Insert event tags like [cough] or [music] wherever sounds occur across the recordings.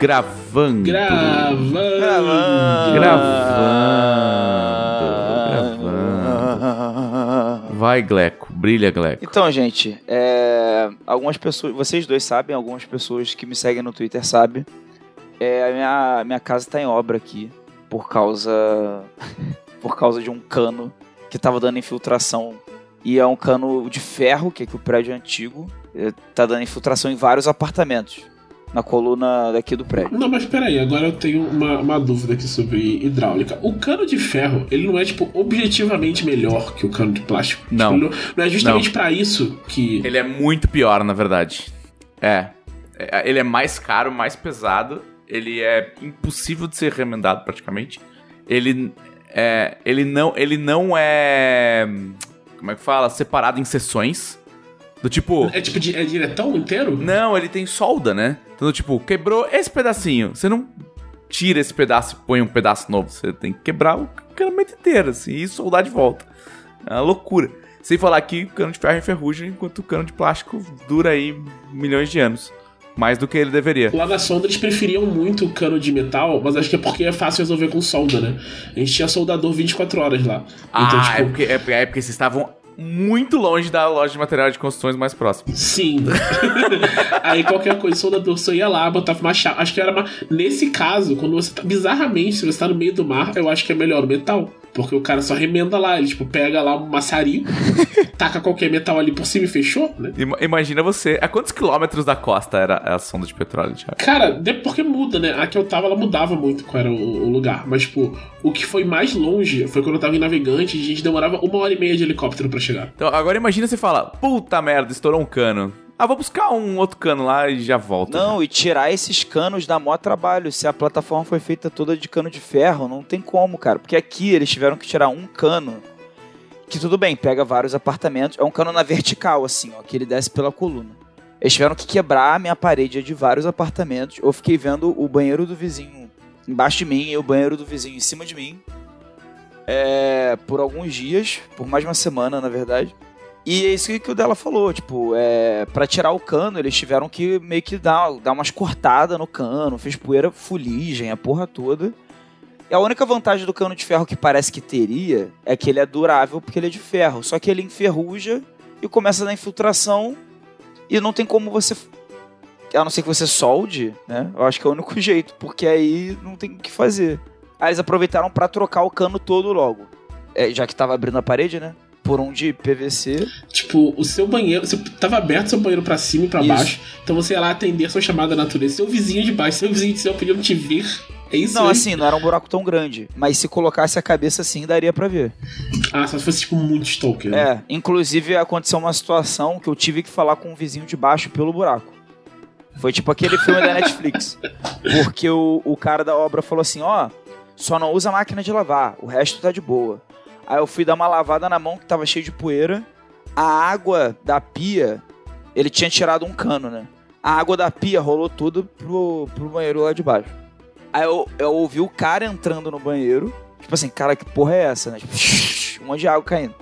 Gravando. Gravando. Gravando. Gravando. Vai, Gleco. Brilha, Gleco. Então, gente, é, algumas pessoas, vocês dois sabem, algumas pessoas que me seguem no Twitter sabem. É, a minha, minha casa está em obra aqui por causa [laughs] por causa de um cano que estava dando infiltração e é um cano de ferro que é que o prédio é antigo está dando infiltração em vários apartamentos na coluna daqui do prédio. Não, mas peraí, agora eu tenho uma, uma dúvida aqui sobre hidráulica. O cano de ferro, ele não é, tipo, objetivamente melhor que o cano de plástico? Não. Tipo, não, é justamente para isso que. Ele é muito pior, na verdade. É. É, Ele é mais caro, mais pesado. Ele é impossível de ser remendado praticamente. Ele é, ele não, ele não é, como é que fala, separado em seções. Do tipo, É tipo, de- é diretão inteiro? não, ele tem solda, né? Então, do tipo, quebrou esse pedacinho. Você não tira esse pedaço e põe um pedaço novo. Você tem que quebrar o canamento inteiro, assim, e soldar de volta. É uma loucura. Sem falar que o cano de ferro enferruja, enquanto o cano de plástico dura aí milhões de anos. Mais do que ele deveria. Lá na sonda eles preferiam muito o cano de metal, mas acho que é porque é fácil resolver com solda, né? A gente tinha soldador 24 horas lá. Ah, então, é, tipo, porque, é, porque- é porque vocês estavam muito longe da loja de material de construções mais próxima. Sim. [laughs] Aí qualquer coisa, o soldador só ia lá, botava uma chave. Acho que era uma. Nesse caso, quando você tá. Bizarramente, se você tá no meio do mar, eu acho que é melhor o metal. Porque o cara só remenda lá, ele tipo pega lá um maçarico, [laughs] taca qualquer metal ali por cima e fechou, né? Ima- Imagina você. A quantos quilômetros da costa era a sonda de petróleo, Thiago? Cara, de- porque muda, né? A que eu tava, ela mudava muito qual era o, o lugar. Mas, tipo, o que foi mais longe foi quando eu tava em navegante e a gente demorava uma hora e meia de helicóptero pra chegar. Então, agora imagina você fala: puta merda, estourou um cano. Ah, vou buscar um outro cano lá e já volto. Não, e tirar esses canos dá maior trabalho. Se a plataforma foi feita toda de cano de ferro, não tem como, cara. Porque aqui eles tiveram que tirar um cano. Que tudo bem, pega vários apartamentos. É um cano na vertical, assim, ó, que ele desce pela coluna. Eles tiveram que quebrar a minha parede de vários apartamentos. Eu fiquei vendo o banheiro do vizinho embaixo de mim e o banheiro do vizinho em cima de mim. É, por alguns dias, por mais uma semana, na verdade. E é isso que o dela falou, tipo, é, para tirar o cano, eles tiveram que meio que dar, dar umas cortadas no cano, fez poeira, fuligem, a porra toda. E a única vantagem do cano de ferro que parece que teria é que ele é durável porque ele é de ferro, só que ele enferruja e começa a dar infiltração e não tem como você a não ser que você solde, né? Eu acho que é o único [laughs] jeito, porque aí não tem o que fazer. Aí eles aproveitaram pra trocar o cano todo logo. É, já que tava abrindo a parede, né? Por um de PVC. Tipo, o seu banheiro. Você tava aberto seu banheiro pra cima e pra Isso. baixo. Então você ia lá atender a sua chamada da natureza. Seu vizinho de baixo, seu vizinho de cima podiam te ver. É isso Não, aí? assim, não era um buraco tão grande. Mas se colocasse a cabeça assim, daria pra ver. Ah, só se fosse tipo muito stalker. né? É, inclusive aconteceu uma situação que eu tive que falar com um vizinho de baixo pelo buraco. Foi tipo aquele filme da Netflix. [laughs] Porque o, o cara da obra falou assim: ó, só não usa máquina de lavar, o resto tá de boa. Aí eu fui dar uma lavada na mão que tava cheio de poeira. A água da pia, ele tinha tirado um cano, né? A água da pia rolou tudo pro, pro banheiro lá de baixo. Aí eu, eu ouvi o cara entrando no banheiro. Tipo assim, cara, que porra é essa, né? Tipo, [laughs] um monte de água caindo.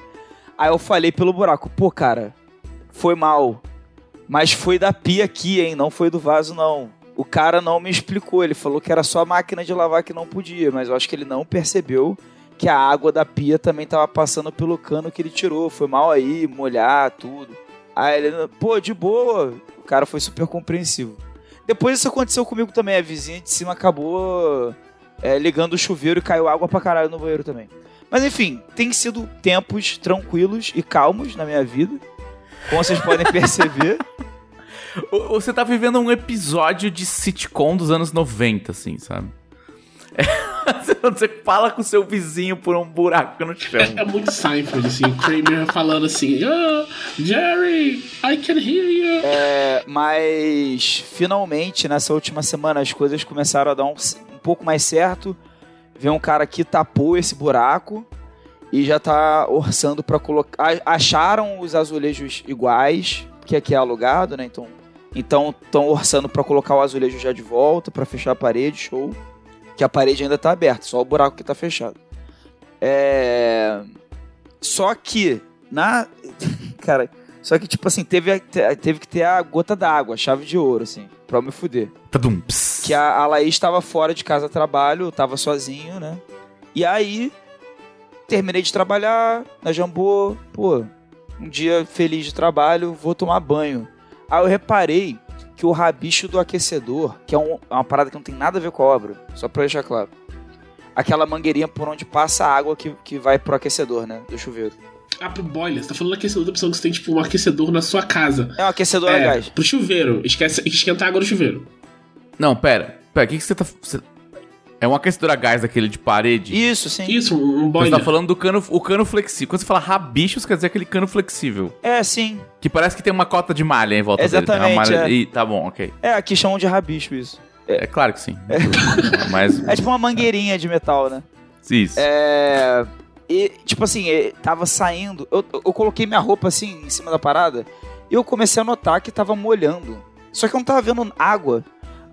Aí eu falei pelo buraco, pô, cara, foi mal. Mas foi da pia aqui, hein? Não foi do vaso, não. O cara não me explicou. Ele falou que era só a máquina de lavar que não podia, mas eu acho que ele não percebeu que a água da pia também tava passando pelo cano que ele tirou. Foi mal aí, molhar, tudo. Aí ele, pô, de boa. O cara foi super compreensivo. Depois isso aconteceu comigo também. A vizinha de cima acabou é, ligando o chuveiro e caiu água pra caralho no banheiro também. Mas enfim, tem sido tempos tranquilos e calmos na minha vida. Como vocês podem [laughs] perceber. Você tá vivendo um episódio de sitcom dos anos 90, assim, sabe? É, você fala com seu vizinho por um buraco no chão. É muito Seinfeld, assim, o Kramer falando assim, oh, Jerry, I can hear you. É, mas finalmente, nessa última semana, as coisas começaram a dar um, um pouco mais certo. Veio um cara que tapou esse buraco e já tá orçando pra colocar. Acharam os azulejos iguais, que aqui é alugado, né? Então então estão orçando pra colocar o azulejo já de volta, pra fechar a parede, show. Que a parede ainda tá aberta, só o buraco que tá fechado. É... Só que na. [laughs] Cara, só que, tipo assim, teve, teve que ter a gota d'água, a chave de ouro, assim, pra eu me fuder. Tadum. Que a, a Laís estava fora de casa trabalho, eu tava sozinho, né? E aí, terminei de trabalhar na Jambô, pô, um dia feliz de trabalho, vou tomar banho. Aí eu reparei que o rabicho do aquecedor, que é um- uma parada que não tem nada a ver com a obra, só pra deixar claro. Aquela mangueirinha por onde passa a água que, que vai pro aquecedor, né? Do chuveiro. Ah, pro boiler. Você tá falando aquecedor da opção que você tem, tipo, um aquecedor na sua casa. É um aquecedor a É, gás. pro chuveiro. Esquece, esquenta a água no chuveiro. Não, pera. Pera, o que, que você tá. você- É um aquecedor a gás daquele de parede? Isso, sim. Isso, um Você boiler. tá falando do cano, o cano flexível. Quando você fala rabichos, quer dizer aquele cano flexível. É, sim. Que parece que tem uma cota de malha em volta dele. Tem uma Exatamente, malha... é. Ih, tá bom, ok. É, aqui chamam de rabicho isso. É, claro que sim. [laughs] Mas. É tipo uma mangueirinha de metal, né? Isso. É. E, tipo assim, é, tava saindo. Eu, eu coloquei minha roupa assim em cima da parada e eu comecei a notar que tava molhando. Só que eu não tava vendo água.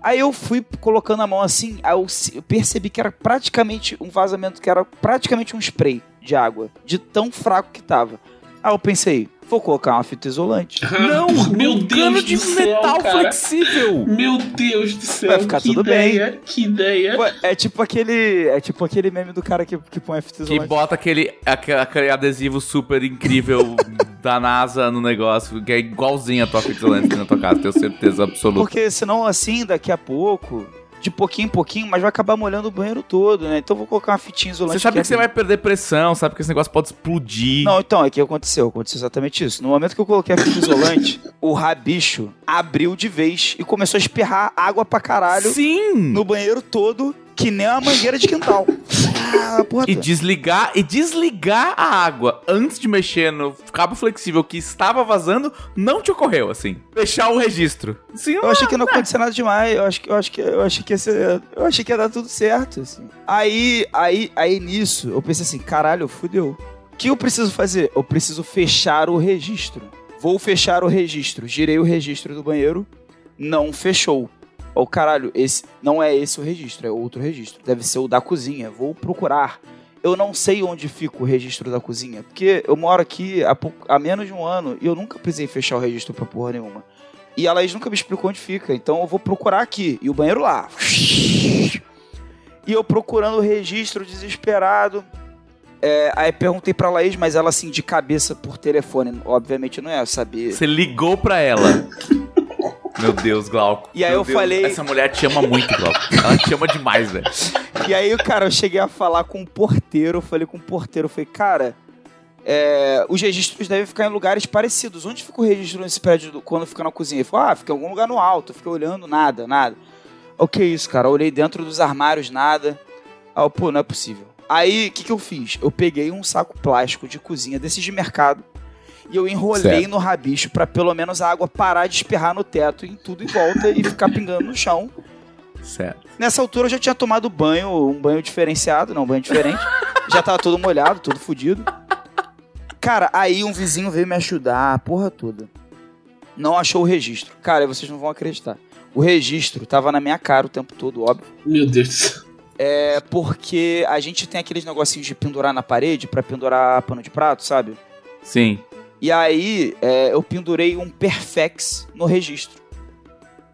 Aí eu fui colocando a mão assim, aí eu, percebi que era praticamente um vazamento, que era praticamente um spray de água, de tão fraco que tava. Aí eu pensei, vou colocar uma fita isolante. [laughs] Não, meu um Deus cano do de céu, metal cara. flexível. Meu Deus do céu. Vai ficar que tudo ideia, Que ideia. É tipo aquele. É tipo aquele meme do cara que, que põe a fita Que isolante. bota aquele, aque- aquele adesivo super incrível [laughs] da NASA no negócio, que é igualzinho a tua fita isolante aqui na tua casa, tenho certeza absoluta. Porque senão, assim, daqui a pouco, de pouquinho em pouquinho, mas vai acabar molhando o banheiro todo, né? Então eu vou colocar uma fitinha isolante. Você sabe que, você vai perder pressão, sabe que esse negócio pode explodir. Não, então, é que aconteceu. Aconteceu exatamente isso. No momento que eu coloquei a fita isolante, [laughs] o rabicho abriu de vez e começou a espirrar água pra caralho Sim! no banheiro todo, que nem uma mangueira de quintal. [laughs] Ah, porra. E desligar, e desligar a água antes de mexer no cabo flexível que estava vazando não te ocorreu, assim. Fechar o registro. Sim, Eu achei que não acontecia nada demais. Eu acho que eu acho que eu achei que ia ser, eu achei que ia dar tudo certo, assim. Aí, aí, aí nisso, eu pensei assim, caralho, fudeu. O que eu preciso fazer? Eu preciso fechar o registro. Vou fechar o registro. Girei o registro do banheiro, não fechou. Ô, caralho, esse não é esse o registro, é outro registro. Deve ser o da cozinha. Vou procurar. Eu não sei onde fica o registro da cozinha, porque eu moro aqui há, pouco- há menos de um ano e eu nunca precisei fechar o registro pra porra nenhuma. E a Laís nunca me explicou onde fica, então eu vou procurar aqui. E o banheiro lá. E eu procurando o registro, desesperado. É, aí perguntei pra Laís, mas ela assim, de cabeça por telefone. Obviamente não é saber. Você ligou pra ela. [laughs] Meu Deus, Glauco. E aí Meu eu Deus, falei- Essa mulher te ama muito, Glauco. Ela te ama demais, velho. E aí, cara, eu cheguei a falar com o porteiro. Eu falei com o porteiro, eu falei, cara, é, os registros devem ficar em lugares parecidos. Onde fica o registro nesse prédio do- quando fica na cozinha? Ele falou, ah, fica em algum lugar no alto. Eu fiquei olhando, nada, nada. O que é isso, cara? Eu olhei dentro dos armários, nada. Ah, eu, pô, não é possível. Aí, o que, que eu fiz? Eu peguei um saco plástico de cozinha, desses de mercado, e eu enrolei Certo. no rabicho pra pelo menos a água parar de espirrar no teto em tudo em volta e ficar pingando no chão. Certo. Nessa altura eu já tinha tomado banho, um banho diferenciado, não, um banho diferente. já tava todo molhado, todo fudido. Cara, aí um vizinho veio me ajudar, a porra toda. Não achou o registro. Cara, vocês não vão acreditar. O registro tava na minha cara o tempo todo, óbvio. Meu Deus do céu. É porque a gente tem aqueles negocinhos de pendurar na parede pra pendurar pano de prato, sabe? Sim. E aí é, eu pendurei um Perfex no registro.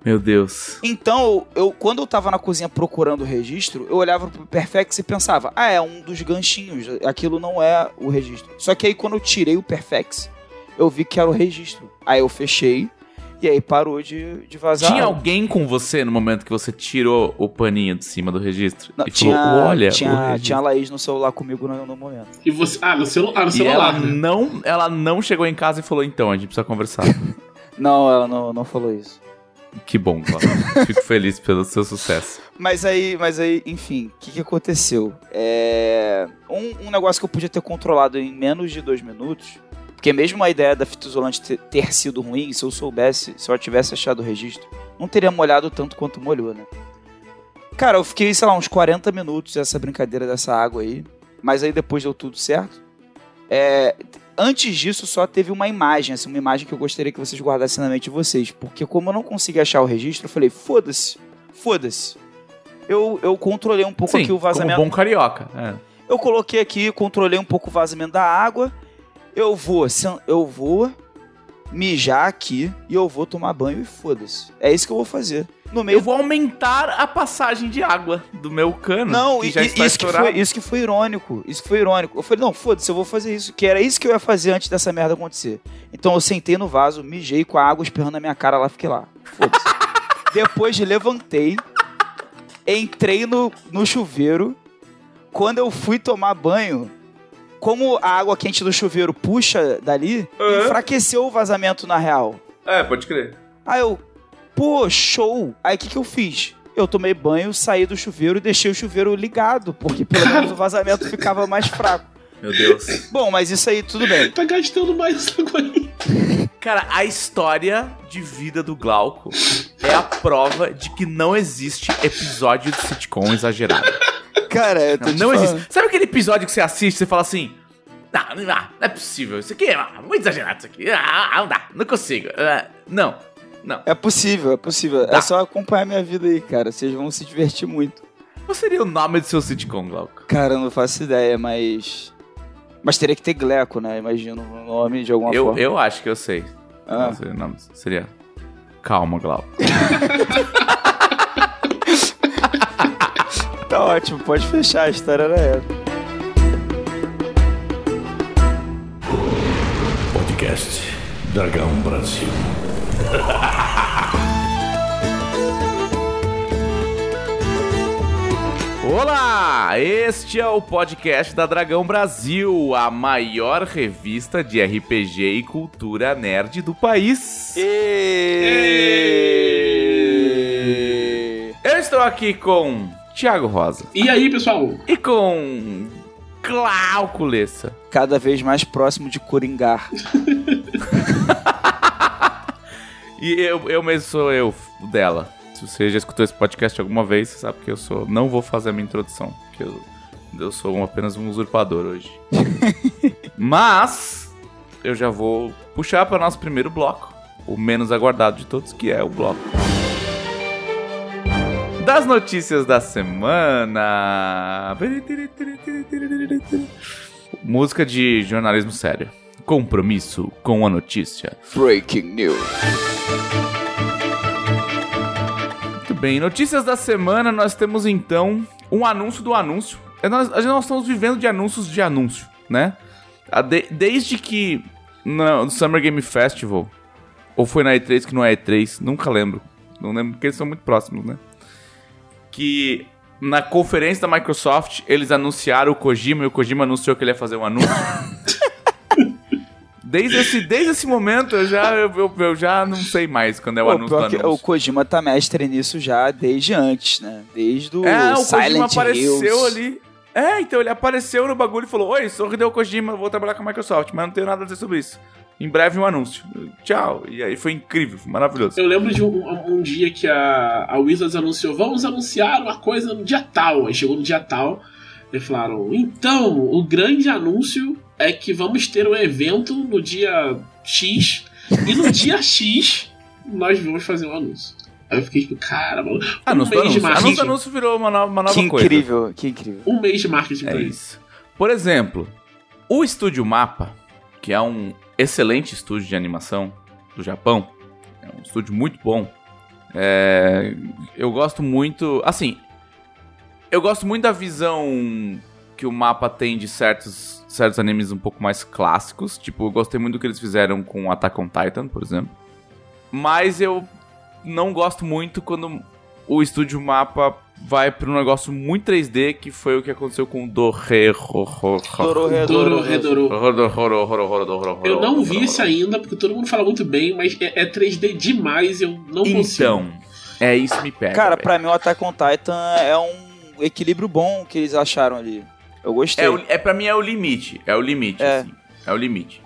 Meu Deus. Então, eu, quando eu tava na cozinha procurando o registro, eu olhava pro Perfex e pensava, ah, é um dos ganchinhos, aquilo não é o registro. Só que aí quando eu tirei o Perfex, eu vi que era o registro. Aí eu fechei e aí parou de, de vazar. Tinha alguém com você no momento que você tirou o paninho de cima do registro? Não, e tinha, falou, olha, tinha, tinha a Laís no celular comigo no, no momento. E você. Ah, no, celu... ah, no E celular. ela né? não, ela não chegou em casa e falou, então, a gente precisa conversar. [laughs] Não, ela não, não falou isso. que bom. [laughs] Fico feliz pelo seu sucesso. Mas aí, mas aí, enfim, o que, que aconteceu? É. Um, um negócio que eu podia ter controlado em menos de dois minutos. Porque mesmo a ideia da fita isolante ter, sido ruim, se eu soubesse, se eu tivesse achado o registro, não teria molhado tanto quanto molhou, né? Cara, eu fiquei, sei lá, uns 40 minutos essa brincadeira dessa água aí. Mas aí depois deu tudo certo. É, antes disso, só teve uma imagem, assim, uma imagem que eu gostaria que vocês guardassem na mente de vocês. Porque como eu não consegui achar o registro, eu falei, foda-se, foda-se. Eu, eu controlei um pouco Sim, aqui o vazamento. como bom carioca. É. Eu coloquei aqui, controlei um pouco o vazamento da água. Eu vou, eu vou mijar aqui e eu vou tomar banho e foda-se. É isso que eu vou fazer. No meio Eu vou aumentar a passagem de água do meu cano. Não, que e- isso, que foi, isso que foi irônico. Isso que foi irônico. Eu falei, não, foda-se, eu vou fazer isso. Que era isso que eu ia fazer antes dessa merda acontecer. Então eu sentei no vaso, mijei com a água espirrando na minha cara lá, fiquei lá. Foda-se. [laughs] Depois levantei, entrei no, no chuveiro. Quando eu fui tomar banho, como a água quente do chuveiro puxa dali, Aham. enfraqueceu o vazamento na real. É, pode crer. Aí eu, pô, show. Aí o que, que eu fiz? Eu tomei banho, saí do chuveiro e deixei o chuveiro ligado, porque pelo menos o vazamento ficava mais fraco. Meu Deus. Bom, mas isso aí tudo bem. Tá gastando mais água aí. Cara, a história de vida do Glauco é a prova de que não existe episódio de sitcom exagerado. Cara, eu tô Não, não existe. Sabe aquele episódio que você assiste e você fala assim: não, não, não é possível, isso aqui é muito exagerado, isso aqui. Ah, não dá, não consigo. Ah, não, não. É possível, é possível. Tá. É só acompanhar minha vida aí, cara. Vocês vão se divertir muito. Qual seria o nome do seu sitcom, Glauco? Cara, eu não faço ideia, mas. Mas teria que ter Gleco, né? Imagino o nome de alguma Eu, forma. eu acho que eu sei. Ah. Não sei o nome. Seria. Calma, Glauco. [laughs] Tá ótimo, pode fechar, a história era essa. Podcast Dragão Brasil. [laughs] Olá! Este é o podcast da Dragão Brasil, a maior revista de RPG e cultura nerd do país. E... Eu estou aqui com Thiago Rosa E aí, pessoal? e com Glauco Lessa. Cada vez mais próximo de Coringar. [laughs] E eu, eu mesmo sou eu, o dela. Se você já escutou esse podcast alguma vez, você sabe que eu sou. Não vou fazer a minha introdução, porque eu, eu sou apenas um usurpador hoje. [laughs] Mas eu já vou puxar para o nosso primeiro bloco, o menos aguardado de todos, que é o bloco. Das notícias da semana. Música de jornalismo sério. Compromisso com a notícia. Breaking News. Muito bem, notícias da semana, nós temos então um anúncio do anúncio. É, Nós, nós estamos vivendo de anúncios de anúncio, né? De- desde que no, no Summer Game Festival, ou foi na E3 que não é E3, nunca lembro. Não lembro porque eles são muito próximos, né? Que na conferência da Microsoft eles anunciaram o Kojima e o Kojima anunciou que ele ia fazer um anúncio. [laughs] Desde esse, desde esse momento eu já, eu, eu- eu já não sei mais quando é o Pô, anúncio do anúncio. o Kojima tá mestre nisso já desde antes, né? Desde o É, o Kojima Silent apareceu Hills. ali. É, então ele apareceu no bagulho e falou: Oi, sou Hideo Kojima, vou trabalhar com a Microsoft, mas não tenho nada a dizer sobre isso. Em breve um anúncio. Tchau. E aí foi incrível, foi maravilhoso. Eu lembro de um, um- dia que a, a Wizards anunciou: vamos anunciar uma coisa no dia tal. Aí chegou no dia tal e falaram: então, o grande anúncio é que vamos ter um evento no dia X e no dia X nós vamos fazer um anúncio. Aí eu fiquei tipo, cara, mano, um Anúncio, mês de anúncio. marketing. Anúncio, anúncio virou uma nova, uma nova Que coisa. incrível, que incrível. Um mês de marketing É pra isso. isso. Por exemplo, o Estúdio Mapa, que é um excelente estúdio de animação do Japão, é um estúdio muito bom. É, eu gosto muito. Assim, eu gosto muito da visão que o mapa tem de certos, certos animes um pouco mais clássicos. Tipo, eu gostei muito do que eles fizeram com Attack on Titan, por exemplo. Mas eu não gosto muito quando o estúdio mapa vai para um negócio muito 3D, que foi o que aconteceu com o Dorre. Doro, Eu não vi esse ainda, porque todo mundo fala muito bem, mas é, é 3D demais, eu não consigo. Então, é isso que me pega. Cara, velho. pra mim o Attack on Titan é um equilíbrio bom que eles acharam ali. Eu gostei. é, o, é pra mim é o limite. É o limite, É. assim. É o limite.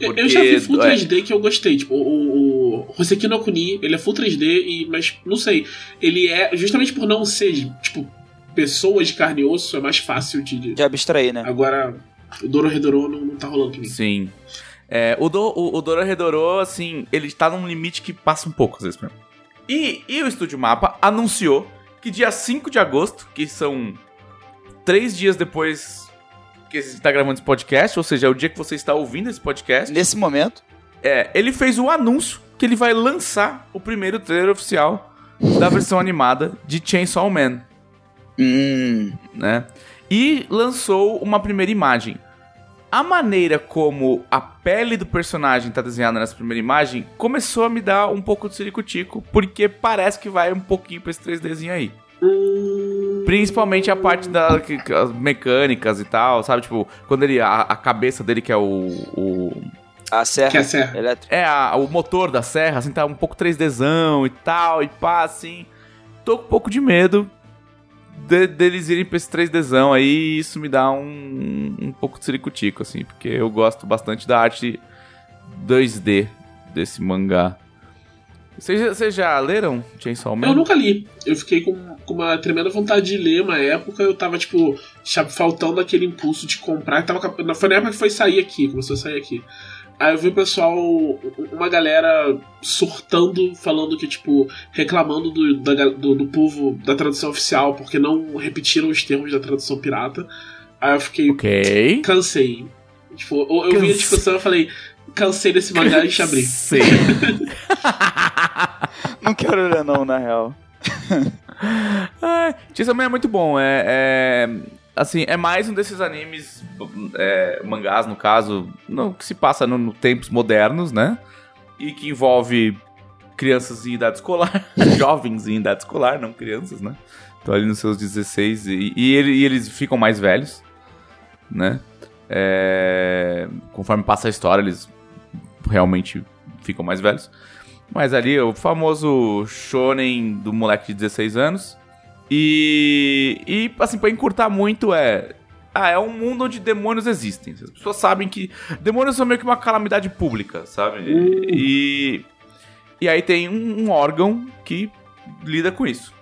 Eu- Porque, eu já vi Full é. 3D que eu gostei. Tipo, o, o, Hoseki no Kuni, ele é Full 3D, e, mas não sei. Ele é, justamente por não ser, tipo, pessoas de carne e osso, é mais fácil de. de- De abstrair, né? Agora, o Doro Redoro não, não tá rolando mim. Sim. É, o, do, o, o Dororedoro, assim, ele tá num limite que passa um pouco, às vezes, mim. E, e o Estúdio Mapa anunciou que dia 5 de agosto, que são três dias depois que a gente tá gravando esse podcast, ou seja, é o dia que você está ouvindo esse podcast. Nesse momento, É, ele fez o anúncio que ele vai lançar o primeiro trailer oficial da versão animada de Chainsaw Man, hum, né? E lançou uma primeira imagem. A maneira como a pele do personagem tá desenhada nessa primeira imagem começou a me dar um pouco de ciricutico, porque parece que vai um pouquinho pra esse 3Dzinho aí. Hum, Principalmente a parte das mecânicas e tal, sabe? Tipo, quando ele. A, a cabeça dele, que é o. o a serra, Que é a serra. elétrica. é, a- o motor da serra, assim, tá um pouco 3Dzão e tal, e pá, assim. Tô com um pouco de medo de- deles irem pra esse 3Dzão aí, e isso me dá um, um pouco de ciricutico, assim, porque eu gosto bastante da arte 2D desse mangá. Vocês já- vocês já leram Chainsaw Man? Eu nunca li. Eu fiquei com, com uma tremenda vontade de ler uma época. Eu tava, tipo, faltando aquele impulso de comprar. Tava, foi na época que foi sair aqui, começou a sair aqui. Aí eu vi o pessoal, uma galera surtando, falando que, tipo, reclamando do, da do, do povo da tradução oficial porque não repetiram os termos da tradução pirata. Aí eu fiquei, Ok. cansei. Tipo, eu, eu vi a discussão e falei, cansei desse mangá e. Sei. [laughs] [laughs] Não quero ler não, na real. [laughs] Ai, Chainsaw é muito bom. É, é- assim, é mais um desses animes, é, mangás no caso, no, que se passa no, no tempos modernos, né? E que envolve crianças em idade escolar, [laughs] jovens em idade escolar, não crianças, né? Estão ali nos seus 16 e, e, ele- e eles ficam mais velhos, né? É, conforme passa a história, eles realmente ficam mais velhos. Mas ali, o famoso shonen do moleque de 16 anos. E, e assim, pra encurtar muito, é... Ah, é um mundo onde demônios existem. As pessoas sabem que demônios são meio que uma calamidade pública, sabe? Hum. E, e aí tem um, um órgão que lida com isso,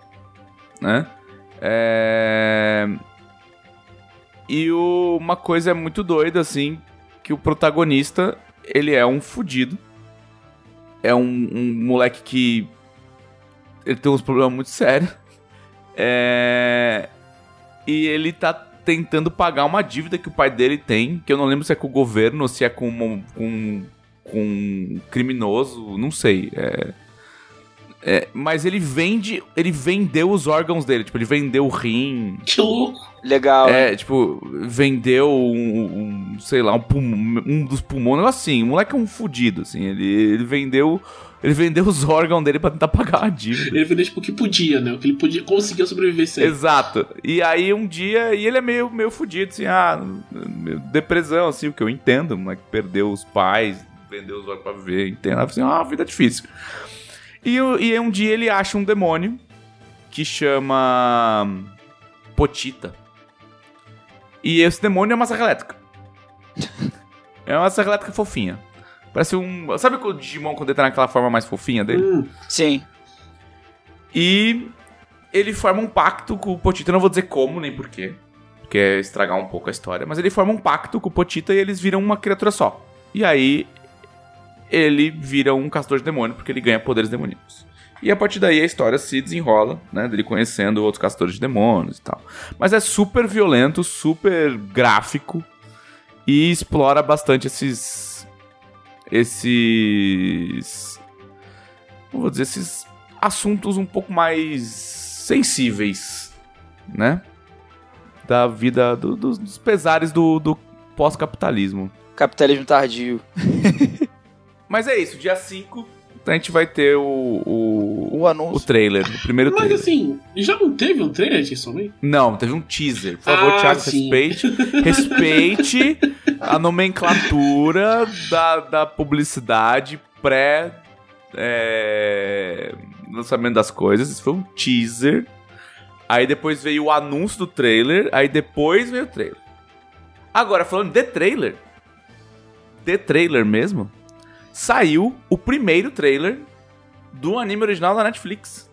né? É... E o- uma coisa muito doida, assim, que o protagonista, ele é um fudido. É um, um moleque que... Ele tem uns problemas muito sérios. É... E ele tá tentando pagar uma dívida que o pai dele tem, que eu não lembro se é com o governo ou se é com, com, com um criminoso, não sei. É... É, mas ele vende, ele vendeu os órgãos dele, tipo, ele vendeu o rim, Que louco. Legal. hein? é, tipo, vendeu um, um, sei lá, um, pulmão, um dos pulmões, um negócio assim, o moleque é um fudido, assim, ele, ele vendeu, ele vendeu os órgãos dele pra tentar pagar a dívida. Ele vendeu tipo o que podia, né? O que ele podia conseguia sobreviver sem. Exato. E aí um dia, e ele é meio, meio fudido, assim, ah, depressão, assim, o que eu entendo, mas perdeu os pais, vendeu os órgãos pra viver, entendo, assim, ah, vida difícil. E, e um dia ele acha um demônio que chama Potita. E esse demônio é uma serra elétrica. [laughs] é uma serra elétrica fofinha. Parece um. Sabe o Digimon quando ele tá naquela forma mais fofinha dele? Hum, Sim. E ele forma um pacto com o Potita. Eu não vou dizer como nem porquê, porque é estragar um pouco a história. Mas ele forma um pacto com o Potita e eles viram uma criatura só. E aí ele vira um castor de demônio porque ele ganha poderes demoníacos. E a partir daí a história se desenrola, né? Dele conhecendo outros castores de demônios e tal. Mas é super violento, super gráfico e explora bastante esses. Esses. Como vou dizer, esses assuntos um pouco mais sensíveis, né? Da vida, do- dos, dos pesares do, do pós-capitalismo. Capitalismo tardio. [laughs] Mas é isso, dia 5 a gente vai ter o, o, O o anúncio. trailer, o primeiro Mas trailer. assim, já não teve um trailer de também? Não, teve um teaser. Por favor, Ah, Thiago, sim. respeite. [laughs] Respeite a nomenclatura da, da publicidade pré é, lançamento das coisas. Isso foi um teaser. Aí depois veio o anúncio do trailer. Aí depois veio o trailer. Agora, falando de trailer. De trailer mesmo. Saiu o primeiro trailer do anime original da Netflix.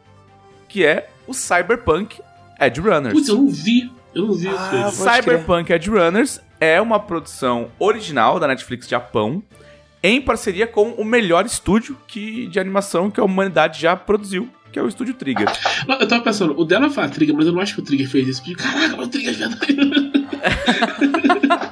Que é o Cyberpunk Edge Runners. Putz, eu não vi. Eu não vi Ah. Pode Cyberpunk Edge Runners é uma produção original da Netflix Japão, em parceria com o melhor estúdio que, de animação que a humanidade já produziu, que é o Estúdio Trigger. Não, Eu tava pensando, o dela foi a Trigger, mas eu não acho que o Trigger fez isso. Caraca, mas o Trigger é verdade. [laughs]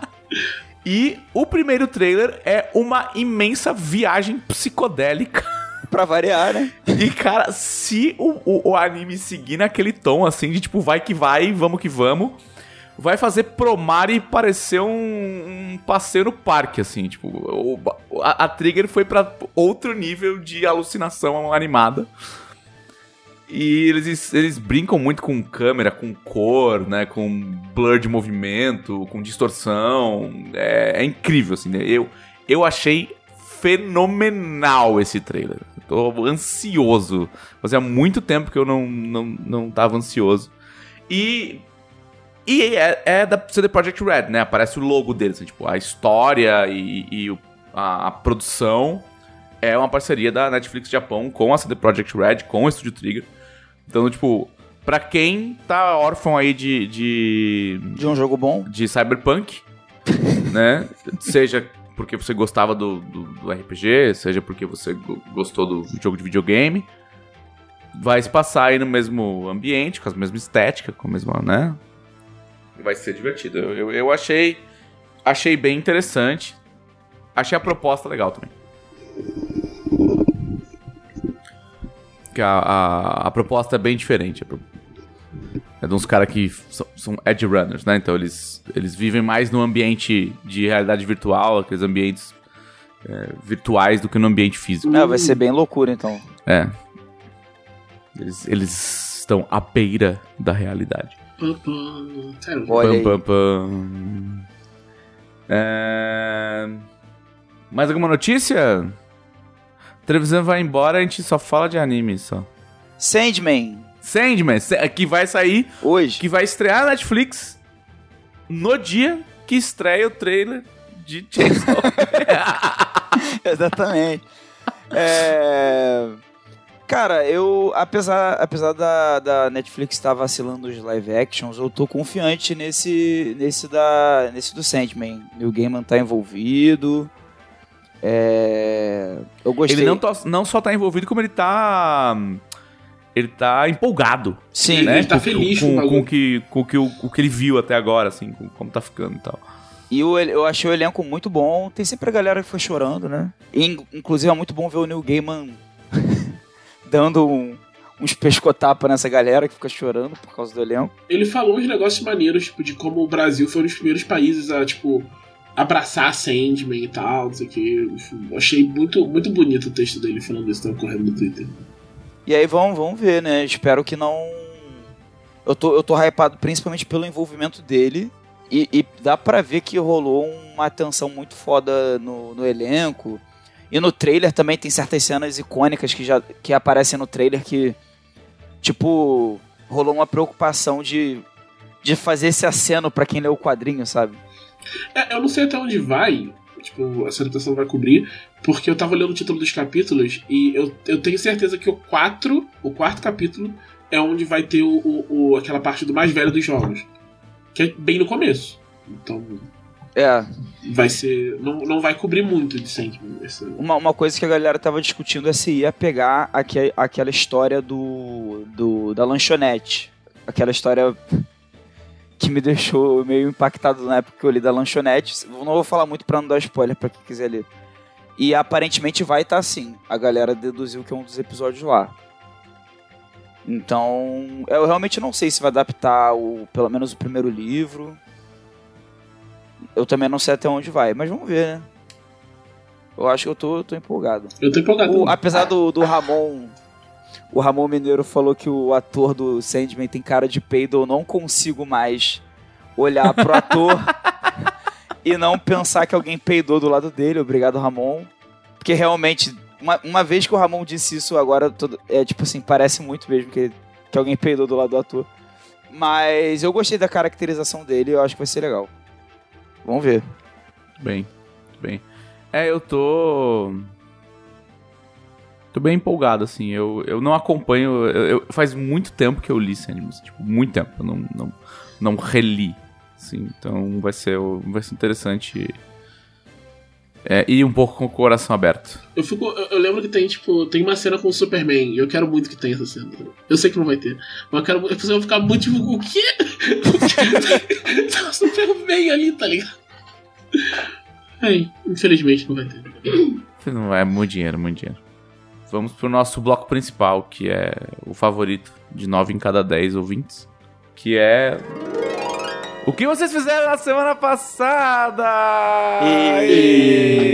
E o primeiro trailer é uma imensa viagem psicodélica. [laughs] Pra variar, né? E, cara, se o, o, o anime seguir naquele tom, assim, de tipo, vai que vai, vamos que vamos, vai fazer Promare parecer um, um passeio no parque, assim, tipo, o- a, a Trigger foi pra outro nível de alucinação animada. E eles, eles brincam muito com câmera, com cor, né? Com blur de movimento, com distorção. É, é incrível, assim, né? Eu, eu achei fenomenal esse trailer. Tô ansioso. Fazia muito tempo que eu não, não, não tava ansioso. E. E é, é da CD Projekt Red, né? Aparece o logo deles, assim, tipo, a história e, e a, a produção é uma parceria da Netflix Japão com a CD Projekt Red, com o Studio Trigger. Então, tipo, pra quem tá órfão aí de, de, De um jogo bom. de Cyberpunk, [laughs] né? Seja porque você gostava do, do, do RPG, seja porque você go- gostou do jogo de videogame. Vai se passar aí no mesmo ambiente, com a mesma estética, com a mesma, né? Vai ser divertido. Eu, eu, eu achei, achei bem interessante. Achei a proposta legal também. Que a, a, a proposta é bem diferente. Pro- É de uns caras que são, são edge runners, né? Então eles, eles vivem mais no ambiente de realidade virtual, aqueles ambientes é, virtuais, do que no ambiente físico. É, vai ser bem loucura, então. É. Eles, eles estão à beira da realidade. Olha aí. Pam, pam, pam. É... Mais alguma notícia? A televisão vai embora, a gente só fala de anime só. Sandman, Sandman, que vai sair, hoje. que vai estrear na Netflix no dia que estreia o trailer de Chainsaw. [laughs] Exatamente. É... Cara, eu, apesar, apesar da, da Netflix estar vacilando os live actions, eu tô confiante nesse, nesse, da, nesse do Sandman. O Gaiman tá envolvido. É... Eu gostei. ele não, to- não só tá envolvido, como ele tá. Ele tá empolgado. Sim, Ele- né? tá com, feliz com com, o com, que, com o que, o, o que ele viu até agora, assim, com como tá ficando e tal. E o, eu achei o elenco muito bom. Tem sempre a galera que foi chorando, né? E, in- inclusive é muito bom ver o Neil Gaiman [laughs] dando um- uns pescotapas nessa galera que fica chorando por causa do elenco. Ele falou uns negócios maneiros, tipo, de como o Brasil foi um dos primeiros países a, tipo, abraçar Sandman e tal, não sei o que. Achei muito, muito bonito o texto dele falando isso, tava correndo no Twitter. E aí vamos, vamos ver, né? Espero que não. Eu tô, eu tô hypado principalmente pelo envolvimento dele. E, e dá pra ver que rolou uma atenção muito foda no, no elenco. E no trailer também tem certas cenas icônicas que já que aparecem no trailer que, tipo, rolou uma preocupação de, de fazer esse aceno pra quem lê o quadrinho, sabe? É, eu não sei até onde vai, tipo, essa adaptação vai cobrir, porque eu tava olhando o título dos capítulos e eu, eu tenho certeza que o 4, o quarto capítulo, é onde vai ter o, o- o- aquela parte do mais velho dos jogos. Que é bem no começo. Então, É, vai ser. Não, não vai cobrir muito de Sandman. esse- Uma, uma coisa que a galera tava discutindo é se ia pegar aque, aquela história do, do da lanchonete. Aquela história que me deixou meio impactado na época que eu li da lanchonete. Não vou falar muito pra não dar spoiler pra quem quiser ler. E aparentemente vai estar assim. A galera deduziu que é um dos episódios lá. Então, eu realmente não sei se vai adaptar o, pelo menos o primeiro livro. Eu também não sei até onde vai, mas vamos ver, né? Eu acho que eu tô, tô empolgado. Eu tô empolgado. O- apesar do, do Ramon. O Ramon Mineiro falou que o ator do Sandman tem cara de peido, eu não consigo mais olhar pro [laughs] ator e não pensar que alguém peidou do lado dele. Obrigado, Ramon. Porque realmente, uma, uma vez que o Ramon disse isso, agora todo, é tipo assim, parece muito mesmo que, que alguém peidou do lado do ator. Mas eu gostei da caracterização dele, eu acho que vai ser legal. Vamos ver. Bem, bem. É, eu tô. Tô bem empolgado, assim. Eu, eu não acompanho. eu- eu- faz muito tempo que eu li Sandman. assim, Tipo, muito tempo. Eu não, não, não reli. Assim, então vai ser, vai ser interessante. É, e um pouco com o coração aberto. Eu, fico, eu, eu lembro que tem, tipo, tem uma cena com o Superman, e eu quero muito que tenha essa cena. Eu sei que não vai ter, mas eu quero. Eu vou ficar muito tipo, o quê? [laughs] Tá o Superman ali, tá ligado? É, infelizmente não vai ter. Não vai, é muito dinheiro, muito dinheiro. Vamos pro nosso bloco principal, que é o favorito de 9 em cada 10 ouvintes. Que é. O que vocês fizeram na semana passada? E...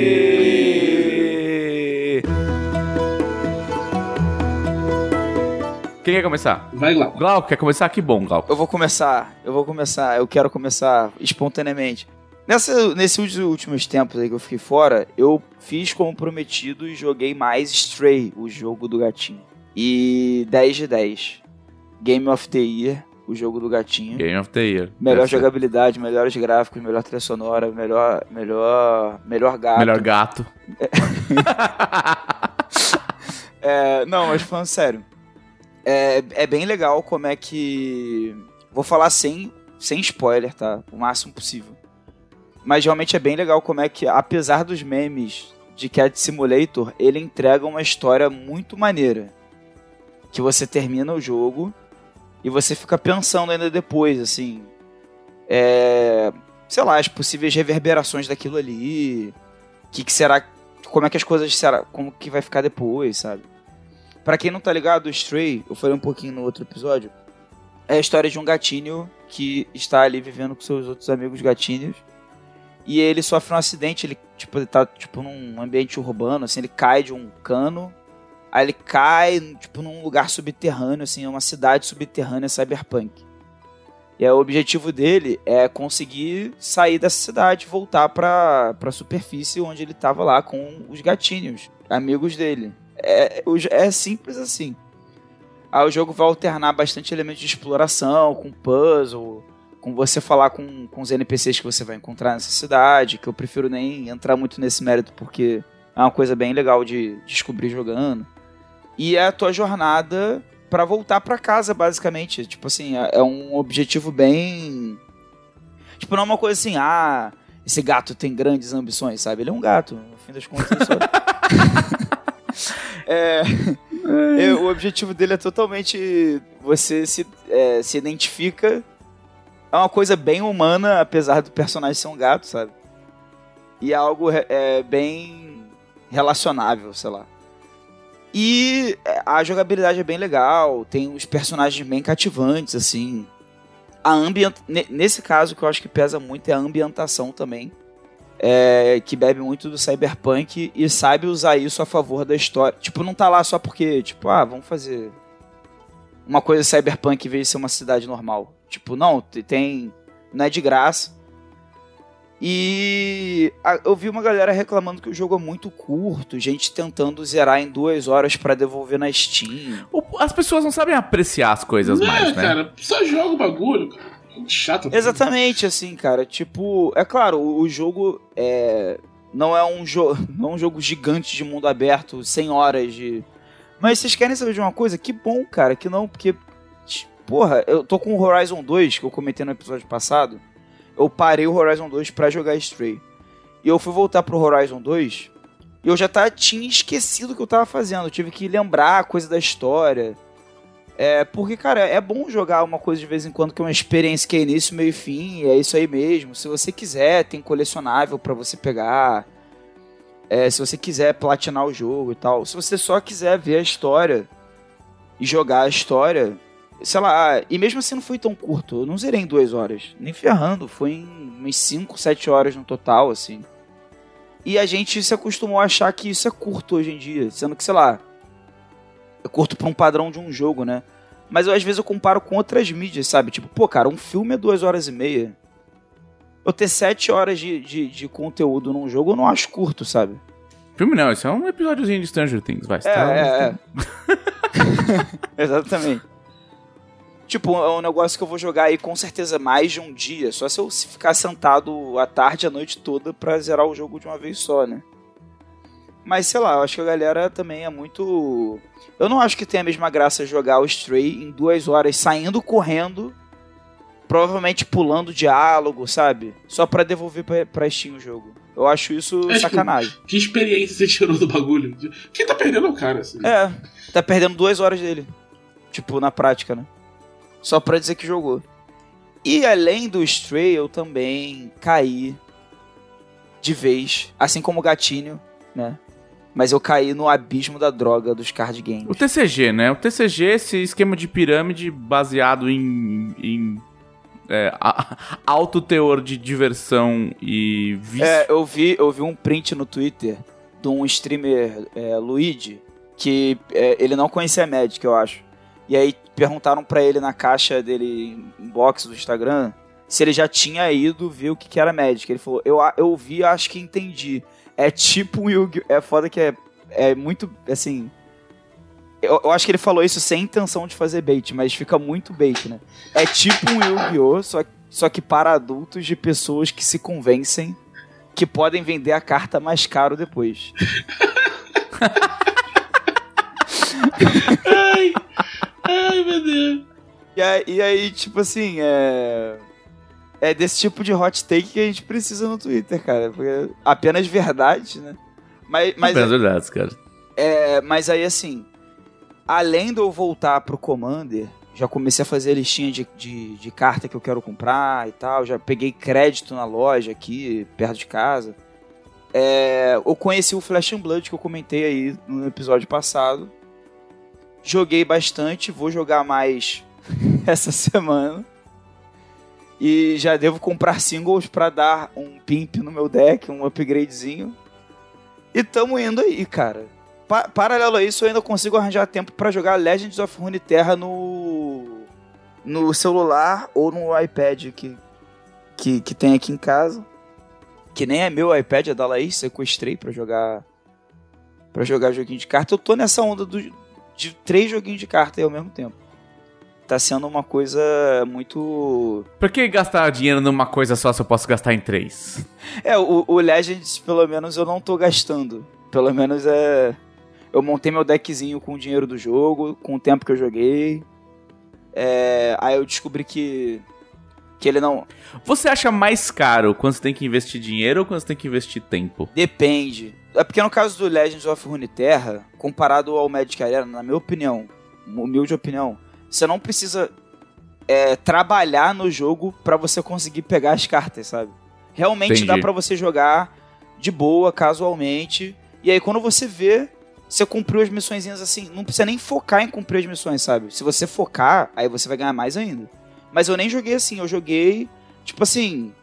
Quem quer começar? Vai lá. Glauco, quer começar? Que bom, Glauco. Eu vou começar, eu vou começar, eu quero começar espontaneamente. Nessa, nesses últimos tempos aí que eu fiquei fora, eu fiz como prometido e joguei mais Stray, o jogo do gatinho. E 10 de 10. Game of the Year, o jogo do gatinho. Game of the Year. Melhor ser. jogabilidade, melhores gráficos, melhor trilha sonora, melhor, melhor, melhor gato. Melhor gato. [laughs] É, não, mas falando sério. É, é bem legal como é que. Vou falar sem, sem spoiler, tá? O máximo possível. Mas realmente é bem legal como é que, apesar dos memes de Cat Simulator, ele entrega uma história muito maneira. Que você termina o jogo e você fica pensando ainda depois, assim. É, sei lá, as possíveis reverberações daquilo ali. Que, que será. Como é que as coisas será. Como que vai ficar depois, sabe? Pra quem não tá ligado, o Stray, eu falei um pouquinho no outro episódio, é a história de um gatinho que está ali vivendo com seus outros amigos gatinhos. E ele sofre um acidente, ele, tipo, ele tá tipo, num ambiente urbano, assim, ele cai de um cano. Aí ele cai, tipo, num lugar subterrâneo, assim, uma cidade subterrânea cyberpunk. E aí, o objetivo dele é conseguir sair dessa cidade, voltar pra, pra superfície onde ele tava lá com os gatinhos, amigos dele. É, é simples assim. Aí o jogo vai alternar bastante elementos de exploração, com puzzle, com você falar com, com os NPCs que você vai encontrar nessa cidade, que eu prefiro nem entrar muito nesse mérito porque é uma coisa bem legal de descobrir jogando. E é a tua jornada pra voltar pra casa, basicamente. Tipo assim, é é um objetivo bem. Tipo, não é uma coisa assim, ah, esse gato tem grandes ambições, sabe? Ele é um gato, no fim das contas. Só... [laughs] é, é, o objetivo dele é totalmente. Você se, é, se identifica. É uma coisa bem humana, apesar do personagem ser um gato, sabe? E é algo é, bem relacionável, sei lá. E é, a jogabilidade é bem legal, tem os personagens bem cativantes, assim. A ambient... ne- Nesse caso, que eu acho que pesa muito é a ambientação também. É, que bebe muito do cyberpunk e sabe usar isso a favor da história. Tipo, não tá lá só porque, tipo, ah, vamos fazer uma coisa cyberpunk em vez de ser uma cidade normal. Tipo, não, te- tem. Não é de graça. E eu vi uma galera reclamando que o jogo é muito curto, gente tentando zerar em duas horas pra devolver na Steam. As pessoas não sabem apreciar as coisas Não, mais, né? cara, só joga o bagulho, cara. Gente Chato. Exatamente, assim, cara. Tipo, é claro, o, o jogo é. Não é um jogo. [laughs] Não é um jogo gigante de mundo aberto, 100 horas de. Mas vocês querem saber de uma coisa? Que bom, cara, que não, porque. Porra, eu tô com o Horizon 2, que eu comentei no episódio passado. Eu parei o Horizon 2 pra jogar Stray. E eu fui voltar pro Horizon 2 e eu já tá, tinha esquecido o que eu tava fazendo. Eu tive que lembrar a coisa da história. É, porque, cara, é bom jogar uma coisa de vez em quando que é uma experiência que é início, meio e fim, é isso aí mesmo. Se você quiser, tem colecionável pra você pegar. É, se você quiser platinar o jogo e tal. Se você só quiser ver a história e jogar a história, sei lá, e mesmo assim não foi tão curto. Eu não zerei em duas horas, nem ferrando. Foi em umas 5, 7 horas no total, assim. E a gente se acostumou a achar que isso é curto hoje em dia, sendo que, sei lá, é curto pra um padrão de um jogo, né? Mas eu, às vezes eu comparo com outras mídias, sabe? Tipo, pô, cara, um filme é duas horas e meia. Eu ter sete horas de, de, de conteúdo num jogo eu não acho curto, sabe? Filme não, isso é um episódiozinho de Stranger Things, vai. É, tá- é, é. [laughs] Exatamente. Tipo, é um negócio que eu vou jogar aí com certeza mais de um dia. Só se eu ficar sentado a tarde, a noite toda pra zerar o jogo de uma vez só, né? Mas sei lá, eu acho que a galera também é muito. Eu não acho que tem a mesma graça jogar o Stray em duas horas saindo correndo, provavelmente pulando diálogo, sabe? Só pra devolver pra, pra Steam o jogo. Eu acho isso Acho que- sacanagem. Que experiência você tirou do bagulho? Quem tá perdendo é o cara, assim. É, tá perdendo duas horas dele. Tipo, na prática, né? Só pra dizer que jogou. E além do Stray, eu também caí de vez, assim como o gatinho, né? Mas eu caí no abismo da droga dos card games. O TCG, né? O TCG, esse esquema de pirâmide baseado em, em é, a- [laughs] alto teor de diversão e vício. É, eu vi, eu vi um print no Twitter de um streamer, é, Luigi, que é, ele não conhecia Magic, eu acho. E aí perguntaram pra ele na caixa dele, inbox do Instagram, se ele já tinha ido ver o que, que era Magic. Ele falou, eu, eu vi, acho que entendi. É tipo um Yu-Gi-Oh! É foda que é, é muito, assim... Eu, eu acho que ele falou isso sem intenção de fazer bait, mas fica muito bait, né? É tipo um Yu-Gi-Oh! Só, só que para adultos de pessoas que se convencem que podem vender a carta mais caro depois. [laughs] Ai, ai, meu Deus. E aí, e aí, tipo assim, é. É desse tipo de hot take que a gente precisa no Twitter, cara. Porque apenas verdade, né? Mas, mas, Apenas verdades, cara. é, mas aí, assim, além de eu voltar pro Commander, já comecei a fazer a listinha de, de, de carta que eu quero comprar e tal. Já peguei crédito na loja aqui, perto de casa. É, eu conheci o Flash and Blood que eu comentei aí no episódio passado. Joguei bastante, vou jogar mais [laughs] essa semana. E já devo comprar singles pra dar um pimp no meu deck, um upgradezinho. E tamo indo aí, cara. Pa- paralelo a isso, eu ainda consigo arranjar tempo pra jogar Legends of Runeterra no no celular ou no iPad que, que, que tem aqui em casa. Que nem é meu iPad, é da Laís, sequestrei pra jogar para jogar joguinho de carta. Eu tô nessa onda do, de três joguinhos de carta aí ao mesmo tempo. Tá sendo uma coisa muito Por que gastar dinheiro numa coisa só se eu posso gastar em três? [laughs] É, o, o Legends, pelo menos, eu não tô gastando. Pelo menos é. Eu montei meu deckzinho com o dinheiro do jogo, com o tempo que eu joguei. É, aí eu descobri que. Que ele não. Você acha mais caro quando você tem que investir dinheiro ou quando você tem que investir tempo? Depende. É porque no caso do Legends of Runeterra, comparado ao Magic Arena, na minha opinião, humilde opinião, você não precisa é, trabalhar no jogo pra você conseguir pegar as cartas, sabe? Realmente Entendi. dá pra você jogar de boa, casualmente. E aí quando você vê, você cumpriu as missõezinhas assim, não precisa nem focar em cumprir as missões, sabe? Se você focar, aí você vai ganhar mais ainda. Mas eu nem joguei assim, eu joguei, tipo assim,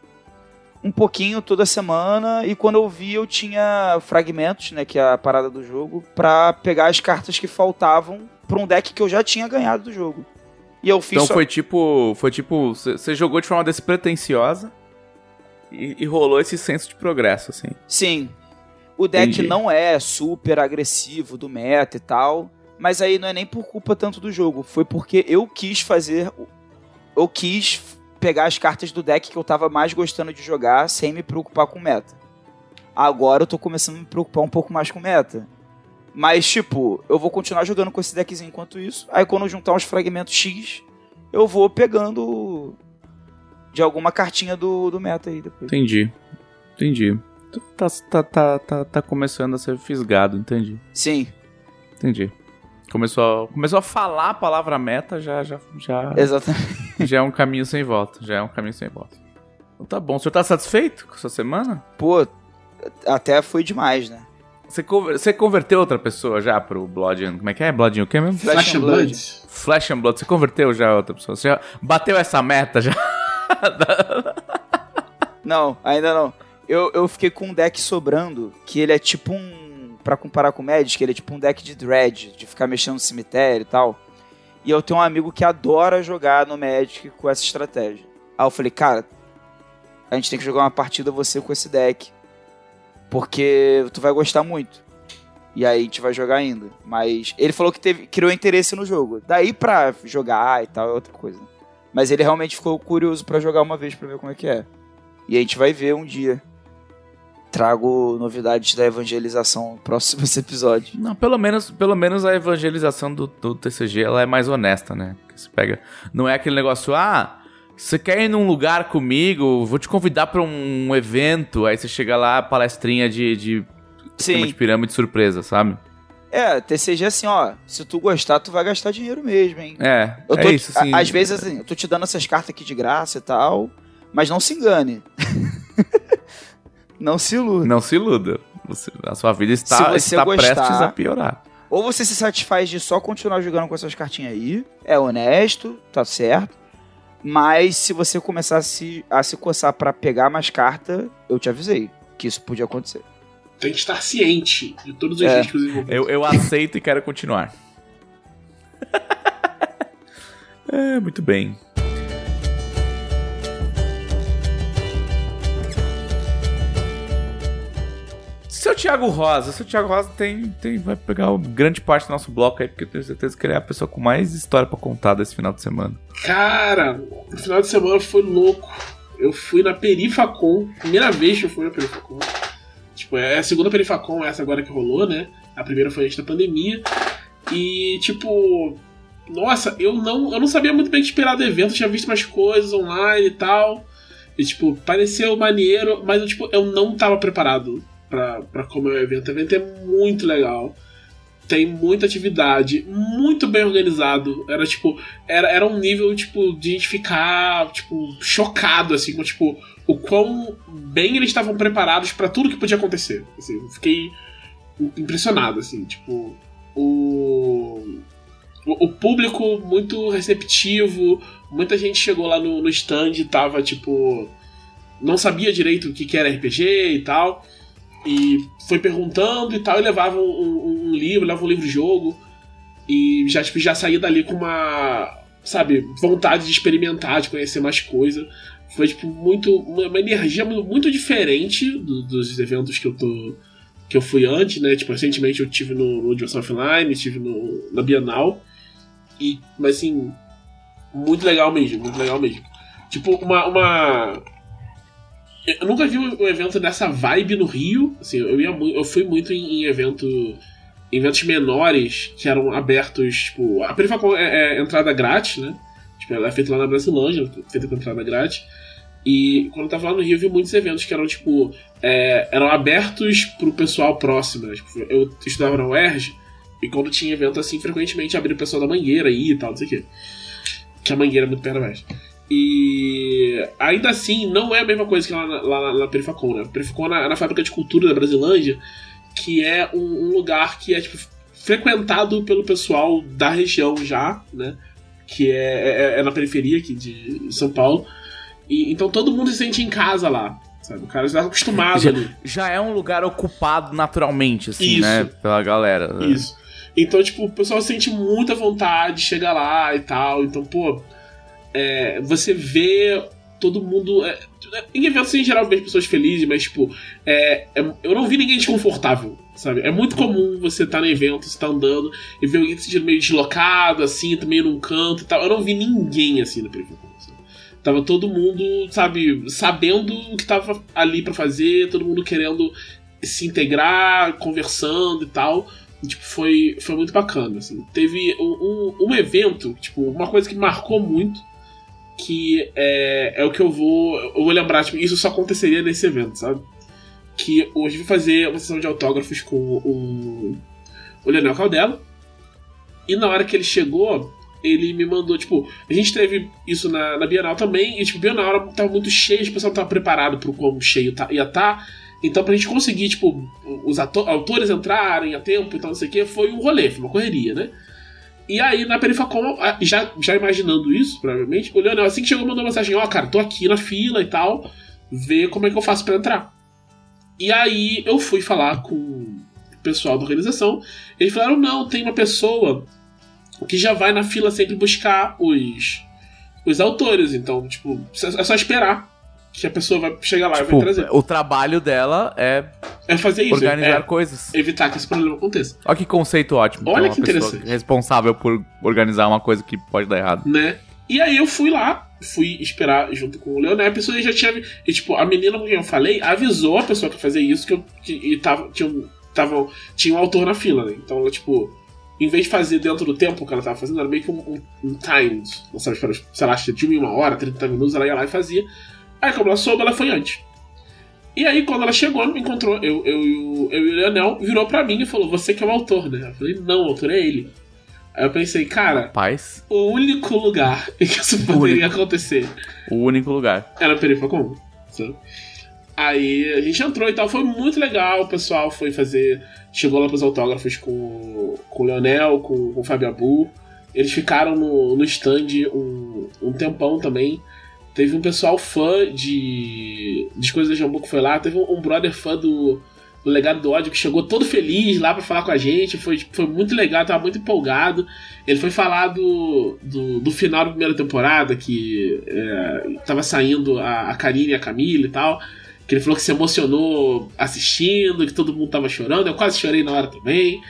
um pouquinho toda semana e quando eu vi eu tinha fragmentos, né, que é a parada do jogo, pra pegar as cartas que faltavam pra um deck que eu já tinha ganhado do jogo. E eu fiz Então só- foi tipo. Foi tipo. Você você jogou de forma despretensiosa e, e rolou esse senso de progresso, assim. Sim. O deck Entendi. não é super agressivo do meta e tal, mas aí não é nem por culpa tanto do jogo, foi porque eu quis fazer eu quis pegar as cartas do deck que eu tava mais gostando de jogar sem me preocupar com meta. Agora eu tô começando a me preocupar um pouco mais com meta. Mas, tipo, eu vou continuar jogando com esse deckzinho enquanto isso. Aí quando eu juntar uns fragmentos X, eu vou pegando de alguma cartinha do, do meta aí depois. Entendi. Entendi. Tá, tá, tá, tá, tá começando a ser fisgado, entendi. Sim, Entendi. Começou a, começou a falar a palavra meta, já, já, já, exatamente. já é um caminho sem volta. Já é um caminho sem volta. Então tá bom. O senhor tá satisfeito com a sua semana? Pô, até foi demais, né? Você, conver- você converteu outra pessoa já pro Blood and... Como é que é? Blood and o quê mesmo? Flash Flash and Blood. Blood. Flash and Blood. Você converteu já outra pessoa? Você já bateu essa meta já? Não, ainda não. Eu, eu fiquei com um deck sobrando, que ele é tipo um. Pra comparar com o Magic, ele é tipo um deck de dread, de ficar mexendo no cemitério e tal. E eu tenho um amigo que adora jogar no Magic com essa estratégia. Aí eu falei, cara, a gente tem que jogar uma partida você com esse deck. Porque tu vai gostar muito. E aí a gente vai jogar ainda. Mas ele falou que teve, criou interesse no jogo. Daí pra jogar e tal é outra coisa. Mas ele realmente ficou curioso pra jogar uma vez pra ver como é que é. E a gente vai ver um dia. Trago novidades da evangelização no próximo [laughs] episódio. Não, pelo menos, pelo menos a evangelização do, do TCG ela é mais honesta, né? Você pega, não é aquele negócio, ah, você quer ir num lugar comigo, vou te convidar pra um evento, aí você chega lá, palestrinha de, de esquema de Sim. pirâmide surpresa, sabe? É, TCG é assim, ó. Se tu gostar, tu vai gastar dinheiro mesmo, hein? É, Eu é tô, isso, assim. a- Às vezes, assim, eu tô te dando essas cartas aqui de graça e tal. Mas não se engane. [laughs] Não se iluda. Não se iluda. Você- a sua vida está, está gostar- prestes a piorar. Ou você se satisfaz de só continuar jogando com essas cartinhas aí, é honesto, tá certo. Mas se você começar a se, a se coçar pra pegar mais carta, eu te avisei que isso podia acontecer. Tem que estar ciente de todos os É. riscos envolvidos. Eu, eu aceito e quero continuar. [laughs] é, muito bem. Seu Thiago Rosa, seu Thiago Rosa tem, tem, vai pegar grande parte do nosso bloco aí, porque eu tenho certeza que ele é a pessoa com mais história pra contar desse final de semana. Cara, o final de semana foi louco. Eu fui na Perifacon, primeira vez que eu fui na Perifacon. Tipo, é a segunda Perifacon, essa agora que rolou, né? A primeira foi antes da pandemia. E, tipo, nossa, eu não, eu não sabia muito bem o que esperar do evento, eu tinha visto umas coisas online e tal. E, tipo, pareceu maneiro, mas tipo, eu não tava preparado pra como é o evento. O evento é muito legal. Tem muita atividade, muito bem organizado. Era tipo, era, era um nível, tipo, de gente ficar, tipo, chocado, assim, com, tipo, o quão bem eles estavam preparados pra tudo que podia acontecer. Assim, fiquei impressionado, assim, tipo, o, o público muito receptivo, muita gente chegou lá no, no stand e tava, tipo, não sabia direito o que, que era RPG e tal, e foi perguntando e tal, e levava um, um- um livro, levava um livro-jogo, e já, tipo, já saía dali com uma, sabe, vontade de experimentar, de conhecer mais coisa. Foi, tipo, muito, uma, energia mu- muito diferente do- dos eventos que eu tô que eu fui antes, né? Tipo, recentemente eu tive no, no Offline, estive no, na Bienal. E, mas assim, muito legal mesmo, muito legal mesmo. Tipo, uma. uma... Eu nunca vi um evento dessa vibe no Rio. Assim, eu, ia, eu fui muito em, em evento. eventos menores que eram abertos, tipo. A Perifacon é, é entrada grátis, né? Tipo, ela é feita lá na Brasilândia, feita com entrada grátis. E quando eu tava lá no Rio, eu vi muitos eventos que eram, tipo, é, eram abertos pro pessoal próximo. Né? Tipo, eu estudava na UERJ, e quando tinha evento assim, frequentemente abria o pessoal da Mangueira aí e tal, não sei o quê. Que a Mangueira é muito perto da UERJ. E ainda assim, não é a mesma coisa que lá na, lá na, na Perifacon, né? Perifacon é na, é na Fábrica de Cultura da Brasilândia, que é um, um lugar que é, tipo, frequentado pelo pessoal da região já, né? Que é, é, é na periferia aqui de São Paulo. E, então todo mundo se sente em casa lá, sabe? O cara já tá acostumado Já, ali. já é um lugar ocupado naturalmente, assim, Isso. né? Pela galera. Isso. Então, tipo, o pessoal sente muita vontade, chega lá e tal. Então, pô, é, você vê todo mundo. é, em eventos em geral, vejo pessoas felizes, mas, tipo, é, é- eu não vi ninguém desconfortável, sabe? É muito comum você estar no evento, você tá andando e ver alguém se sentindo meio deslocado, assim, meio num canto e tal. Eu não vi ninguém assim no preview. sabe? Tava todo mundo, sabe, sabendo o que tava ali pra fazer, todo mundo querendo se integrar, conversando e tal. E, tipo, foi, foi muito bacana, assim. Teve um, um, um evento, tipo, uma coisa que marcou muito, que é, é o que eu vou. Eu vou lembrar, tipo, isso só aconteceria nesse evento, sabe? Que hoje vou fazer uma sessão de autógrafos com o, o Leonel Caldela. E na hora que ele chegou, ele me mandou, tipo, a gente teve isso na, na Bienal também, e tipo, Bienal tava muito cheio, o pessoal tava preparado pro quão cheio tá, ia estar. Então, pra gente conseguir, tipo, os autores entrarem a tempo e tal, não sei o que, foi um rolê, foi uma correria, né? E aí, na Perifacom, já, já imaginando isso, provavelmente, o Leonel, assim que chegou, mandou mensagem: Ó, cara, tô aqui na fila e tal, vê como é que eu faço pra entrar. E aí, eu fui falar com o pessoal da organização, eles falaram: não, tem uma pessoa que já vai na fila sempre buscar os, os autores, então, tipo, é só esperar que a pessoa vai chegar lá e vai Tipo, trazer. o trabalho dela é É fazer isso, organizar é coisas. evitar que esse problema aconteça. Olha que conceito ótimo. Olha Então, que interessante. responsável por organizar uma coisa que pode dar errado. né? E aí eu fui lá, fui esperar junto com o Leonel, a pessoa já tinha. E tipo, a menina com quem eu falei avisou a pessoa que ia fazer isso que eu. Que, e tava, tinha, um, tava, tinha um autor na fila, né? Então ela, tipo, em vez de fazer dentro do tempo que ela tava fazendo, era meio que um, um, um timed. Não sabe, para, sei lá, de uma hora, 30 minutos, ela ia lá e fazia. Aí, como ela soube, ela foi antes. E aí, quando ela chegou, me encontrou, eu, eu, e o- eu e o Leonel, virou pra mim e falou: Você que é o autor, né? Eu falei: Não, o autor é ele. Aí eu pensei, cara, Paz, o único lugar em [laughs] que isso poderia acontecer o único lugar. era Perifacom. sabe? Aí a gente entrou e tal, foi muito legal. O pessoal foi fazer. Chegou lá pros autógrafos com, com o Leonel, com, com o Fábio Abu. Eles ficaram no, no stand um, um tempão também. Teve um pessoal fã de, de coisas da Jambu que foi lá. Teve um, um brother fã do, do Legado do Ódio que chegou todo feliz lá para falar com a gente. Foi, foi muito legal, tava muito empolgado. Ele foi falar do, do, do final da primeira temporada, que é, tava saindo a, a Karine e a Camila e tal. Que ele falou que se emocionou assistindo, que todo mundo tava chorando. Eu quase chorei na hora também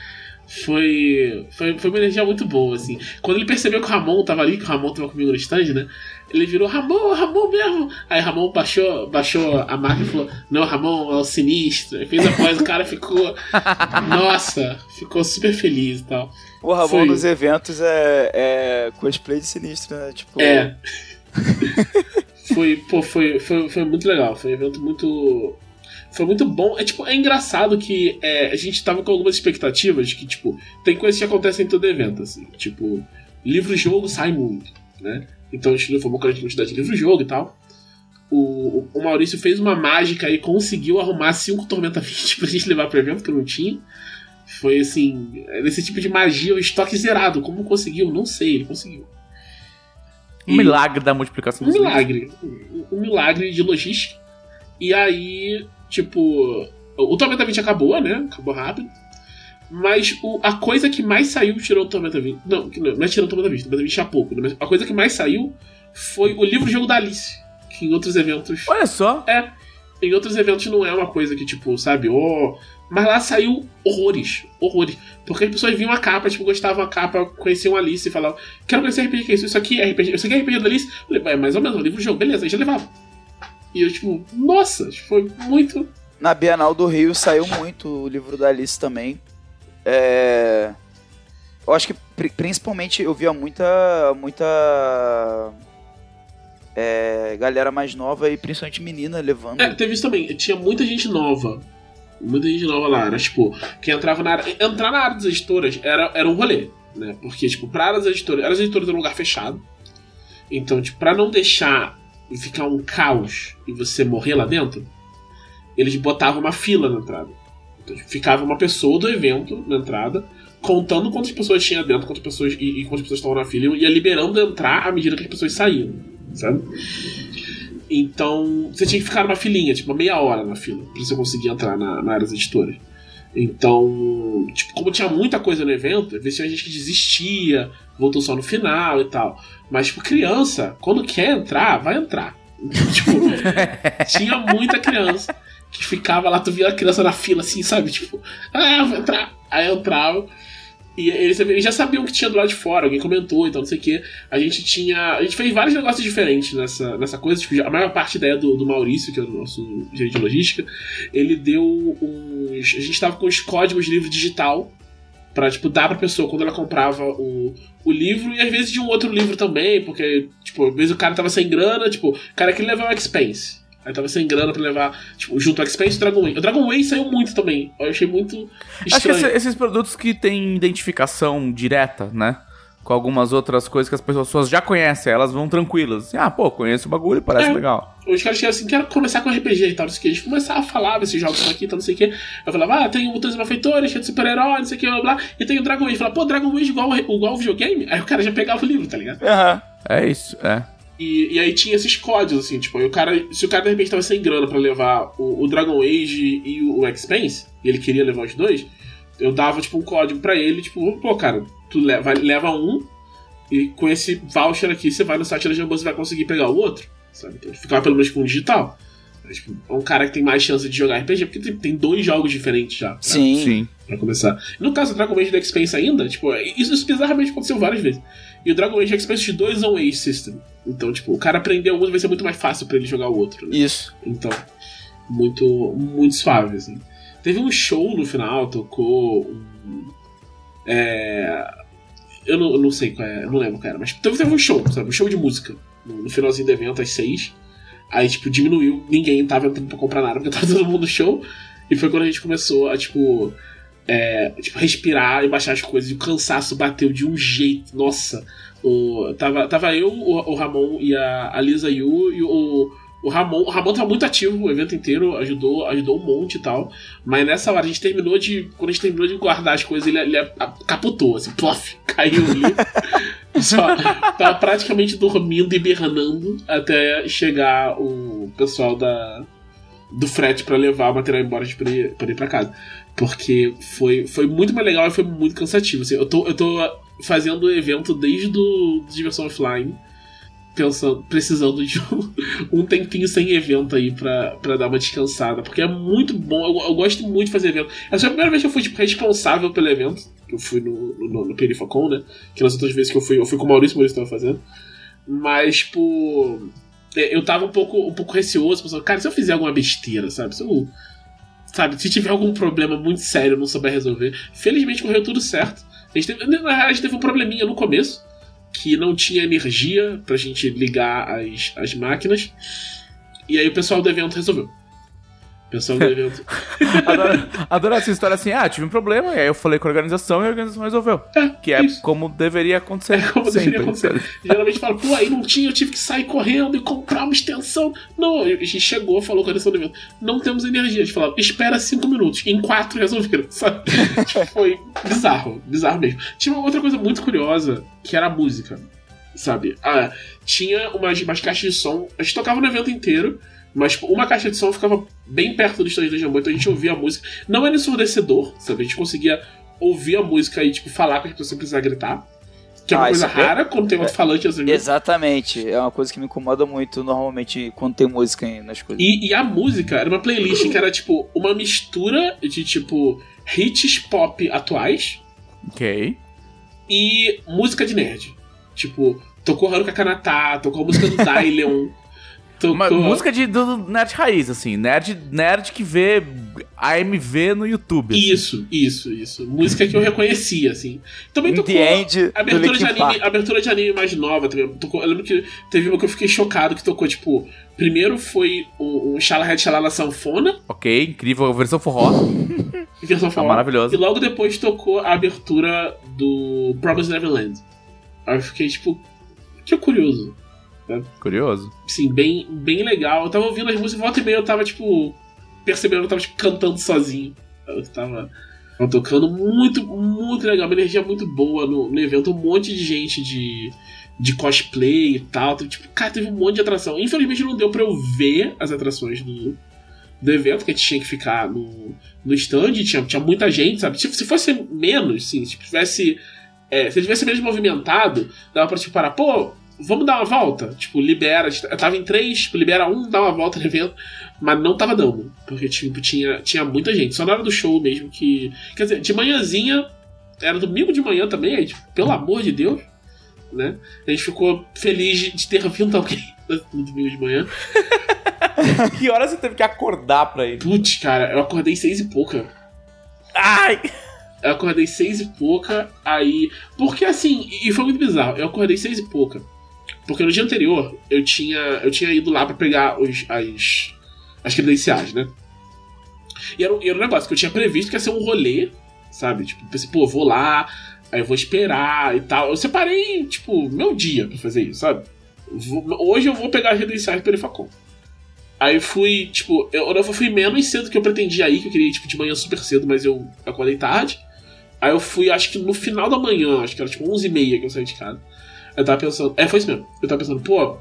foi, foi, foi uma energia muito boa, assim. Quando ele percebeu que o Ramon tava ali, que o Ramon tava comigo no stand, né? Ele virou Ramon, Ramon mesmo. Aí Ramon baixou, baixou a marca e falou: Não, Ramon é o sinistro. Aí fez a voz, o cara ficou. [laughs] Nossa, ficou super feliz e tal. O Ramon foi... nos eventos é, é cosplay de sinistro, né? Tipo... É. foi, pô, foi, foi, foi muito legal. Foi um evento muito foi muito bom. É tipo, é engraçado que é, a gente tava com algumas expectativas que, tipo, tem coisas que acontecem em todo evento, assim. Tipo, livro-jogo sai muito, né? Então a gente levou uma grande quantidade de livro-jogo e tal. O, o Maurício fez uma mágica e conseguiu arrumar cinco Tormenta 20 [laughs] pra gente levar pro evento, que não tinha. Foi assim, nesse tipo de magia, o estoque zerado. Como conseguiu? Não sei, ele conseguiu. Um e... milagre da multiplicação Um milagre. Um, um milagre de logística. E aí, Tipo, o Tormenta 20 acabou, né? Acabou rápido. Mas o, a coisa que mais saiu tirou o Tormenta 20. Não, não é tirou o Tormenta 20, o Tormenta 20 tinha pouco. Né? Mas a coisa que mais saiu foi o livro-jogo da Alice. Que em outros eventos. Olha só! É. Em outros eventos não é uma coisa que, tipo, sabe, oh. Mas lá saiu horrores. Horrores. Porque as pessoas viam a capa, tipo, gostavam da capa, conheciam a Alice e falavam: Quero conhecer RPG, que é isso? Isso aqui é RPG. Isso aqui é RPG da Alice? Eu falei, é mais ou menos, o livro-jogo, beleza, aí já levava. E eu, tipo, nossa, foi muito. Na Bienal do Rio saiu muito o livro da Alice também. É... Eu acho que principalmente eu via muita. muita. É, galera mais nova e principalmente menina levando. É, teve isso também. Tinha muita gente nova. Muita gente nova lá. Era tipo, quem entrava na área. Entrar na área das editoras era, era um rolê, né? Porque, tipo, pra área das editoras. As editoras eram um lugar fechado. Então, tipo, pra não deixar ficar um caos e você morrer lá dentro, eles botavam uma fila na entrada. Ficava uma pessoa do evento na entrada, contando quantas pessoas tinha dentro, quantas pessoas e, e quantas pessoas estavam na fila, e ia liberando entrar à medida que as pessoas saíam, sabe? Então, você tinha que ficar numa filinha, tipo, uma meia hora na fila, pra você conseguir entrar na, na área das editoras. Então, tipo, como tinha muita coisa no evento, às vezes tinha gente que desistia, voltou só no final e tal. Mas, tipo, criança, quando quer entrar, vai entrar. tipo, [laughs] tinha muita criança que ficava lá, tu via a criança na fila assim, sabe? Tipo, ah, vou entrar. Aí eu entrava. E eles, já sabiam que tinha do lado de fora, alguém comentou, então não sei o que. A gente tinha. A gente fez vários negócios diferentes nessa, nessa coisa. Tipo, a maior parte da ideia do, do Maurício, que é o nosso gerente de logística, ele deu uns. A gente tava com os códigos de livro digital Pra, tipo, dar pra pessoa quando ela comprava o, o livro e às vezes de um outro livro também, porque, tipo, às vezes o cara tava sem grana, tipo, o cara queria levar o Expense. Aí tava sem grana pra levar, tipo, junto ao Expense e o Dragon Way. O Dragon Way saiu muito também. Eu achei muito estranho. Acho que esses produtos que têm identificação direta, né? com algumas outras coisas que as pessoas já conhecem, elas vão tranquilas. ah, pô, conheço o bagulho, parece é, legal. Os caras chegam assim, quero começar com RPG e tal, não sei o que. A gente começava a falar desses jogos aqui, tal, não sei o que. Eu falava, ah, tem o Mutantes Malfeitores, é de super-herói, não sei o que, blá, blá. E tem o Dragon Age. Falava, pô, Dragon Age igual, igual o videogame? Aí o cara já pegava o livro, tá ligado? Aham. Uhum. É isso, é. E, e, aí tinha esses códigos, assim, tipo, o cara, se o cara de repente tava sem grana pra levar o, o Dragon Age e o, o Expense, e ele queria levar os dois, eu dava, tipo, um código pra ele, tipo, pô, cara, tu leva, leva um, e com esse voucher aqui, você vai no site da Jambus e vai conseguir pegar o outro. Sabe? Então, ficar pelo menos com o digital. É, tipo, é um cara que tem mais chance de jogar RPG, porque tem, tem dois jogos diferentes já. Pra, sim. Sim. Pra começar. No caso do Dragon Age do Expense ainda, tipo, isso, isso bizarramente aconteceu várias vezes. E o Dragon Age Expense de dois on Age System. Então, tipo, o cara aprender um vai ser muito mais fácil para ele jogar o outro. Né? Isso. Então, muito, muito suave, assim. Teve um show no final, tocou um. É, eu não, eu não sei qual é, eu não lembro qual era, mas teve, teve um show, sabe? Um show de música. No, no finalzinho do evento, às seis. Aí, tipo, diminuiu, ninguém tava entrando pra comprar nada, porque tava [laughs] todo mundo no show. E foi quando a gente começou a, tipo, é, tipo respirar e baixar as coisas. E o cansaço bateu de um jeito. Nossa. O, tava, tava eu, o, o Ramon e a, a Lisa Yu e o, O Ramon, o Ramon tava muito ativo o evento inteiro, ajudou, ajudou um monte e tal. Mas nessa hora a gente terminou de. Quando a gente terminou de guardar as coisas, ele, ele capotou, assim, plof, [laughs] caiu ali. Só tava praticamente dormindo e berrando até chegar o pessoal da, do frete para levar o material embora pra ir, pra ir pra casa. Porque foi, foi muito mais legal e foi muito cansativo. Assim, eu, tô, eu tô fazendo o evento desde do Diversão Offline pensando, precisando de [laughs] um, um, tempinho sem evento aí pra, pra dar uma descansada. Porque é muito bom, eu, eu, gosto muito de fazer evento. Essa é a primeira vez que eu fui tipo, responsável pelo evento. Que eu fui no, no, no Perifacon, né? Que nas outras vezes que eu fui, eu fui com o Maurício, o Maurício tava fazendo. Mas, tipo. É, eu tava um pouco, um pouco receoso, pensando, cara, se eu fizer alguma besteira, sabe? Se eu. Sabe, se tiver algum problema muito sério, não souber resolver. Felizmente correu tudo certo. A gente teve, na verdade, a gente teve um probleminha no começo que não tinha energia pra gente ligar as, as máquinas. E aí o pessoal do evento resolveu. O pessoal do evento. [laughs] adoro, adoro essa história assim, ah, tive um problema, e aí eu falei com a organização e a organização resolveu. É, que é isso. como deveria acontecer. É como sempre, deveria acontecer. Geralmente fala, pô, aí não tinha, eu tive que sair correndo e comprar uma extensão. Não, a gente chegou, falou com a organização do evento, não temos energia. A gente falou, espera cinco minutos. Em quatro resolveram, [laughs] sabe? Tipo, foi bizarro, bizarro mesmo. Tinha uma outra coisa muito curiosa, que era a música, sabe? Ah, tinha umas, umas caixas de som, a gente tocava no evento inteiro, mas tipo, uma caixa de som ficava bem perto do estande da Jambô, então a gente ouvia a música. Não era ensurdecedor, sabe? A gente conseguia ouvir a música e, tipo, falar com as pessoas sem precisar gritar. Que é uma ah, coisa é rara quando tem outro é, falante assim. Exatamente. É uma coisa que me incomoda muito normalmente quando tem música nas coisas. E, e a música era uma playlist que era, tipo, uma mistura de, tipo, hits pop atuais. Ok. E música de nerd. Tipo, tocou Haruka Kanata, tocou a música do [laughs] Dylion. Uma música de, do nerd raiz, assim. Nerd, nerd que vê AMV no YouTube. Assim. Isso, isso, isso. Música que eu reconhecia, assim. Também tocou End abertura de, anime, abertura de anime mais nova também. Tocou, eu lembro que teve uma que eu fiquei chocado que tocou, tipo... Primeiro foi um, um Shala Head Shala Sanfona. Ok, incrível. Versão forró. [laughs] versão forró. Tá maravilhoso. E logo depois tocou a abertura do Promised Neverland. Aí eu fiquei, tipo... Que curioso. Curioso. Sim, bem, bem legal. Eu tava ouvindo as músicas, volta e meia eu tava, tipo, percebendo que eu tava tipo, cantando sozinho. Eu tava, tava tocando muito, muito legal. Uma energia muito boa no, no evento. Um monte de gente de, de cosplay e tal. Tipo, cara, teve um monte de atração. Infelizmente não deu pra eu ver as atrações do, do evento, que a gente tinha que ficar no, no stand. Tinha, tinha muita gente, sabe? Tipo, se fosse menos, sim, se tivesse. É, se tivesse menos movimentado, dava pra tipo parar, pô, vamos dar uma volta? Tipo, libera. Eu tava em três, tipo, libera um, dá uma volta no evento. Mas não tava dando. Porque, tipo, tinha, tinha muita gente. Só na hora do show mesmo que. Quer dizer, de manhãzinha. Era domingo de manhã também, aí, tipo, pelo amor de Deus. Né? A gente ficou feliz de ter vindo alguém [laughs] no domingo de manhã. [laughs] que hora você teve que acordar pra ir? Putz, cara, eu acordei seis e pouca. Ai! Eu acordei seis e pouca, aí. Porque assim, e foi muito bizarro. Eu acordei seis e pouca. Porque no dia anterior eu tinha, eu tinha ido lá para pegar os, as, as credenciais, né? E era, era um negócio que eu tinha previsto que ia ser um rolê, sabe? Tipo, pensei, pô, vou lá, aí eu vou esperar e tal. Eu separei, tipo, meu dia pra fazer isso, sabe? Hoje eu vou pegar as credenciais pelo Facom. Aí fui, tipo, eu, eu fui menos cedo que eu pretendia ir, que eu queria tipo, de manhã super cedo, mas eu acordei tarde. Aí eu fui, acho que no final da manhã, acho que era tipo 11h30 que eu saí de casa. Eu tava pensando. É, foi isso mesmo. Eu tava pensando, pô,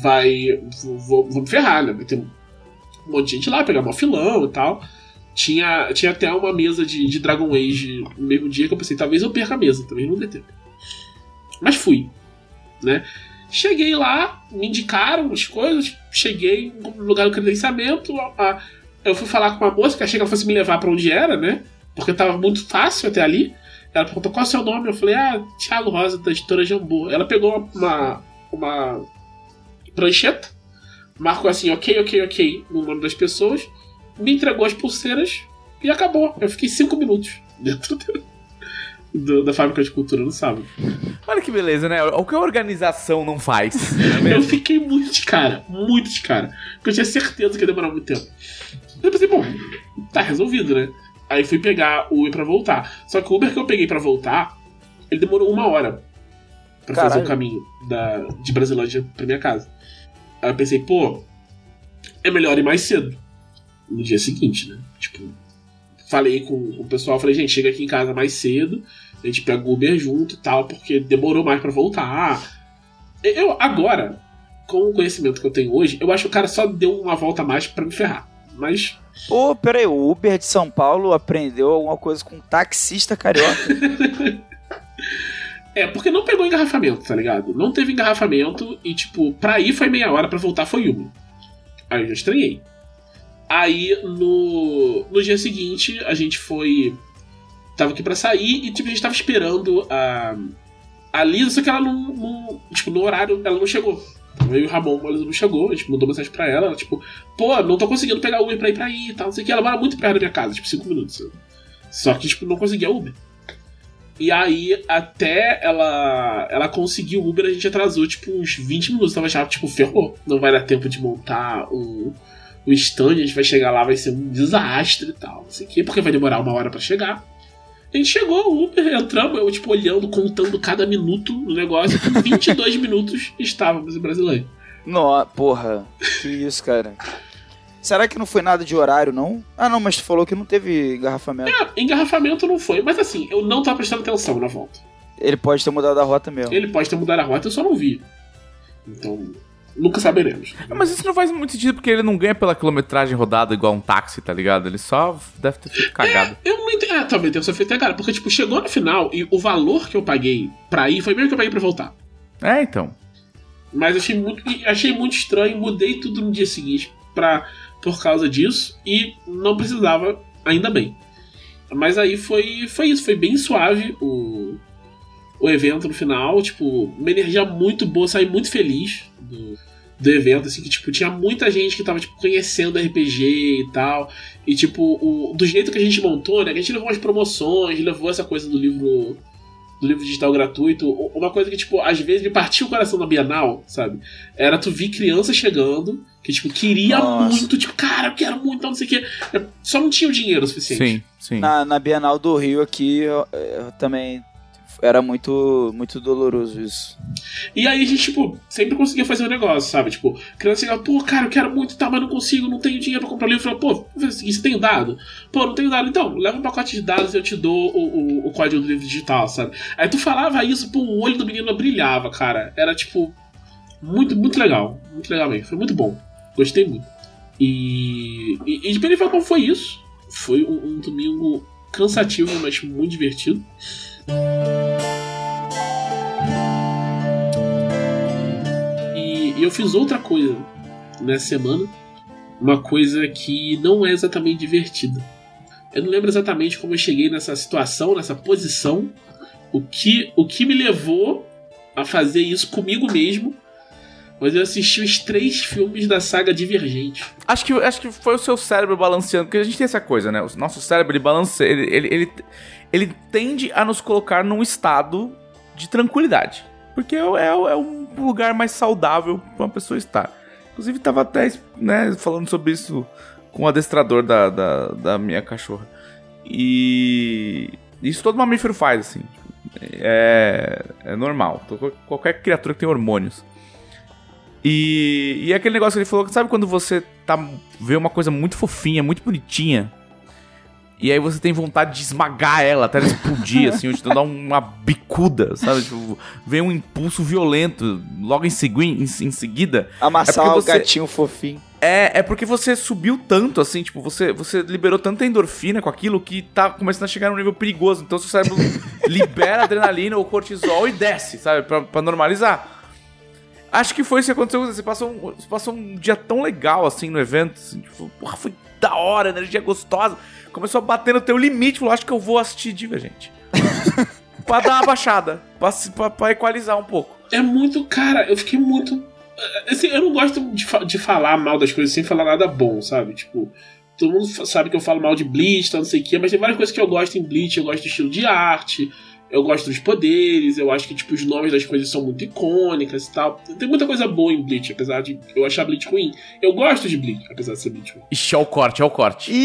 vai. Vou, vou me ferrar, né? Vai ter um monte de gente lá, pegar um filão e tal. Tinha, tinha até uma mesa de, de Dragon Age no mesmo dia que eu pensei, talvez eu perca a mesa, também não dê tempo. Mas fui, né? Cheguei lá, me indicaram as coisas, cheguei no lugar do credenciamento. A, a, eu fui falar com uma moça que achei que ela fosse me levar para onde era, né? Porque tava muito fácil até ali. Ela perguntou qual é o seu nome. Eu falei, ah, Thiago Rosa, da editora Jambu. Ela pegou uma, uma prancheta, marcou assim, ok, ok, ok, no nome das pessoas, me entregou as pulseiras e acabou. Eu fiquei cinco minutos [laughs] dentro do, da fábrica de cultura no sábado. Olha que beleza, né? O que a organização não faz. Não é eu fiquei muito de cara, muito de cara. Porque eu tinha certeza que ia demorar muito tempo. Eu pensei, bom, tá resolvido, né? Aí fui pegar o Uber pra voltar. Só que o Uber que eu peguei pra voltar, ele demorou uma hora pra Caralho. fazer o caminho da, de Brasilândia pra minha casa. Aí eu pensei, pô, é melhor ir mais cedo. No dia seguinte, né? Tipo, falei com o pessoal, falei, gente, chega aqui em casa mais cedo, a gente pega o Uber junto e tal, porque demorou mais para voltar. Eu, agora, com o conhecimento que eu tenho hoje, eu acho que o cara só deu uma volta a mais para me ferrar. Mas. Pô, peraí, o Uber de São Paulo aprendeu alguma coisa com um taxista carioca. [laughs] é, porque não pegou engarrafamento, tá ligado? Não teve engarrafamento e, tipo, pra ir foi meia hora, para voltar foi uma. Aí eu já estranhei. Aí no, no dia seguinte a gente foi. Tava aqui para sair e tipo, a gente tava esperando a, a Lisa, só que ela não, não. Tipo, no horário ela não chegou. E o Ramon, Lisa não chegou, a gente mandou mensagem pra ela, ela, tipo, pô, não tô conseguindo pegar Uber pra ir pra aí e tal, não sei o que. Ela mora muito perto da minha casa, tipo, 5 minutos. Só que, tipo, não conseguia Uber. E aí, até ela ela conseguiu o Uber, a gente atrasou, tipo, uns 20 minutos. Tava já, tipo, ferrou. Não vai dar tempo de montar o, o stand, a gente vai chegar lá, vai ser um desastre e tal. Não sei o quê, porque vai demorar uma hora para chegar. A gente chegou, o Uber, entramos, eu, tipo, olhando, contando cada minuto no negócio. Com 22 [laughs] minutos estávamos em Brasileiro. Não, porra. Que isso, cara. Será que não foi nada de horário, não? Ah, não, mas tu falou que não teve engarrafamento. É, engarrafamento não foi. Mas assim, eu não tava prestando atenção na volta. Ele pode ter mudado a rota mesmo. Ele pode ter mudado a rota, eu só não vi. Então, nunca saberemos. Mas isso não faz muito sentido porque ele não ganha pela quilometragem rodada igual um táxi, tá ligado? Ele só deve ter feito cagado. É, eu não entendo. Ah, talvez tenha só feito cagada. Porque, tipo, chegou no final e o valor que eu paguei pra ir foi mesmo que eu paguei pra voltar. É, então. Mas achei muito, achei muito estranho, mudei tudo no dia seguinte pra por causa disso e não precisava, ainda bem. Mas aí foi, foi isso, foi bem suave o, o evento no final, tipo, uma energia muito boa, saí muito feliz do, do evento, assim, que, tipo, tinha muita gente que tava, tipo, conhecendo RPG e tal, e, tipo, o, do jeito que a gente montou, né, que a gente levou as promoções, levou essa coisa do livro do livro digital gratuito, uma coisa que, tipo, às vezes me partiu o coração na Bienal, sabe? Era tu vir criança chegando, que, tipo, queria Nossa. muito, tipo, cara, eu quero muito, não sei o quê. Só não tinha o dinheiro suficiente. Sim, sim. Na, na Bienal do Rio aqui, eu, eu também era muito muito doloroso isso. E aí a gente, tipo, sempre conseguia fazer um negócio, sabe? Tipo, criança chegava, pô, cara, eu quero muito, tá, mas não consigo, não tenho dinheiro pra comprar livro. Eu falava, pô, você tem dado? Pô, não tenho dado. Então, leva um pacote de dados e eu te dou o, o, o código do livro digital, sabe? Aí tu falava isso, pô, o olho do menino brilhava, cara. Era, tipo, muito, muito legal. Muito legal mesmo. Foi muito bom. Gostei muito. E, e, e de Periférico como foi isso. Foi um, um domingo cansativo, mas muito divertido. E, eu fiz outra coisa nessa semana. Uma coisa que não é exatamente divertida. Eu não lembro exatamente como eu cheguei nessa situação, nessa posição. O que, o que me levou a fazer isso comigo mesmo. Mas eu assisti os três filmes da saga Divergente. Acho que, acho que foi o seu cérebro balanceando, porque a gente tem essa coisa, né? O nosso cérebro ele balanceia, ele, ele, ele, ele tende a nos colocar num estado de tranquilidade. Porque é, é, é um lugar mais saudável para uma pessoa estar. Inclusive, tava até né, falando sobre isso com o adestrador da, da, da minha cachorra. E isso todo mamífero faz, assim. É, é normal. Qualquer criatura que tem hormônios. E, e é aquele negócio que ele falou, sabe quando você tá vê uma coisa muito fofinha, muito bonitinha, e aí você tem vontade de esmagar ela até ela explodir, [laughs] assim, ou te dar uma bicuda, sabe? Tipo, vem um impulso violento logo em, segui em, em seguida. Amassar é você... o gatinho fofinho. É, é porque você subiu tanto, assim, tipo, você, você liberou tanta endorfina com aquilo que tá começando a chegar num nível perigoso. Então seu cérebro [laughs] libera adrenalina ou cortisol e desce, sabe? Pra, pra normalizar. Acho que foi isso que aconteceu. Você passou um, você passou um dia tão legal assim no evento. Assim, tipo, porra, foi da hora, energia gostosa. Começou a bater no teu limite. Falou, acho que eu vou assistir Divergente. [laughs] pra dar uma baixada. Pra, pra, pra, equalizar um pouco. É muito. Cara, eu fiquei muito. Assim, eu não gosto de, de falar mal das coisas sem falar nada bom, sabe? Tipo. Todo mundo sabe que eu falo mal de Bleach, tá, não sei o quê, mas tem várias coisas que eu gosto em Bleach. Eu gosto do estilo de arte, eu gosto dos poderes, eu acho que tipo, os nomes das coisas são muito icônicas e tal. Tem muita coisa boa em Bleach, apesar de eu achar Bleach ruim. Eu gosto de Bleach, apesar de ser Bleach ruim. Ixi, é o corte, é o corte. [laughs]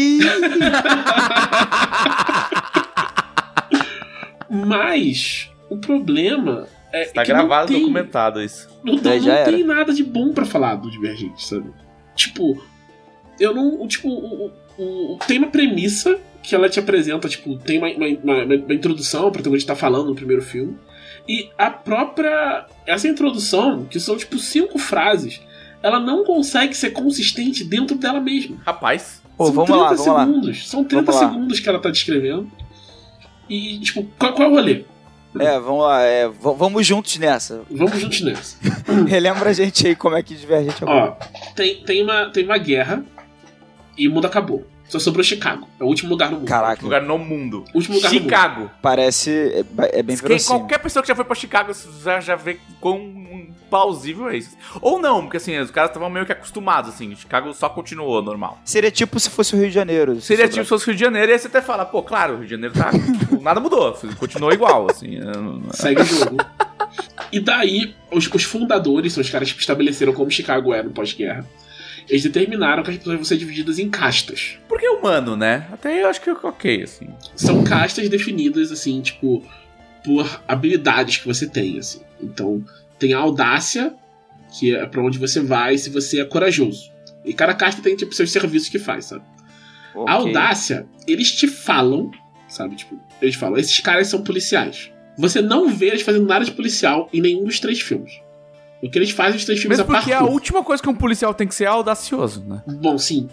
Mas o problema é Está gravado, tem, documentado isso. Não, não, não tem nada de bom para falar do Divergente, sabe? Tipo, eu não. Tipo, o, o, o- tem uma premissa que ela te apresenta, tipo, tem uma, uma, uma- uma introdução, o protagonista tá falando no primeiro filme. E a própria. Essa introdução, que são tipo cinco frases, ela não consegue ser consistente dentro dela mesma. Rapaz. Pô, São vamos 30 lá, vamos lá. segundos. São 30 Vamos lá. segundos que ela tá descrevendo. E, tipo, qual, qual é o rolê? É, vamos lá, é, vamos juntos nessa. Vamos juntos nessa. [laughs] Relembra a gente aí como é que Divergente agora. Ó, tem, tem, uma, tem uma guerra e o mundo acabou. Só sobrou Chicago. É o último lugar no mundo. Caraca, Lugar no mundo. Último lugar no mundo. Chicago. parece. É, é bem Quem- verossímil. qualquer pessoa que já foi pra Chicago já, já vê quão plausível é isso. Ou não, porque assim, os caras estavam meio que acostumados, assim. Chicago só continuou normal. Seria tipo se fosse o Rio de Janeiro. se Seria tipo se fosse Rio de Janeiro, e aí você até fala, pô, claro, o Rio de Janeiro tá. tipo, nada mudou, continuou igual, assim. é, não- Segue o jogo. E daí, os, os fundadores, são os caras que estabeleceram como Chicago era no pós-guerra. Eles determinaram que as pessoas vão ser divididas em castas. Porque é humano, né? Até eu acho que é ok, assim. São castas definidas, assim, tipo, por habilidades que você tem, assim. Então, tem a audácia, que é pra onde você vai se você é corajoso. E cada casta tem, tipo, seus serviços que faz, sabe? Ok. A audácia, eles te falam, sabe? Tipo, eles falam, esses caras são policiais. Você não vê eles fazendo nada de policial em nenhum dos três filmes. O que eles fazem nos três filmes Mesmo é porque a parkour. última coisa que um policial tem que ser é audacioso, né? Bom, sim.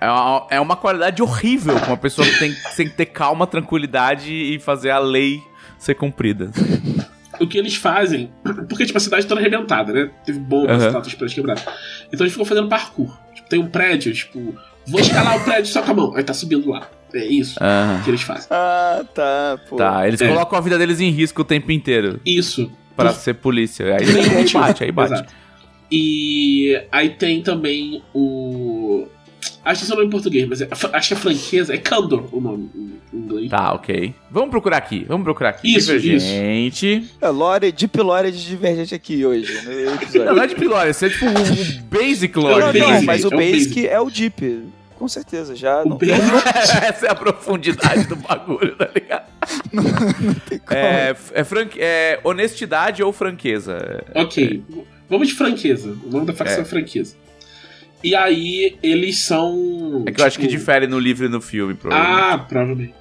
É uma, é uma qualidade horrível pra uma pessoa que tem, tem que ter calma, tranquilidade e fazer a lei ser cumprida. O que eles fazem. Porque, tipo, a cidade toda arrebentada, né? Teve bombas e tal, os prédios quebrados. Então eles ficam fazendo parkour. Tipo, tem um prédio, tipo, vou escalar o prédio só com a mão. Aí tá subindo lá. É isso Ah, que eles fazem. Ah, tá, pô. tá, eles É. colocam a vida deles em risco o tempo inteiro Isso. Pra ser polícia. Aí, aí motivo. bate, aí bate. Exato. E aí tem também o. Acho que é o nome em português, mas é- acho que é franqueza. É Candor o nome em inglês. Tá, ok. Vamos procurar aqui, vamos procurar aqui. Isso, Divergente. É, Lore, Deep Lore de Divergente aqui hoje, episódio. Não, não é de Pilore, esse é tipo o, o Basic Não, Lore. não, Basic, mas o é Basic. é o Deep. Com certeza, já O não, Basic- [laughs] Essa é a profundidade do bagulho, tá ligado? [laughs] tem como. É, é, franque- é honestidade ou franqueza? Ok. Vamos de franqueza. O nome da facção é, franqueza. E aí, eles são. É que eu acho que tipo, difere no livro e no filme, provavelmente. Ah, provavelmente.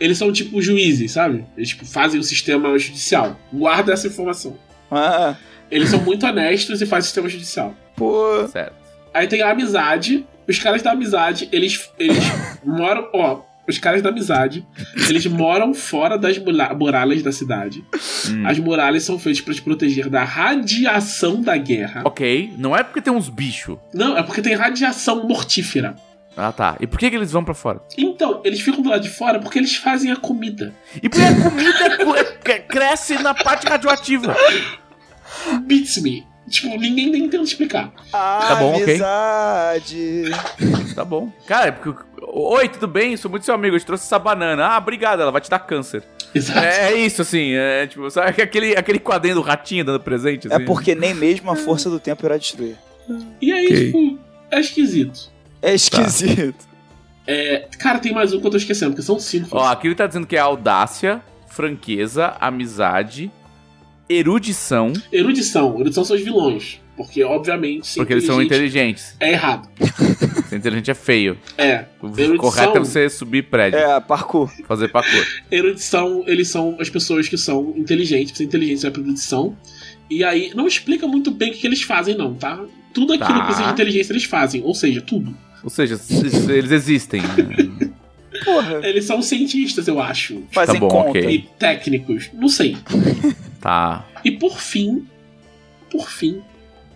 Eles são tipo juízes, sabe? Eles tipo, fazem o sistema judicial. Guarda essa informação. Ah, Eles são muito honestos e fazem o sistema judicial. pô. Certo. Aí tem a amizade. Os caras da amizade, eles, eles [laughs] moram. Ó, os caras da amizade, eles moram fora das muralhas da cidade. Hum. As muralhas são feitas pra te proteger da radiação da guerra. Ok, não é porque tem uns bichos. Não, é porque tem radiação mortífera. Ah, tá. E por que, que eles vão pra fora? Então, eles ficam do lado de fora porque eles fazem a comida. E porque a comida [laughs] cresce na parte radioativa. Beats me. Tipo, ninguém nem tenta explicar. Tá bom, ok. Amizade. Tá bom. Cara, é porque. Oi, tudo bem? Sou muito seu amigo, eu te trouxe essa banana. Ah, obrigado, ela vai te dar câncer. Exato. É, é isso, assim. É tipo, sabe [laughs] aquele, aquele quadrinho do ratinho dando presente? É Assim? porque nem mesmo a força do tempo irá destruir. E aí, Ok. tipo, é esquisito. É esquisito. É, cara, tem mais um que eu tô esquecendo, porque são cinco. Ó, aqui ele tá dizendo que é audácia, franqueza, amizade, erudição, Erudição. Erudição são os vilões. Porque, obviamente, porque eles são inteligente inteligentes. É errado. [laughs] Ser inteligente é feio. É. O Erudição- correto é você subir prédio, É, parkour. fazer parkour. Erudição, eles são as pessoas que são inteligentes. Pra ser inteligente, você vai pra erudição. E aí, não explica muito bem o que, eles fazem, não, tá? Tudo aquilo Tá. que precisa de inteligência eles fazem. Ou seja, tudo. Ou seja, eles existem. Porra. Eles são cientistas, eu acho. Fazem Tá bom, conta. ok. E técnicos. Não sei. Tá, E por fim, por fim,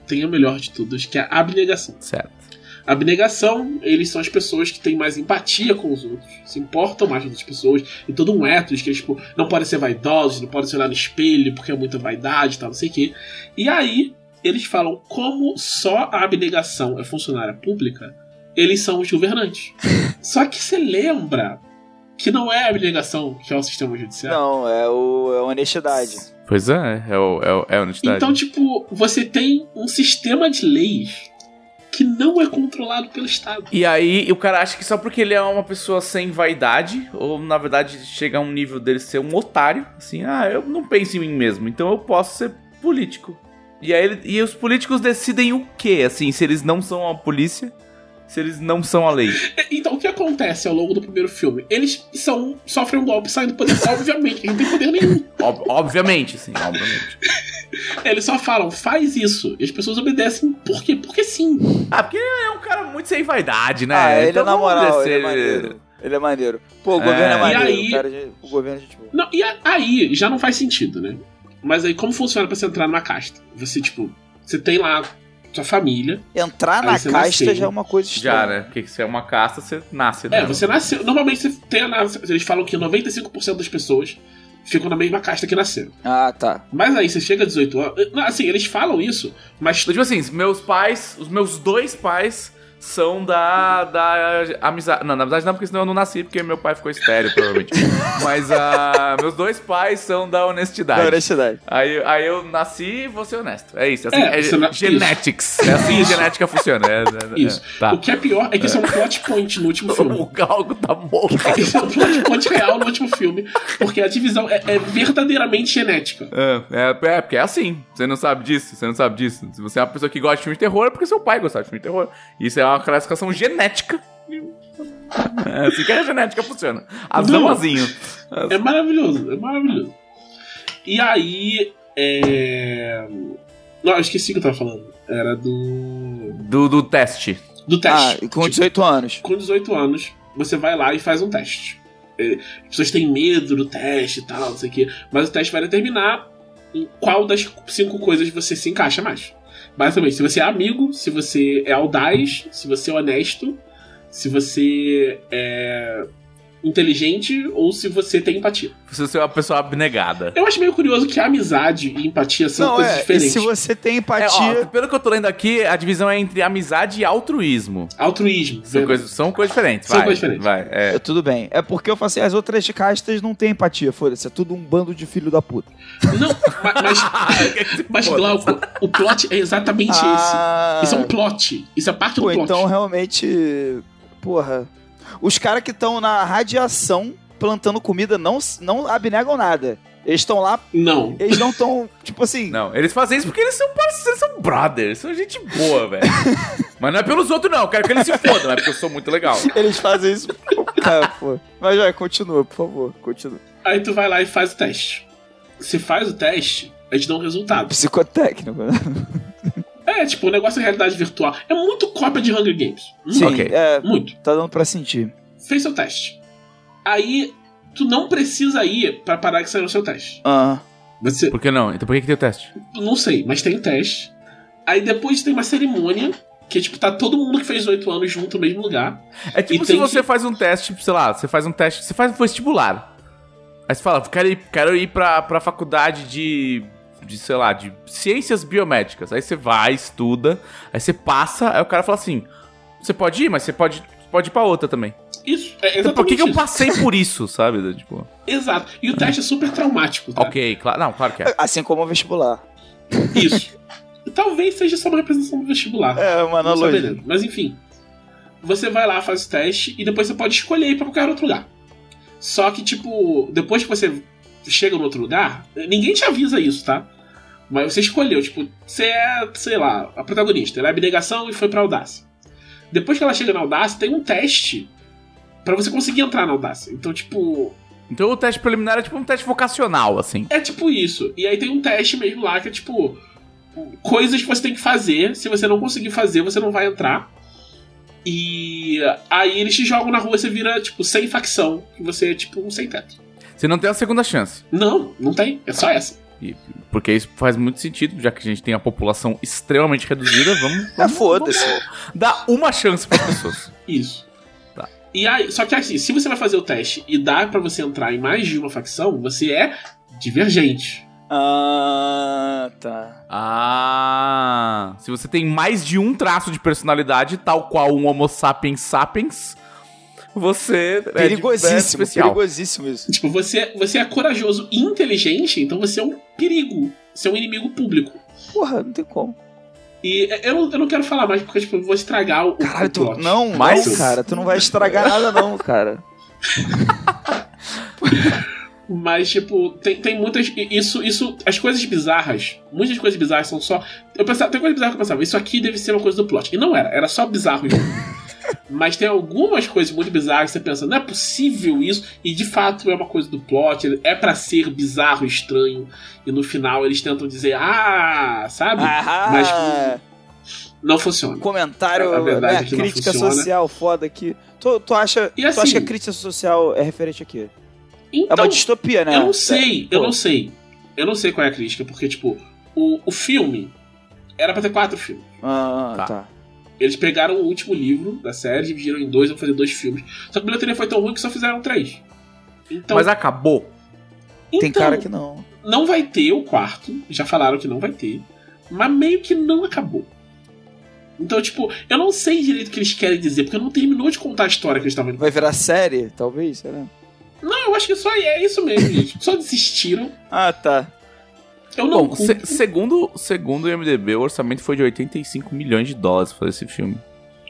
tem a melhor de todas, que é a abnegação. certo. A abnegação, eles são as pessoas que têm mais empatia com os outros, se importam mais com as pessoas, e todo um ethos que eles, tipo, não podem ser vaidosos, não podem se olhar no espelho porque é muita vaidade e tal, não sei o quê. E aí, eles falam como só a abnegação é funcionária pública, eles são os governantes. [laughs] Só que você lembra que não é a abnegação que é o sistema judiciário. Não, é, o, é a honestidade. Pois é, é, o, é, o- é a honestidade. Então, tipo, você tem um sistema de leis que não é controlado pelo Estado. E aí, o cara acha que só porque ele é uma pessoa sem vaidade, ou na verdade chega a um nível dele ser um otário, assim, ah, eu não penso em mim mesmo, então eu posso ser político. E aí, ele- e os políticos decidem o quê, assim, se eles não são a polícia, se eles não são a lei? Então, o que acontece ao longo do primeiro filme? Eles são, sofrem um golpe saindo do poder, [laughs] obviamente, eles não tem poder nenhum. Ob- obviamente, sim, obviamente. [laughs] Eles só falam, faz isso. E as pessoas obedecem, por quê? Porque sim. Ah, porque ele é um cara muito sem vaidade, né? Ah, ele Então é na moral, ele é maneiro. Ele é maneiro. Pô, o É. governo é E maneiro. aí- O, cara, de- o governo é gente boa. Não, e a- aí já não faz sentido, né? Mas aí como funciona pra você entrar numa casta? Você, tipo, você tem lá sua família. Entrar na casta nasceu. já é uma coisa estranha. Já, né? Porque se é uma casta, você nasce, né? É, você nasceu. Normalmente você tem a, Eles falam que 95% das pessoas ficam na mesma casta que nasceram. Ah, tá. Mas aí você chega a 18 anos. não, Assim, eles falam isso, mas. Tipo assim, meus pais, os meus dois pais são da, da amizade. Não, na verdade não, porque senão eu não nasci, porque meu pai ficou estéreo, provavelmente. [laughs] Mas ah, meus dois pais são da honestidade. Da honestidade. Aí, aí eu nasci e vou ser honesto. É isso. Assim, É, é, na- genetics. É assim que Isso. genética funciona. É, é, é, Isso. tá. O que é pior é que isso é um plot point no último [laughs] O filme. galgo tá morto. [laughs] Isso é um plot point real no último filme. Porque a divisão é, é verdadeiramente genética. É, é, é, porque é assim. Você não sabe disso, você não sabe disso. Se você é uma pessoa que gosta de filme de terror, é porque seu pai gostava de filme de terror. Isso é uma classificação genética. É assim que a genética funciona. Azamazinho. É maravilhoso, é maravilhoso. E aí. É. Não, eu esqueci o que eu tava falando. Era do. Do, do teste. Do Ah, teste. e com Tipo, 18 anos. com 18 anos, você vai lá e faz um teste. É, As pessoas têm medo do teste e tal, não sei o quê. Mas o teste vai determinar em qual das cinco coisas você se encaixa mais. Basicamente, se você é amigo, se você é audaz, se você é honesto, se você é inteligente ou se você tem empatia. Se você é uma pessoa abnegada. Eu acho meio curioso que a amizade e empatia são Não, coisas é. E diferentes. se você tem É, empatia. ó, pelo que eu tô lendo aqui, a divisão é entre amizade e altruísmo. Altruísmo. São, coisas, são coisas diferentes. São vai, coisas diferentes. Vai, é. É, tudo bem. É porque eu falei assim, as outras castas não têm empatia, foda-se. É tudo um bando de filho da puta. Não, ma- mas, mas [laughs] Glauco, o plot é exatamente Ah. esse. Isso é um plot. Isso é parte do Pô, plot. então realmente. Porra. Os caras que estão na radiação plantando comida não, não abnegam nada. Eles estão lá, Não. eles não estão, tipo assim. Não, eles fazem isso porque eles são parceiros, eles são brothers, são gente boa, velho. [laughs] Mas não é pelos outros, não. Eu quero que eles se fodam, é porque eu sou muito legal. Eles fazem isso. Cara, pô. Mas já, continua, por favor. Continua. Aí tu vai lá e faz o teste. Se faz o teste, eles dão um resultado. Psicotécnico, né? É, tipo, o negócio é realidade virtual. É muito cópia de Hunger Games. Sim, Ok. é. Muito. Tá dando pra sentir. Fez seu teste. Aí, tu não precisa ir pra parar que saiu o seu teste. Ah. Você. Por que não? Então por que, que tem o teste? Não sei, mas tem o teste. Aí depois tem uma cerimônia. Que, tipo, tá todo mundo que fez oito anos junto no mesmo lugar. É tipo se você que- faz um teste, tipo, sei lá, você faz um teste, você faz um vestibular. Aí você fala, quero ir, quero ir pra, pra faculdade de, de, sei lá, de ciências biomédicas. Aí você vai, estuda, aí você passa, aí o cara fala assim, você pode ir, mas você pode, pode ir pra outra também. Isso, é Então por que, que eu passei por isso, sabe? Tipo, [laughs] Exato. E o teste é super traumático, tá? ok, claro, não, claro que é. Assim como o vestibular. Isso. Talvez seja só uma representação do vestibular. É, uma analogia. Mas enfim. Você vai lá, faz o teste e depois você pode escolher ir pra qualquer outro lugar. Só que, tipo, depois que você chega no outro lugar, ninguém te avisa isso, tá? Mas você escolheu, tipo, você é, sei lá, a protagonista. Ela é abnegação e foi pra audácia. Depois que ela chega na audácia, tem um teste pra você conseguir entrar na audácia. Então, tipo, Então o teste preliminar é tipo um teste vocacional, assim. É tipo isso. E aí tem um teste mesmo lá que é tipo. Coisas que você tem que fazer. Se você não conseguir fazer, você não vai entrar. E aí eles te jogam na rua você vira, tipo, sem facção. E você é tipo um sem teto. Você não tem a segunda chance. Não, não tem. É só essa. E- porque isso faz muito sentido, já que a gente tem a população extremamente reduzida, vamos, É, vamos foda-se. dar uma chance para pessoas. [laughs] Isso. Tá. E aí, só que assim, se você vai fazer o teste e dá pra você entrar em mais de uma facção, você é divergente. Ah, tá. Ah, se você tem mais de um traço de personalidade, tal qual um Homo sapiens sapiens, você é de- é Perigosíssimo, perigosíssimo isso. Tipo, você, você é corajoso e inteligente, então você é um perigo. Você é um inimigo público. Porra, não tem como. E eu, não- eu não quero falar mais porque, tipo, eu vou estragar o, Caralho, tu. plot. Não, Mas- não, cara. Tu não vai estragar nada, não, cara. [laughs] Mas, tipo, tem, tem muitas. Isso, isso. As coisas bizarras. Muitas coisas bizarras são só. Eu pensava, tem coisa bizarra que eu pensava, isso aqui deve ser uma coisa do plot. E não era, era só bizarro. [laughs] Mas tem algumas coisas muito bizarras que você pensa, não é possível isso. E de fato é uma coisa do plot, é para ser bizarro, estranho. E no final eles tentam dizer, ah, sabe? Ah, Mas não funciona. comentário, A verdade né, é que não crítica funciona. social foda aqui. Tu, tu, acha, E tu assim- acha que a crítica social é referente a quê? É Então, uma distopia, né? eu não sei, eu Pô. não sei. Eu não sei qual é a crítica, porque, tipo, o, o filme era pra ter quatro filmes. Ah, Tá. tá. Eles pegaram o último livro da série, dividiram em dois, vão fazer dois filmes. Só que a bilheteria foi tão ruim que só fizeram três. Então, Mas acabou. Tem então, cara que não. não vai ter o quarto. Já falaram que não vai ter. Mas meio que não acabou. Então, tipo, eu não sei direito o que eles querem dizer, porque não terminou de contar a história que eles estavam. Vai virar série, talvez? Será? Não, eu acho que só é isso mesmo, gente. Só desistiram. Ah, tá. Eu não Bom, se- segundo, segundo o MDB, o orçamento foi de 85 milhões de dólares pra esse filme.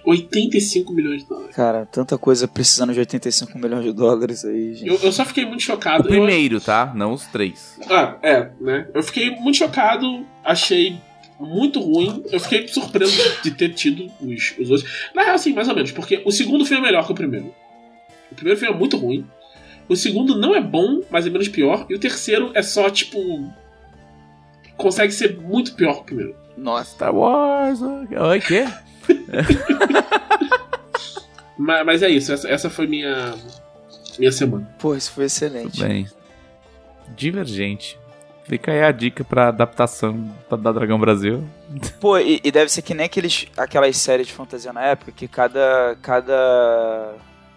85 milhões de dólares. Cara, tanta coisa precisando de 85 milhões de dólares aí, gente. Eu, eu só fiquei muito O chocado. Eu- primeiro, tá? Não os três. Ah, é, né? Eu fiquei muito chocado, achei muito ruim. Eu fiquei surpreso de ter tido os, os outros. Na real, assim, mais ou menos, porque o segundo filme é melhor que o primeiro. O primeiro filme é muito ruim. O segundo não é bom, mas é menos pior. E o terceiro é só, tipo. Consegue ser muito pior que o primeiro. Nossa. Star Wars. Oi, quê? [laughs] Mas, mas é isso, essa, essa foi minha. Minha semana. Pô, isso foi excelente. Bem. Divergente. Fica aí a dica pra adaptação da Dragão Brasil. [laughs] Pô, e, e deve ser que nem aqueles, aquelas séries de fantasia na época, que cada, cada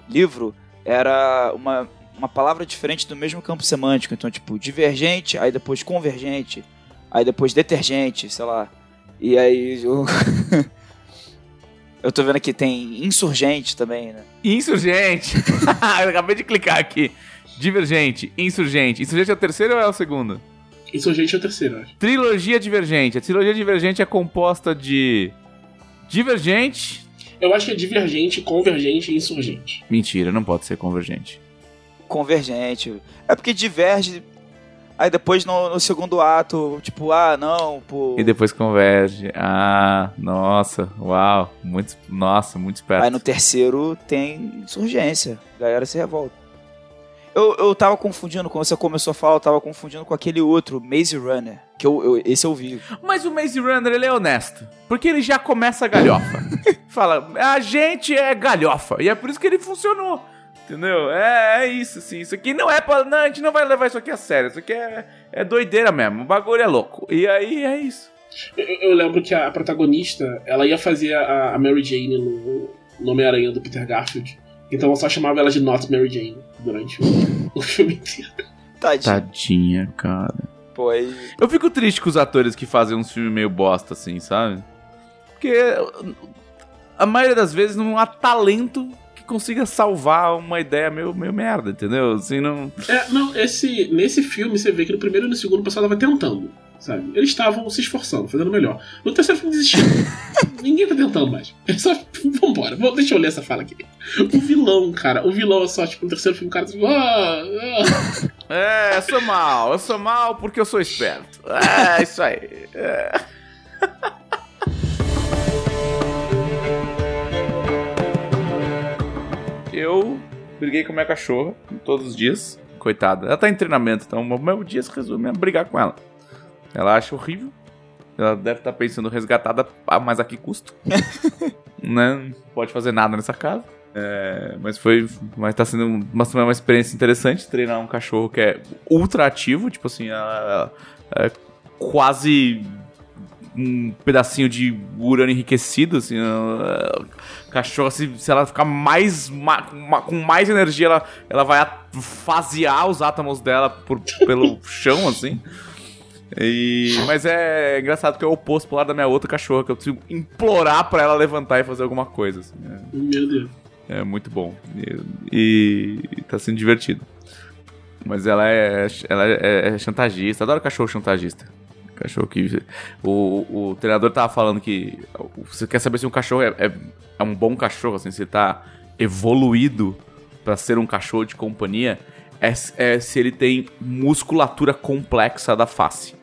livro era uma, uma palavra diferente do mesmo campo semântico. Então, tipo, divergente, aí depois convergente, aí depois detergente, sei lá. E aí. Eu, [laughs] eu tô vendo aqui, tem insurgente também, né? Insurgente. [laughs] Eu acabei de clicar aqui. Divergente, insurgente. Insurgente é o terceiro ou é o segundo? Insurgente é o terceiro, acho. Trilogia Divergente. A trilogia Divergente é composta de Divergente. Eu acho que é divergente, convergente e insurgente. Mentira, não pode ser convergente. Convergente. É porque diverge. Aí depois no, no segundo ato, tipo, ah, não, pô. E depois converge. Ah, nossa, uau. Muito, nossa, muito esperto. Aí no terceiro tem insurgência. A galera se revolta. Eu, eu tava confundindo, quando você começou a falar, eu tava confundindo com aquele outro, Maze Runner. Que eu, eu- esse eu vi. Mas o Maze Runner, ele é honesto. Porque ele já começa a galhofa. [laughs] Fala, a gente é galhofa. E é por isso que ele funcionou. Entendeu? É, é isso, assim. Isso aqui não é pra. Não, a gente não vai levar isso aqui a sério. Isso aqui é, é doideira mesmo. O bagulho é louco. E aí é isso. Eu, eu lembro que a protagonista, ela ia fazer a, a Mary Jane no, no Homem-Aranha do Peter Garfield. Então eu só chamava ela de Not Mary Jane durante o, [laughs] o filme inteiro. Tadinho. Tadinha, cara. Pô, aí. Eu fico triste com os atores que fazem uns filmes meio bosta, assim, sabe? Porque a maioria das vezes não há talento consiga salvar uma ideia meio, meio merda, entendeu? Assim, não. É, não, esse, nesse filme você vê que no primeiro e no segundo o pessoal tava tentando, sabe? Eles estavam se esforçando, fazendo melhor. No terceiro filme desistiram. [laughs] Ninguém tá tentando mais. É só. Vambora, vou- deixa eu ler essa fala aqui. O vilão, cara, o vilão é só, tipo, no terceiro filme o cara tipo, ah, ah. É, eu sou mal, eu sou mal porque eu sou esperto. É, isso aí. É. Eu briguei com a minha cachorra todos os dias. Coitada. Ela tá em treinamento, então o meu dia se resume a brigar com ela. Ela acha horrível. Ela deve estar pensando resgatada, mas a que custo? [laughs] né? Não pode fazer nada nessa casa. É, mas foi. Mas tá sendo uma, uma experiência interessante treinar um cachorro que é ultra ativo, tipo assim, ela- ela é quase um pedacinho de urânio enriquecido, assim. ela- cachorro, se, se ela ficar mais. ma- ma- com mais energia, ela, ela vai a- fasear os átomos dela por, pelo chão, assim. E, mas é engraçado que é o oposto pro lado da minha outra cachorra, que eu preciso implorar pra ela levantar e fazer alguma coisa. Assim, é. Meu Deus. É muito bom. E, e tá sendo divertido. Mas ela é, ela é, é chantagista. Adoro cachorro chantagista. Cachorro que. O, o treinador tava falando que. Você quer saber se um cachorro é, é, é um bom cachorro, assim, se ele tá evoluído pra ser um cachorro de companhia, é, é se ele tem musculatura complexa da face.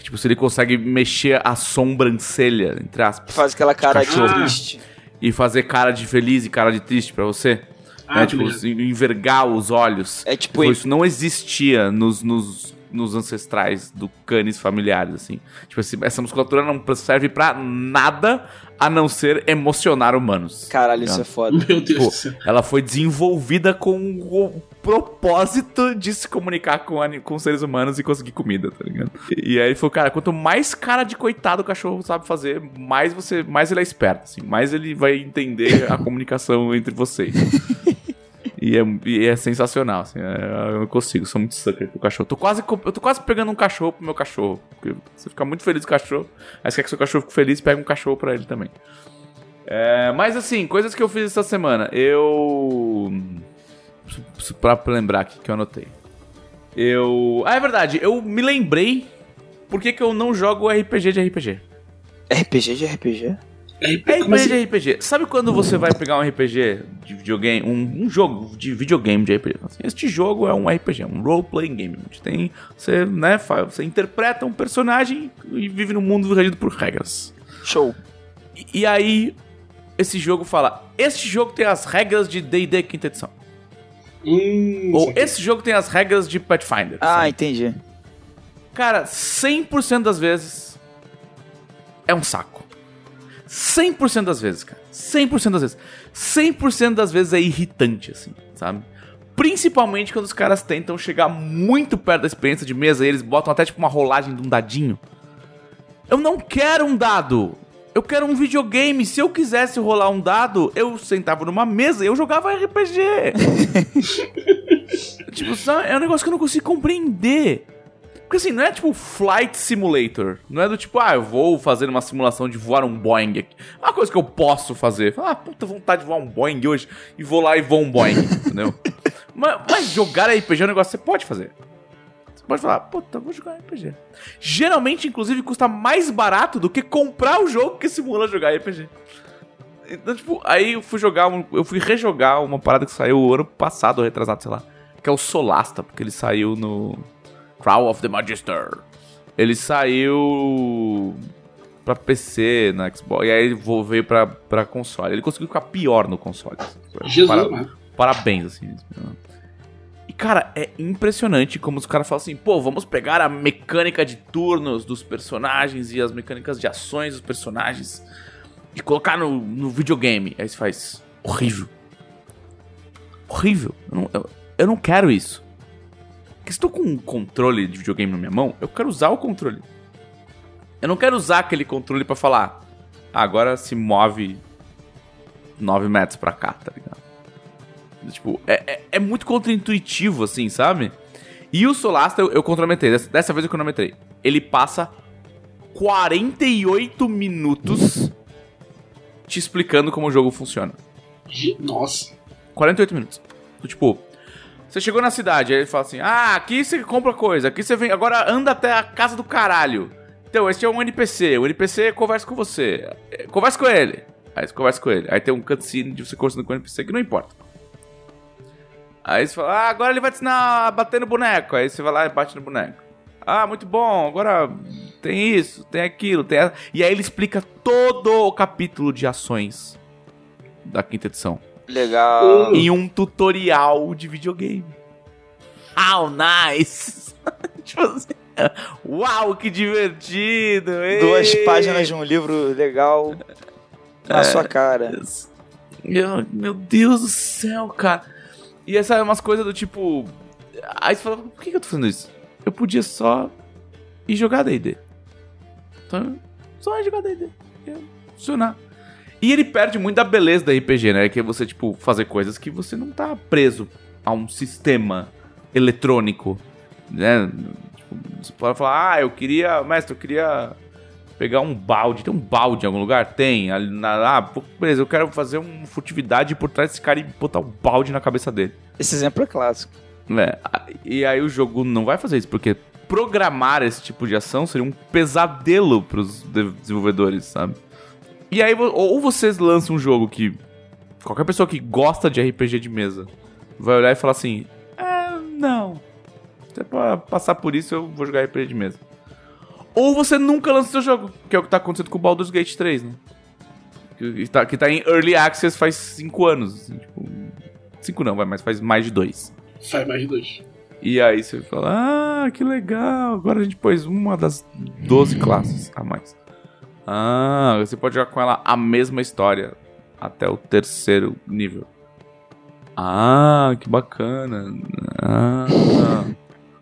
Tipo, se ele consegue mexer a sobrancelha, entre aspas. Faz aquela cara Cachorro. triste. e fazer cara de feliz e cara de triste pra você. Ah, né? Tipo, envergar os olhos. É tipo Tipo, isso não existia nos, nos, nos ancestrais do canis familiares, assim. Tipo, esse- essa musculatura não serve pra nada a não ser emocionar humanos. Caralho, isso é foda. Meu Deus Tipo, do céu. ela foi desenvolvida com o propósito de se comunicar com, com seres humanos e conseguir comida, tá ligado? E, e aí ele falou, cara, quanto mais cara de coitado o cachorro sabe fazer, mais você, mais ele é esperto, assim, mais ele vai entender a comunicação entre vocês. [laughs] E é, e é sensacional, assim, é- eu não consigo, sou muito sucker pro cachorro. Tô quase, eu tô quase pegando um cachorro pro meu cachorro. Porque você fica muito feliz com o cachorro, aí você quer que seu cachorro fique feliz, pega um cachorro pra ele também. É, mas assim, coisas que eu fiz essa semana. Eu. Pra lembrar aqui que eu anotei. Eu. Ah, é verdade, eu me lembrei por que, que eu não jogo RPG de RPG. RPG de RPG? RPG, RPG como assim? de RPG. Sabe quando você vai pegar um RPG de videogame, um, um jogo de videogame de RPG? Assim, Este jogo é um RPG, é um role-playing game. onde Tem, você, né, fa- você interpreta um personagem e vive num mundo regido por regras. Show. E, e aí, esse jogo fala: Este jogo tem as regras de DD quinta edição. Hum, Ou aqui. esse jogo tem as regras de Pathfinder. Ah, sabe? entendi. Cara, 100% das vezes é um saco. 100% das vezes, cara. 100% das vezes. 100% das vezes é irritante, assim, sabe? Principalmente quando os caras tentam chegar muito perto da experiência de mesa e eles botam até tipo uma rolagem de um dadinho. Eu não quero um dado. Eu quero um videogame. Se eu quisesse rolar um dado, eu sentava numa mesa e eu jogava RPG. [laughs] tipo, sabe? é um negócio que eu não consigo compreender. Porque assim, não é tipo Flight Simulator. Não é do tipo, ah, eu vou fazer uma simulação de voar um Boeing aqui. É uma coisa que eu posso fazer. Ah, puta vontade de voar um Boeing hoje. E vou lá e vou um Boeing, [laughs] entendeu? Mas, mas jogar RPG é um negócio que você pode fazer. Você pode falar, puta, vou jogar RPG. Geralmente, inclusive, custa mais barato do que comprar o jogo que simula jogar RPG. Então, tipo, aí eu fui jogar, eu fui rejogar uma parada que saiu ano passado, ou retrasado, sei lá. Que é o Solasta, porque ele saiu no Crown of the Magister. Ele saiu pra PC, no Xbox, e aí ele veio pra, pra console. Ele conseguiu ficar pior no console. Jesus, Para- mano. Parabéns, assim. E, cara, é impressionante como os caras falam assim, pô, vamos pegar a mecânica de turnos dos personagens e as mecânicas de ações dos personagens e colocar no, no videogame. Aí você faz, horrível. Horrível. Eu não, eu, eu não quero isso. Porque se estou com um controle de videogame na minha mão, eu quero usar o controle. Eu não quero usar aquele controle pra falar, ah, agora se move 9 metros pra cá, tá ligado? Tipo, é, é, é muito contraintuitivo, assim, sabe? E o Solasta eu, eu cronometrei. Dessa, dessa vez eu cronometrei. Ele passa 48 minutos te explicando como o jogo funciona. Nossa. 48 minutos. Tipo, você chegou na cidade, aí ele fala assim: Ah, aqui você compra coisa, aqui você vem. Agora anda até a casa do caralho. Então, esse é um NPC. O NPC conversa com você. É, Conversa com ele. Aí você conversa com ele. Aí tem um cutscene de você conversando com o NPC que não importa. Aí você fala: Ah, agora ele vai te ensinar a bater no boneco. Aí você vai lá e bate no boneco. Ah, muito bom. Agora tem isso, tem aquilo, tem. a- E aí ele explica todo o capítulo de ações da quinta edição Legal. em um tutorial de videogame. How nice! [laughs] tipo assim, uau, que divertido! ei! Duas páginas de um livro legal na sua cara. Meu, meu Deus do céu, cara. E essa é umas coisas do tipo. Aí você fala, por que, que eu tô fazendo isso? Eu podia só ir jogar DD. Então, só ir jogar DD. Ia funcionar. E ele perde muito da beleza da RPG, né? Que é você, tipo, fazer coisas que você não tá preso a um sistema eletrônico, né? Tipo, você pode falar, ah, eu queria, mestre, eu queria pegar um balde. Tem um balde em algum lugar? Tem. Ali na, ah, beleza, eu quero fazer uma furtividade por trás desse cara e botar um balde na cabeça dele. Esse exemplo é clássico. É, e aí o jogo não vai fazer isso, porque programar esse tipo de ação seria um pesadelo pros de- desenvolvedores, sabe? E aí, ou vocês lançam um jogo que qualquer pessoa que gosta de RPG de mesa vai olhar e falar assim: É, não. Você pode passar por isso, eu vou jogar RPG de mesa. Ou você nunca lança seu jogo, que é o que tá acontecendo com o Baldur's Gate 3, né? que, tá, que tá em Early Access faz 5 anos. Assim, tipo, 5 não, vai, mas faz mais de 2. Faz mais de dois. E aí você fala, ah, que legal, agora a gente pôs uma das 12 classes a mais. Ah, você pode jogar com ela a mesma história até o terceiro nível. Ah, que bacana. Ah.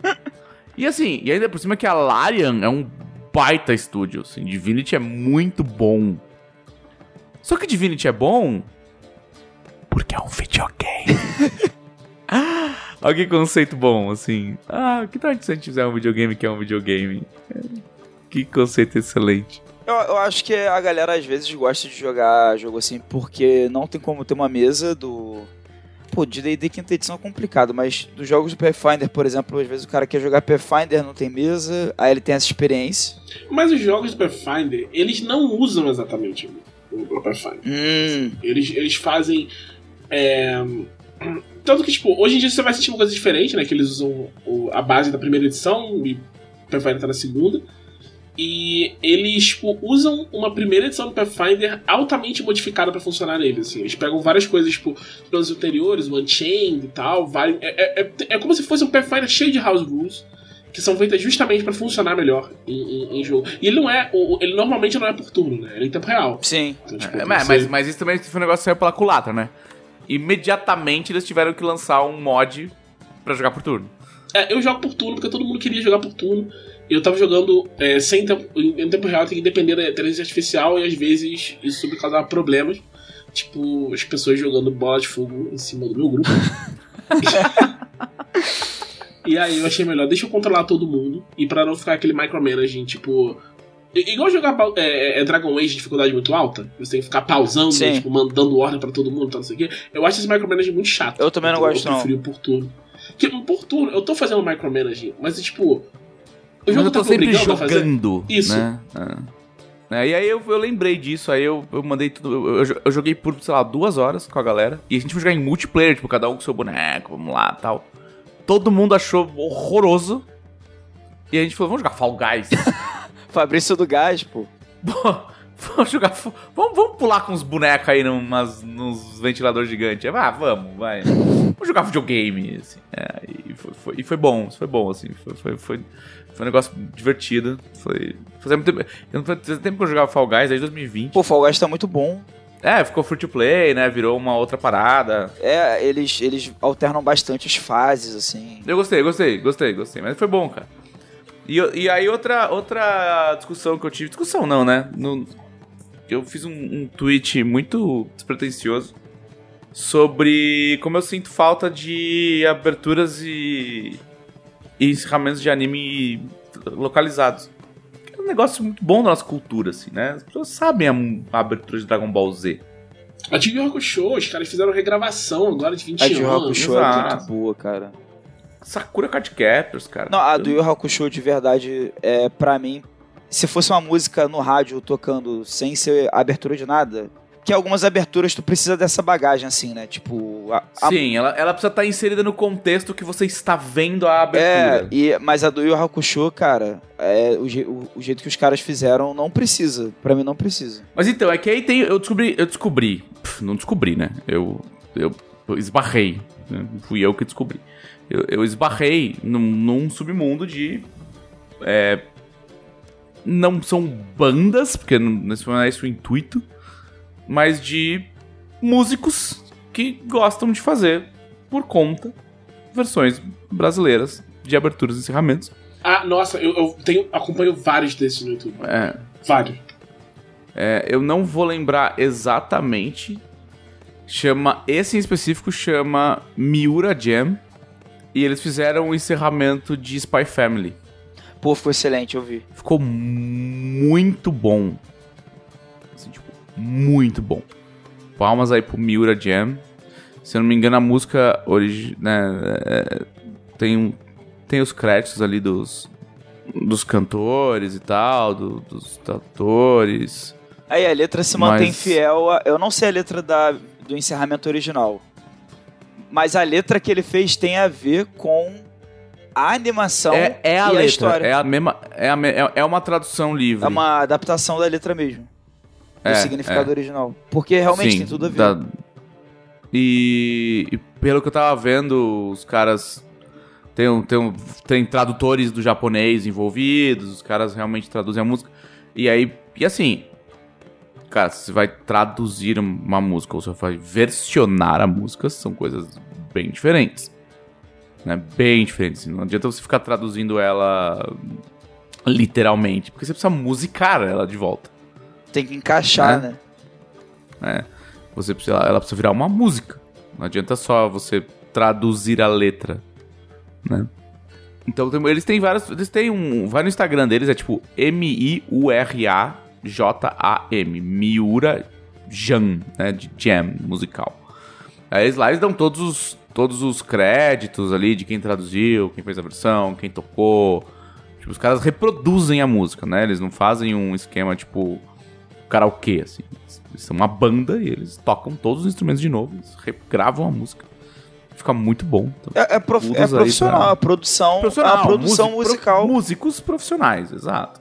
[laughs] e assim, e ainda por cima que a Larian é um baita estúdio, assim, Divinity é muito bom. Só que Divinity é bom porque é um videogame. [laughs] Olha que conceito bom, assim. Ah, que tal se a gente fizer um videogame que é um videogame? Que conceito excelente. Eu, eu acho que a galera às vezes gosta de jogar jogo assim porque não tem como ter uma mesa do. Pô, de D&D quinta edição é complicado, mas dos jogos do Pathfinder, por exemplo, às vezes o cara quer jogar Pathfinder, não tem mesa, aí ele tem essa experiência. Mas os jogos do Pathfinder, eles não usam exatamente o Pathfinder. Hum, Eles, eles fazem. é, Tanto que, tipo, hoje em dia você vai sentir uma coisa diferente, né? Que eles usam a base da primeira edição e o Pathfinder tá na segunda. E eles, tipo, usam uma primeira edição do Pathfinder altamente modificada pra funcionar nele, assim. Eles pegam várias coisas, tipo, dos anteriores, o Unchained e tal. Vários, é, é, é, é como se fosse um Pathfinder cheio de house rules. Que são feitas justamente pra funcionar melhor em, em- em jogo. E ele não é. Ele normalmente não é por turno, né? Ele é em tempo real. sim. Então, tipo, É, mas, mas, mas isso também foi um negócio que saiu pela culatra, né? Imediatamente eles tiveram que lançar um mod pra jogar por turno. É, eu jogo por turno porque todo mundo queria jogar por turno. Eu tava jogando é, sem tempo, em em tempo real, tem que depender da inteligência artificial e às vezes isso me causava problemas. Tipo, as pessoas jogando bola de fogo em cima do meu grupo. [laughs] e aí eu achei melhor, deixa eu controlar todo mundo. E pra não ficar aquele micromanaging, tipo. Igual jogar pau- é, é, Dragon Age de dificuldade muito alta, você tem que ficar pausando, né, tipo, mandando ordem pra todo mundo, tal, não sei o quê. Eu acho esse micromanaging muito chato. Eu também não Então, gosto, Eu não. por turno. Que, por turno, eu tô fazendo micromanaging, mas tipo. O Mas jogo eu tô tá sempre jogando. Isso. Né? É. É, e aí eu, eu lembrei disso, aí eu, eu mandei tudo. Eu, eu- joguei por, sei lá, duas horas com a galera. E a gente foi jogar em multiplayer, tipo, cada um com seu boneco, vamos lá tal. Todo mundo achou horroroso. E a gente falou, vamos jogar Fall Guys. [laughs] Fabrício do Gás, pô. Pô, [laughs] vamos jogar. Vamos, vamos pular com os bonecos aí numas, nos ventiladores gigantes. Ah, vamos, vai. [laughs] Vamos jogar videogame. Assim. É, e, foi, foi- e foi bom, foi bom, assim. Foi, foi, foi, foi um negócio divertido. Foi. Fazia muito tempo. Eu não fazia tempo que eu jogava Fall Guys, desde 2020. Pô, Fall Guys tá muito bom. É, ficou free to play, né? Virou uma outra parada. É, eles, eles alternam bastante as fases, assim. Eu gostei, gostei, gostei, gostei. Mas foi bom, cara. E, e aí outra, outra discussão que eu tive. Discussão não, né? No- eu fiz um, um tweet muito despretensioso sobre como eu sinto falta de aberturas e, e encerramentos de anime localizados. É um negócio muito bom da nossa cultura, assim, né? As pessoas sabem a, a abertura de Dragon Ball Z. A Yu Yu Hakusho, os caras fizeram regravação agora de 20 A de anos. Hakusho é muito boa, cara. Sakura Card Captors, cara. Não, a do Yu Yu Hakusho, de verdade, é pra mim, se fosse uma música no rádio tocando sem ser abertura de nada, que algumas aberturas tu precisa dessa bagagem, assim, né? Tipo, a, a- Sim, ela, ela precisa estar inserida no contexto que você está vendo a É, abertura. e, mas a do Yu Hakusho, cara, é, o, o- o jeito que os caras fizeram não precisa. Pra mim não precisa. Mas então, é que aí tem. Eu descobri. Eu descobri. Pff, não descobri, né? Eu. Eu esbarrei. né? Fui eu que descobri. Eu, eu esbarrei num, num submundo de. É, não são bandas, porque não não é esse o intuito, mas de músicos que gostam de fazer por conta versões brasileiras de aberturas e encerramentos. Ah, nossa, eu, eu tenho, acompanho vários desses no YouTube. É, Vários. É, eu não vou lembrar exatamente. Chama. Esse em específico chama Miura Jam. E eles fizeram o encerramento de Spy Family. Pô, ficou excelente, eu vi. Ficou muito bom. Muito bom. Palmas aí pro Miura Jam. Se eu não me engano, a música origi né, é, tem, tem os créditos ali dos, dos cantores e tal, do- dos atores. Aí a letra se Mas- mantém fiel a. Eu não sei a letra da, do encerramento original. Mas a letra que ele fez tem a ver com a animação É, é a e letra, a história. é a mesma, é, a é, é uma tradução livre. É uma adaptação da letra mesmo. Do É, significado é. original. Porque realmente Sim, tem tudo a ver. da- E, e pelo que eu tava vendo, os caras. Tem, tem, tem tradutores do japonês envolvidos, os caras realmente traduzem a música. E aí. E assim. Cara, você vai traduzir uma música ou você vai versionar a música, são coisas bem diferentes. Né? Bem diferentes. assim. Não adianta você ficar traduzindo ela literalmente, porque você precisa musicar ela de volta. Tem que encaixar, É. né? Você precisa, ela precisa virar uma música. Não adianta só você traduzir a letra, né? Então tem- eles têm vários, eles têm um, vai no Instagram deles é tipo M I U R A J A M, Miura Jam, né, de jam musical. Aí eles lá eles dão todos os todos os créditos ali de quem traduziu, quem fez a versão, quem tocou. Tipo, os caras reproduzem a música, né? Eles não fazem um esquema tipo karaokê, assim. Eles são uma banda e eles tocam todos os instrumentos de novo, eles regravam a música. Fica muito bom. Então, É, é prof- é profissional, pra- a produção, profissional, a produção músico- musical prof- músicos profissionais, exato.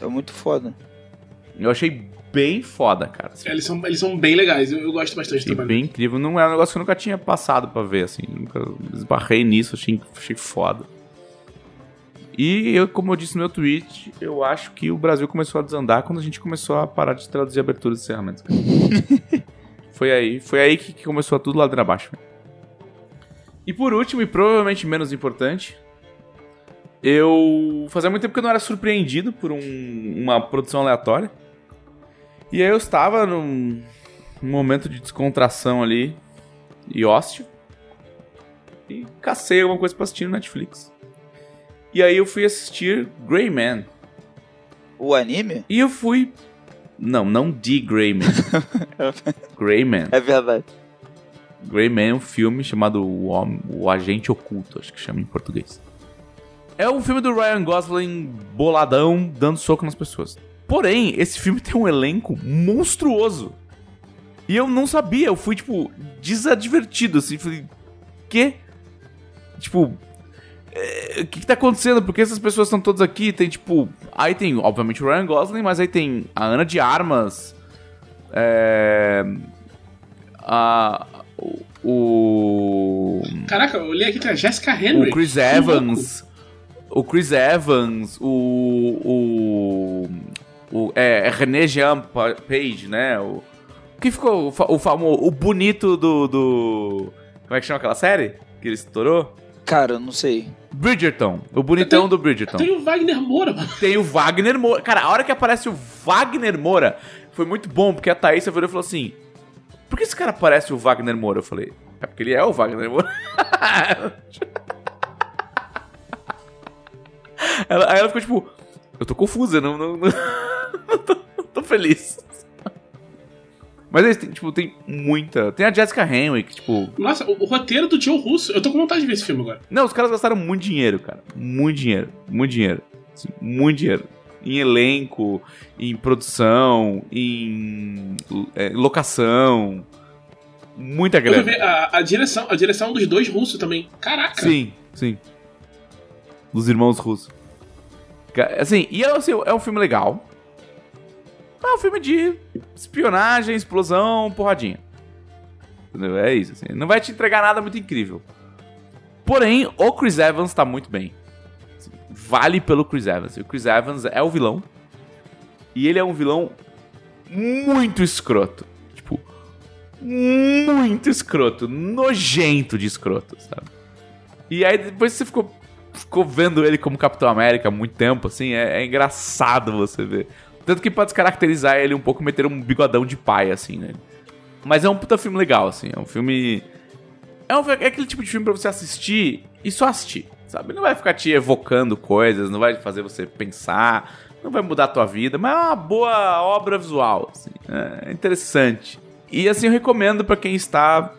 é muito foda. Eu achei bem foda, cara. assim. Eles são, eles são bem legais, eu, eu gosto bastante do Achei trabalho. bem incrível. Não é um negócio que eu nunca tinha passado pra ver, assim. Nunca esbarrei nisso, achei, achei foda. E eu, como eu disse no meu tweet, eu acho que o Brasil começou a desandar quando a gente começou a parar de traduzir aberturas e encerramentos. [laughs] foi aí, foi aí que, que começou tudo ladeira abaixo. E por último, e provavelmente menos importante, eu fazia muito tempo que eu não era surpreendido por um- uma produção aleatória. E aí eu estava num, num momento de descontração ali e ócio. E cacei alguma coisa pra assistir no Netflix. E aí eu fui assistir Grey Man. O anime? E eu fui. Não, não de Grey Man. [laughs] Grey Man. É verdade. Grey Man é um filme chamado o, o Agente Oculto, acho que chama em português. É um filme do Ryan Gosling boladão, dando soco nas pessoas. Porém, esse filme tem um elenco monstruoso. E eu não sabia, eu fui, tipo, desadvertido, assim. Falei, quê? Tipo, o que, que tá acontecendo? Por que essas pessoas estão todas aqui? Tem, tipo. Aí tem, obviamente, o Ryan Gosling, mas aí tem a Ana de Armas. É. A. O. Caraca, eu olhei aqui, tem a Jessica Henry. o Chris Que Evans. O Chris Evans, o. O. o é, é René Jean Pa- Page, né? O. Que ficou o famoso. O bonito do, do. Como é que chama aquela série? Que ele estourou? Cara, eu não sei. Bridgerton. O bonitão do Bridgerton. Tem o Wagner Moura, mano. Tem o Wagner Moura. Cara, a hora que aparece o Wagner Moura foi muito bom, porque a Thaís virou e falou assim: Por que esse cara parece o Wagner Moura? Eu falei: É porque ele é o Wagner Moura. [laughs] ela, aí ela ficou tipo: Eu tô confusa, não, não, não, [laughs] não tô, não tô feliz. Mas eles têm, tipo, tem muita. Tem a Jessica Henwick, que, tipo. Nossa, o, o roteiro do Joe Russo. Eu tô com vontade de ver esse filme agora. Não, os caras gastaram muito dinheiro, cara. Muito dinheiro. Muito dinheiro. Assim, muito dinheiro. Em elenco, em produção, em é, locação. Muita grana. ver a, a direção, a direção dos dois russos também. Caraca. Sim, sim. Dos irmãos russos. Assim, e é, assim, é um filme legal. É um filme de espionagem, explosão, porradinha. Entendeu? É isso, assim. Não vai te entregar nada muito incrível. Porém, o Chris Evans tá muito bem. Assim, vale pelo Chris Evans. O Chris Evans é o vilão. E ele é um vilão muito escroto. Tipo, muito escroto. Nojento de escroto, sabe? E aí depois você ficou, ficou vendo ele como Capitão América há muito tempo, assim, é, é engraçado você ver. Tanto que pra descaracterizar ele um pouco, meter um bigodão de pai, assim, né? Mas é um puta filme legal, assim, é um filme... É, um- é aquele tipo de filme pra você assistir e só assistir, sabe? Não vai ficar te evocando coisas, não vai fazer você pensar, não vai mudar a tua vida, mas é uma boa obra visual, assim, é interessante. E assim, eu recomendo pra quem está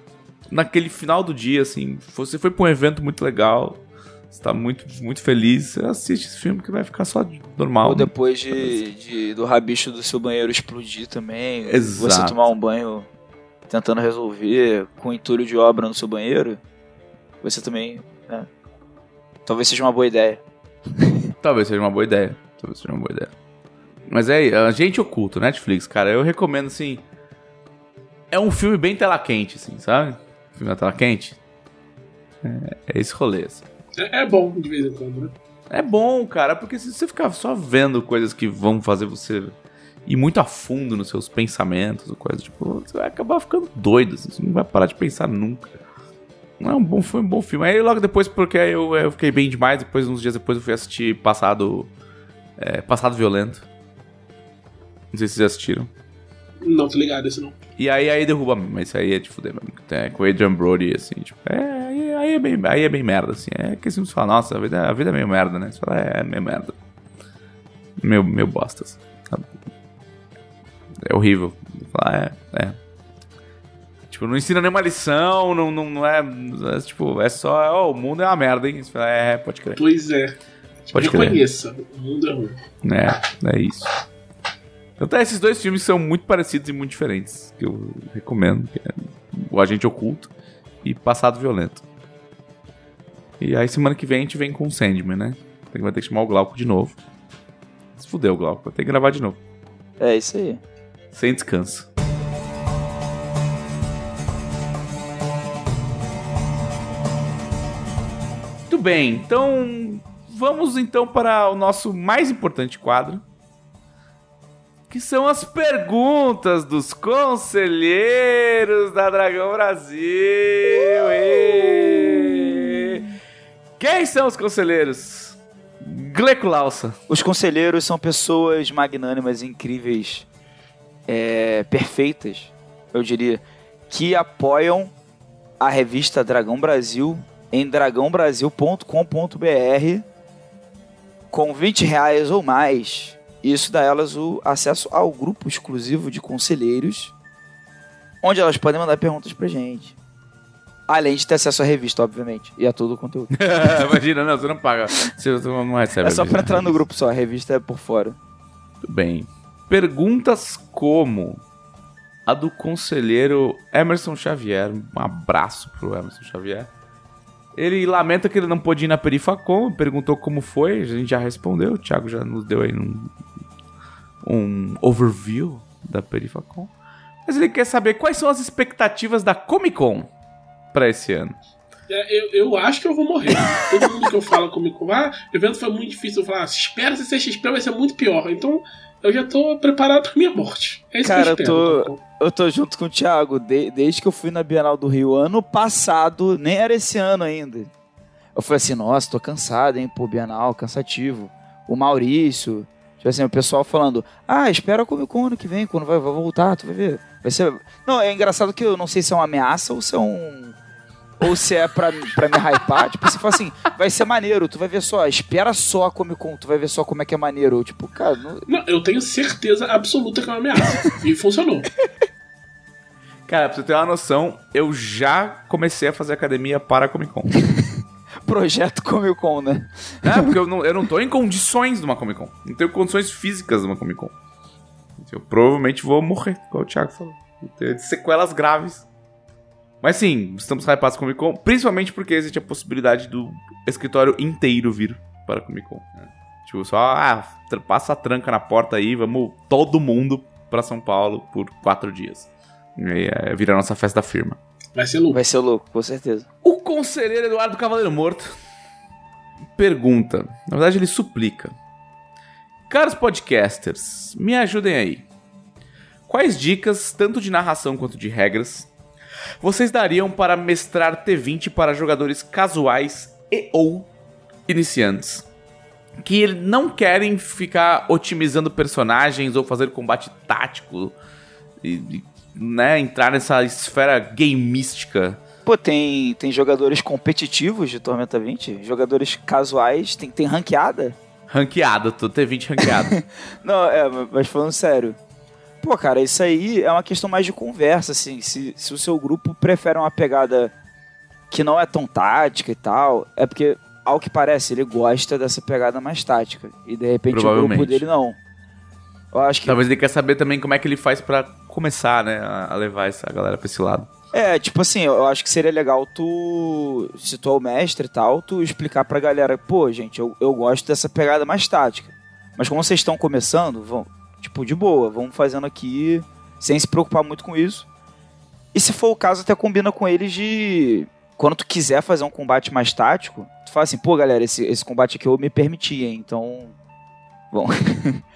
naquele final do dia, assim, você foi pra um evento muito legal, você tá muito, muito feliz, você assiste esse filme que vai ficar só normal. Ou né? depois de, de- do rabicho do seu banheiro explodir também. Exato. Você tomar um banho tentando resolver com entulho de obra no seu banheiro. Você também. né? Talvez seja uma boa ideia. [laughs] Talvez seja uma boa ideia. Talvez seja uma boa ideia. Mas é Agente Oculto, Netflix, cara. Eu recomendo, assim. É um filme bem tela quente, assim, sabe? Filme na tela quente. É, é esse rolê, assim. É, é bom de vez em quando, né? É bom, cara, porque se você ficar só vendo coisas que vão fazer você ir muito a fundo nos seus pensamentos, ou coisa, tipo, você vai acabar ficando doido, assim, você não vai parar de pensar nunca. Não, é bom, foi um bom filme. Aí logo depois, porque eu, eu fiquei bem demais, depois, uns dias depois, eu fui assistir Passado. É, Passado Violento. Não sei se vocês assistiram. Não, tô ligado, esse não. E aí, aí derruba mesmo, mas isso aí é de fuder mesmo. É, com o Adrian Brody, assim, tipo, é, aí, aí, é bem, aí é bem merda, assim. É que assim, você fala, nossa, a vida, a vida é meio merda, né? Você fala, é, é meio merda. Meio, meio bosta, assim? É horrível. Fala, é, é. Tipo, não ensina nenhuma lição, não, não, não é, é Tipo, é só. Oh, o mundo é uma merda, hein? Você fala, é, pode crer. Pois é. Tipo, Pode crer. reconheça, o mundo é ruim. É, é isso. Então, esses dois filmes são muito parecidos e muito diferentes. Que eu recomendo. Que é o Agente Oculto e Passado Violento. E aí, semana que vem, a gente vem com o Sandman, né? Então, Vai ter que chamar o Glauco de novo. Se fudeu, Glauco. Vai ter que gravar de novo. É isso aí. Sem descanso. Muito bem, então vamos então para o nosso mais importante quadro, que são as perguntas dos conselheiros da Dragão Brasil. Ê! Quem são os conselheiros? Gleco Lausa. Os conselheiros são pessoas magnânimas, incríveis, é, perfeitas, eu diria, que apoiam a revista Dragão Brasil em dragãobrasil.com.br com 20 reais ou mais. Isso dá a elas o acesso ao grupo exclusivo de conselheiros, onde elas podem mandar perguntas pra gente. Além de ter acesso à revista, obviamente, e a todo o conteúdo. [laughs] Imagina, não, você não paga. Você não recebe. É só pra entrar no grupo só, a revista é por fora. Muito bem. Perguntas como a do conselheiro Emerson Xavier. Um abraço pro Emerson Xavier. Ele lamenta que ele não pôde ir na Perifacom, perguntou como foi, a gente já respondeu, o Thiago já nos deu aí um, um overview da Perifacom. Mas ele quer saber quais são as expectativas da Comic Con pra esse ano. É, Eu, eu acho que eu vou morrer. Todo mundo que eu falo comigo, ah, o evento foi muito difícil. Eu falo, ah, espera se CXP vai ser muito pior. Então eu já tô preparado pra minha morte. É isso Cara, que eu eu espero. tô, eu tô junto com o Thiago de- desde que eu fui na Bienal do Rio ano passado, nem era esse ano ainda. Eu falei assim, nossa, tô cansado, hein, pô, Bienal, cansativo. O Maurício, tipo assim, o pessoal falando, ah, espera a Comic Con ano que vem, quando vai, vai voltar, tu vai ver. Vai ser... Não, é engraçado que eu não sei se é uma ameaça ou se é um... Ou se é pra, pra me hypar, tipo, você fala assim, vai ser maneiro, tu vai ver só, espera só a Comic Con, tu vai ver só como é que é maneiro. Eu, tipo, cara, não, Não, eu tenho certeza absoluta que é uma ameaça. e funcionou. Cara, pra você ter uma noção, eu já comecei a fazer academia para a Comic Con. Projeto Comic Con, né? É, porque eu não, eu não tô em condições de uma Comic Con. Não tenho condições físicas de uma Comic Con. Eu provavelmente vou morrer, como o Thiago falou. Ter sequelas graves. Mas sim, estamos hypados com Comic Con, principalmente porque existe a possibilidade do escritório inteiro vir para a Comic Con. né? Tipo, só ah, passa a tranca na porta aí, vamos todo mundo para São Paulo por quatro dias. E aí, é, vira a nossa festa da firma. Vai ser louco. Vai ser louco, com certeza. O conselheiro Eduardo Cavaleiro Morto pergunta, na verdade ele suplica. Caros podcasters, me ajudem aí. Quais dicas, tanto de narração quanto de regras, vocês dariam para mestrar T20 para jogadores casuais e ou iniciantes? Que não querem ficar otimizando personagens ou fazer combate tático e, e, né, entrar nessa esfera gameística Pô, tem, tem jogadores competitivos de Tormenta 20, jogadores casuais, tem, tem ranqueada. Ranqueada, tu T20 ranqueado. [laughs] Não, é, mas falando sério. Pô, cara, isso aí é uma questão mais de conversa, assim. Se, se o seu grupo prefere uma pegada que não é tão tática e tal, é porque, ao que parece, ele gosta dessa pegada mais tática. E de repente o grupo dele não. Eu acho que. Talvez ele quer saber também como é que ele faz pra começar, né, a levar essa galera pra esse lado. É, tipo assim, eu acho que seria legal tu, se tu é o mestre e tal, tu explicar pra galera, pô, gente, eu, eu gosto dessa pegada mais tática. Mas como vocês estão começando, vão, Tipo, de boa, vamos fazendo aqui, sem se preocupar muito com isso. E se for o caso, até combina com eles de. Quando tu quiser fazer um combate mais tático, tu fala assim, pô, galera, esse, esse combate aqui eu me permiti, hein? Então. Bom. [laughs]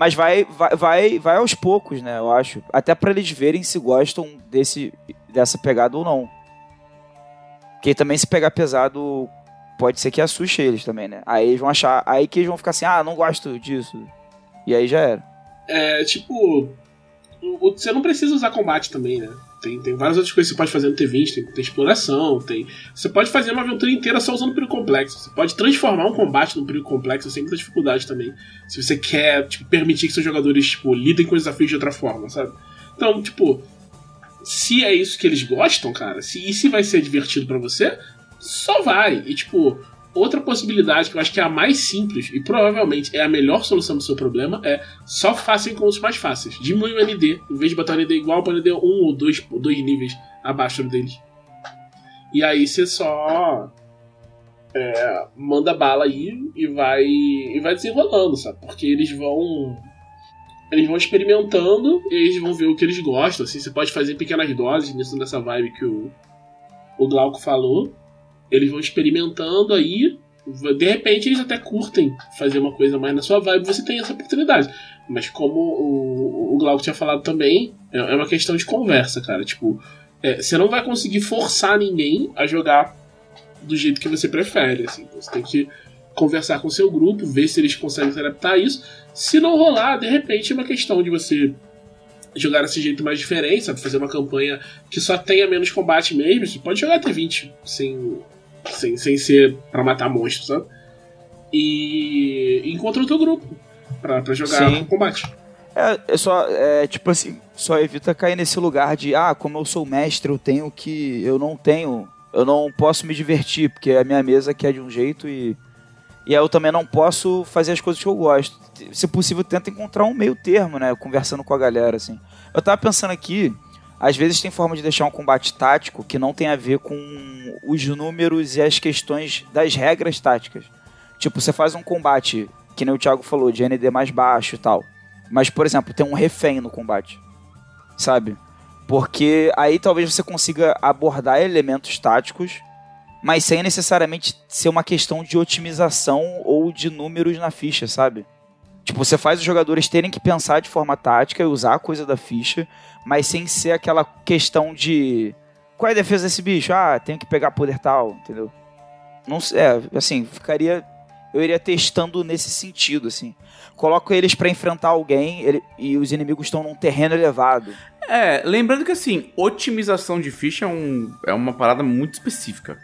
Mas vai, vai, vai, vai aos poucos, né? Eu acho. Até para eles verem se gostam desse, dessa pegada ou não. Porque também se pegar pesado, pode ser que assuste eles também, né? Aí eles vão achar. Aí que eles vão ficar assim, ah, não gosto disso. E aí já era. É, tipo. Você não precisa usar combate também, né? Tem, tem várias outras coisas que você pode fazer no T20, tem, tem exploração, tem. Você pode fazer uma aventura inteira só usando período complexo. Você pode transformar um combate num período complexo sem muita dificuldade também. Se você quer, tipo, permitir que seus jogadores, tipo, lidem com os desafios de outra forma, sabe? Então, tipo, se é isso que eles gostam, cara, se, e se vai ser divertido para você, só vai. E, tipo, outra possibilidade que eu acho que é a mais simples e provavelmente é a melhor solução do seu problema é só faça encontros mais fáceis. Diminui o ND, em vez de botar o ND igual, põe o ND um ou dois, dois níveis abaixo deles. E aí você só é, manda bala aí e vai e vai desenrolando, sabe? Porque eles vão eles vão experimentando e eles vão ver o que eles gostam. Assim, você pode fazer pequenas doses nessa vibe que o, o Glauco falou. Eles vão experimentando aí. De repente eles até curtem fazer uma coisa mais na sua vibe, você tem essa oportunidade. Mas como o, o Glauco tinha falado também, é, é uma questão de conversa, cara. Tipo, é, você não vai conseguir forçar ninguém a jogar do jeito que você prefere. Assim. Você tem que conversar com o seu grupo, ver se eles conseguem se adaptar a isso. Se não rolar, de repente é uma questão de você jogar desse jeito mais diferente, sabe? Fazer uma campanha que só tenha menos combate mesmo. Você pode jogar até 20 sem, sem, sem ser para matar monstros, sabe? E encontra outro grupo pra, pra jogar Sim. combate. É, é só, é, tipo assim, só evita cair nesse lugar de, ah, como eu sou mestre, eu tenho que. Eu não tenho. Eu não posso me divertir, porque a minha mesa quer de um jeito e e aí eu também não posso fazer as coisas que eu gosto. Se possível, tenta encontrar um meio termo, né? Conversando com a galera, assim. Eu tava pensando aqui, às vezes tem forma de deixar um combate tático que não tem a ver com os números e as questões das regras táticas. Tipo, você faz um combate, que nem o Thiago falou, de ND mais baixo e tal. Mas, por exemplo, tem um refém no combate. Sabe? Porque aí talvez você consiga abordar elementos táticos mas sem necessariamente ser uma questão de otimização ou de números na ficha, sabe? Tipo, você faz os jogadores terem que pensar de forma tática e usar a coisa da ficha, mas sem ser aquela questão de qual é a defesa desse bicho? Ah, tenho que pegar poder tal, entendeu? Não é, assim, ficaria eu iria testando nesse sentido, assim. Coloco eles para enfrentar alguém ele, e os inimigos estão num terreno elevado. É, lembrando que assim, otimização de ficha é, um, é uma parada muito específica.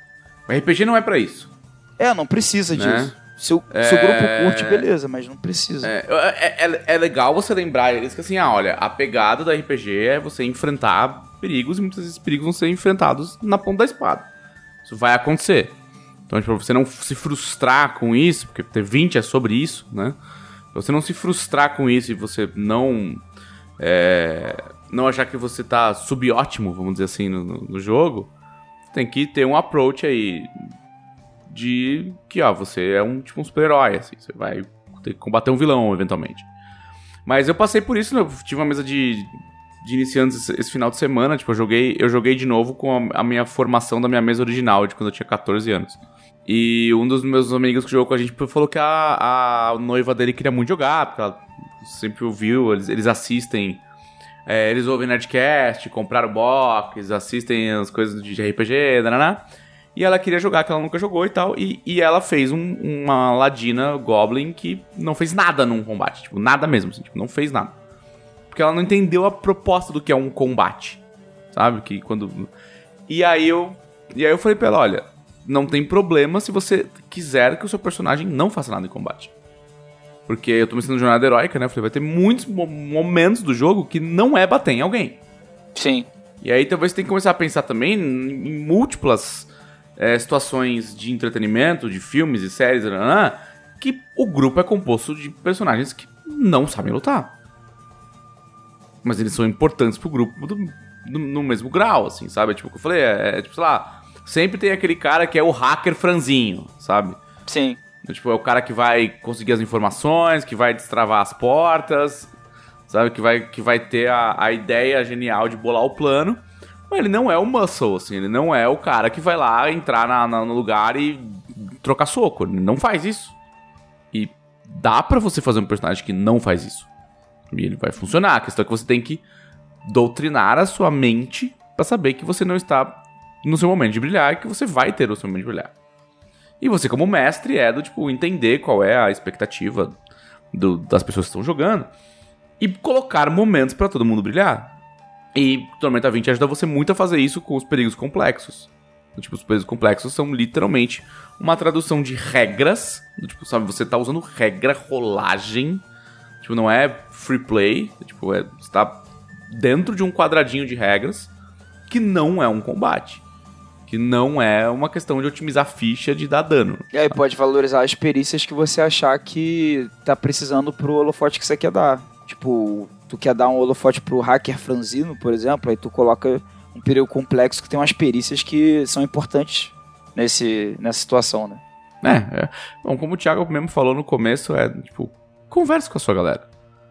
O RPG não é para isso. É, não precisa né? disso. Se o, é... se o, grupo curte, beleza, mas não precisa. É, é, é, é, legal você lembrar eles que assim, ah, olha, a pegada do RPG é você enfrentar perigos e muitas vezes perigos vão ser enfrentados na ponta da espada. Isso vai acontecer. Então, tipo, você não se frustrar com isso, porque ter 20 é sobre isso, né? Você não se frustrar com isso e você não. É, não achar que você tá subótimo, vamos dizer assim, no, no jogo tem que ter um approach aí de que, ó, você é um tipo um super-herói, assim, você vai ter que combater um vilão eventualmente. Mas eu passei por isso, né? eu tive uma mesa de, de iniciantes esse, final de semana, tipo, eu joguei, eu joguei de novo com a, a, minha formação da minha mesa original, de quando eu tinha 14 anos. E um dos meus amigos que jogou com a gente falou que a, a noiva dele queria muito jogar, porque ela sempre ouviu, eles, eles assistem é, eles ouvem Nerdcast, compraram box, assistem as coisas de RPG, nananá. E ela queria jogar, que ela nunca jogou e tal. E, e ela fez um, uma Ladina Goblin que não fez nada num combate. Tipo, nada mesmo. Assim, tipo, não fez nada. Porque ela não entendeu a proposta do que é um combate. Sabe? Que quando. E aí eu. E aí eu falei pra ela: olha, não tem problema se você quiser que o seu personagem não faça nada em combate. Porque eu tô me sentindo jornada heróica, né? Eu falei, vai ter muitos momentos do jogo que não é bater em alguém. Sim. E aí talvez você tenha que começar a pensar também em múltiplas é, situações de entretenimento, de filmes e séries, que o grupo é composto de personagens que não sabem lutar. Mas eles são importantes pro grupo do, do, no mesmo grau, assim, sabe? Tipo, o que eu falei, é, é tipo, sei lá, sempre tem aquele cara que é o hacker franzinho, sabe? Sim. Tipo, é o cara que vai conseguir as informações, que vai destravar as portas. sabe? Que vai, que vai ter a, a ideia genial de bolar o plano. Ele não é o muscle, assim, ele não é o cara que vai lá entrar na, na- no lugar e trocar soco. Ele não faz isso. E dá pra você fazer um personagem que não faz isso. E ele vai funcionar. A questão é que você tem que doutrinar a sua mente pra saber que você não está no seu momento de brilhar e que você vai ter o seu momento de brilhar. E você, como mestre, é do tipo entender qual é a expectativa do- das pessoas que estão jogando e colocar momentos pra todo mundo brilhar. E Tormenta 20 ajuda você muito a fazer isso com os perigos complexos. Do Tipo, os perigos complexos são literalmente uma tradução de regras. Tipo, sabe, você tá usando regra, rolagem. Tipo, não é free play. Tipo, é, você tá dentro de um quadradinho de regras que não é um combate. Que não é uma questão de otimizar ficha de dar dano. E aí pode valorizar as perícias que você achar que tá precisando pro holofote que você quer dar. Tipo, tu quer dar um holofote pro hacker franzino, por exemplo, aí tu coloca um perigo complexo que tem umas perícias que são importantes nesse, nessa situação, né? É, é. Bom, como o Thiago mesmo falou no começo, é tipo, converse com a sua galera.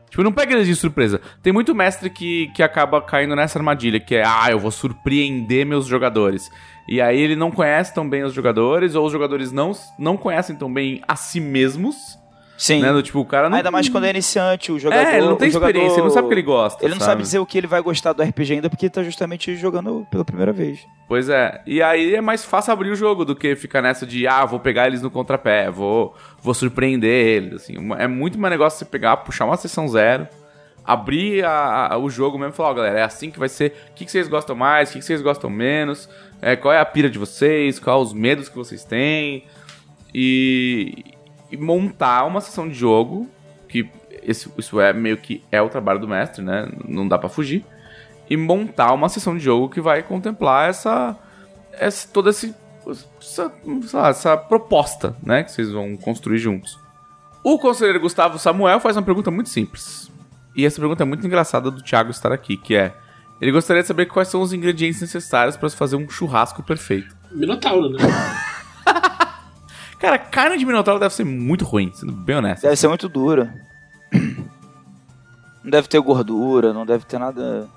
Tipo, não pega eles de surpresa. Tem muito mestre que, que acaba caindo nessa armadilha, que é, ah, eu vou surpreender meus jogadores. E aí ele não conhece tão bem os jogadores, ou os jogadores não, não conhecem tão bem a si mesmos. Sim. Né? Tipo, o cara não. Ainda mais quando é iniciante, o jogador. É, ele não tem jogador- experiência, ele não sabe o que ele gosta. Ele não sabe dizer o que ele vai gostar do RPG ainda porque tá justamente jogando pela primeira vez. Pois é. E aí é mais fácil abrir o jogo do que ficar nessa de, ah, vou pegar eles no contrapé, vou, vou surpreender eles. Assim. É muito mais negócio você pegar, puxar uma sessão zero, abrir a- a- o jogo mesmo e falar, ó, galera, é assim que vai ser. O que, que vocês gostam mais, o que, que vocês gostam menos, é, qual é a pira de vocês, qual os medos que vocês têm. E, e montar uma sessão de jogo, que esse- isso é meio que é o trabalho do mestre, né? Não dá pra fugir e montar uma sessão de jogo que vai contemplar essa, essa toda esse, essa, lá, essa proposta, né, que vocês vão construir juntos. O conselheiro Gustavo Samuel faz uma pergunta muito simples. E essa pergunta é muito engraçada do Thiago estar aqui, que é: ele gostaria de saber quais são os ingredientes necessários para se fazer um churrasco perfeito. Minotauro, né? [laughs] Cara, carne de minotauro deve ser muito ruim, sendo bem honesto. Deve ser muito dura. Não deve ter gordura, não deve ter nada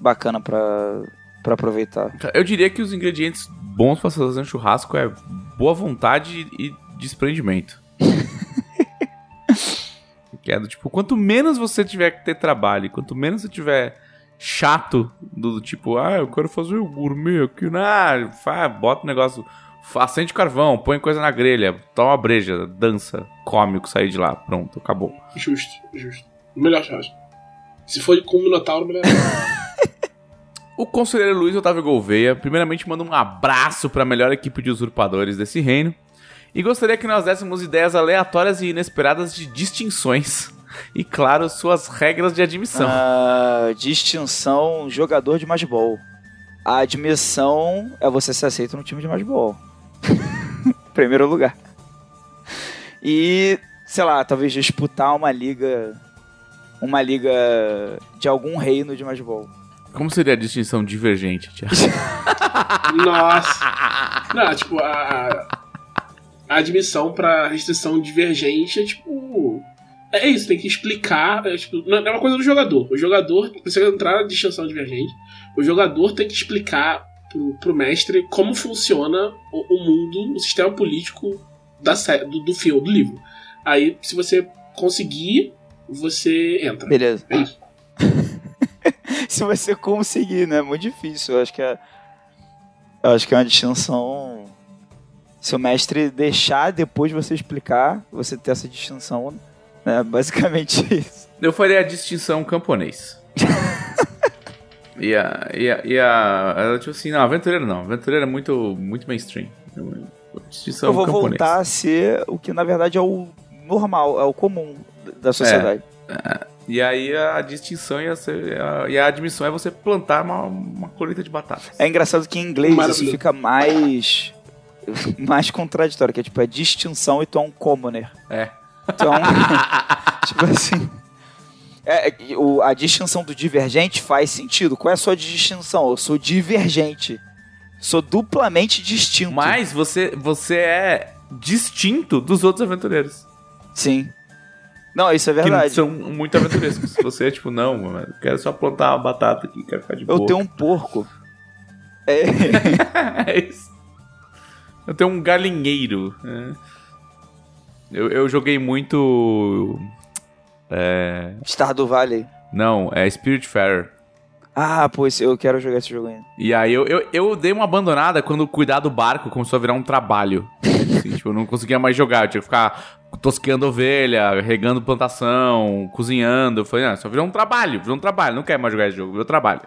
bacana pra, pra aproveitar. Eu diria que os ingredientes bons para fazer um churrasco é boa vontade e desprendimento. [laughs] que é do tipo, quanto menos você tiver que ter trabalho, quanto menos você tiver chato do, tipo, ah, eu quero fazer o gourmet aqui, nah, fa, bota o negócio, fa- acende carvão, põe coisa na grelha, toma uma breja, dança, come o que sair de lá, pronto, acabou. Justo, justo. Melhor churrasco. Se for com o Minotauro, melhor. [laughs] O conselheiro Luiz Otávio Gouveia, primeiramente, manda um abraço para a melhor equipe de usurpadores desse reino. E gostaria que nós dessemos ideias aleatórias e inesperadas de distinções. E, claro, suas regras de admissão. Ah, distinção jogador de masbol. A admissão é você ser aceito no time de masbol. [laughs] Primeiro lugar. E, sei lá, talvez disputar uma liga. Uma liga de algum reino de masbol. Como seria a distinção divergente, Thiago? [laughs] Nossa. Não, tipo, a, a admissão pra restrição divergente é tipo. É isso, tem que explicar. É, tipo, não é uma coisa do jogador. O jogador precisa entrar na distinção divergente. O jogador tem que explicar pro, pro mestre como funciona o, o mundo, o sistema político da, do, do filme, do livro. Aí, se você conseguir, você entra. Beleza. É isso. [laughs] Se você conseguir, né? É muito difícil. Eu acho que é. Eu acho que é uma distinção. Se o mestre deixar depois de você explicar, você ter essa distinção, né? Basicamente [laughs] isso. Eu faria a distinção camponês. e a. E a. E a ela, tipo assim, não, aventureiro não. Aventureiro é muito, muito mainstream. Distinção eu vou camponês. voltar a ser o que na verdade é o normal, é o comum da sociedade. E aí a distinção e a, a- e a admissão é você plantar uma, uma colheita de batatas. É, engraçado que em inglês isso Maravilhoso. fica mais. [laughs] mais contraditório, que é tipo, é distinção e tu é um commoner. É. Então, [laughs] [laughs] tipo assim. É, é, o- a distinção do divergente faz sentido. Qual é a sua distinção? Eu sou divergente. Sou duplamente distinto. Mas você, você é distinto dos outros aventureiros. Sim. Não, isso é que verdade. são muito aventurescos. [laughs] Você é tipo, não, mano, eu quero só plantar uma batata aqui, quero ficar de boa. Eu tenho um porco. É. é isso. Eu tenho um galinheiro. é. Eu, eu joguei muito. É... Stardew Valley. Não, é Spiritfarer. Ah, pô, esse- eu quero jogar esse jogo ainda. E aí eu, eu, eu dei uma abandonada quando cuidar do barco começou a virar um trabalho. [laughs] Assim, tipo, eu não conseguia mais jogar, eu tinha que ficar tosqueando ovelha, regando plantação, cozinhando. Eu falei, ah, só virou um trabalho, virou um trabalho, não quero mais jogar esse jogo, virou trabalho.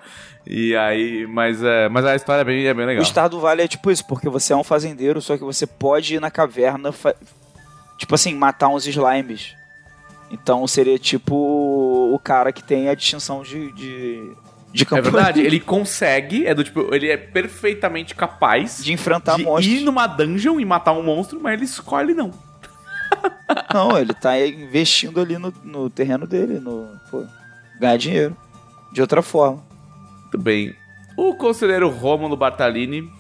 E aí, mas, é, mas a história é bem, é bem legal. O Stardew Valley é tipo isso, porque você é um fazendeiro, só que você pode ir na caverna, tipo assim, matar uns slimes. Então seria tipo o cara que tem a distinção de, de, de É verdade, ele [laughs] consegue, é do tipo, ele é perfeitamente capaz De enfrentar de monstros. ir numa dungeon e matar um monstro, mas ele escolhe não. [laughs] Não, ele tá investindo ali no, no terreno dele, no. Pô, ganhar dinheiro. De outra forma. Muito bem. O conselheiro Rômulo Bartalini.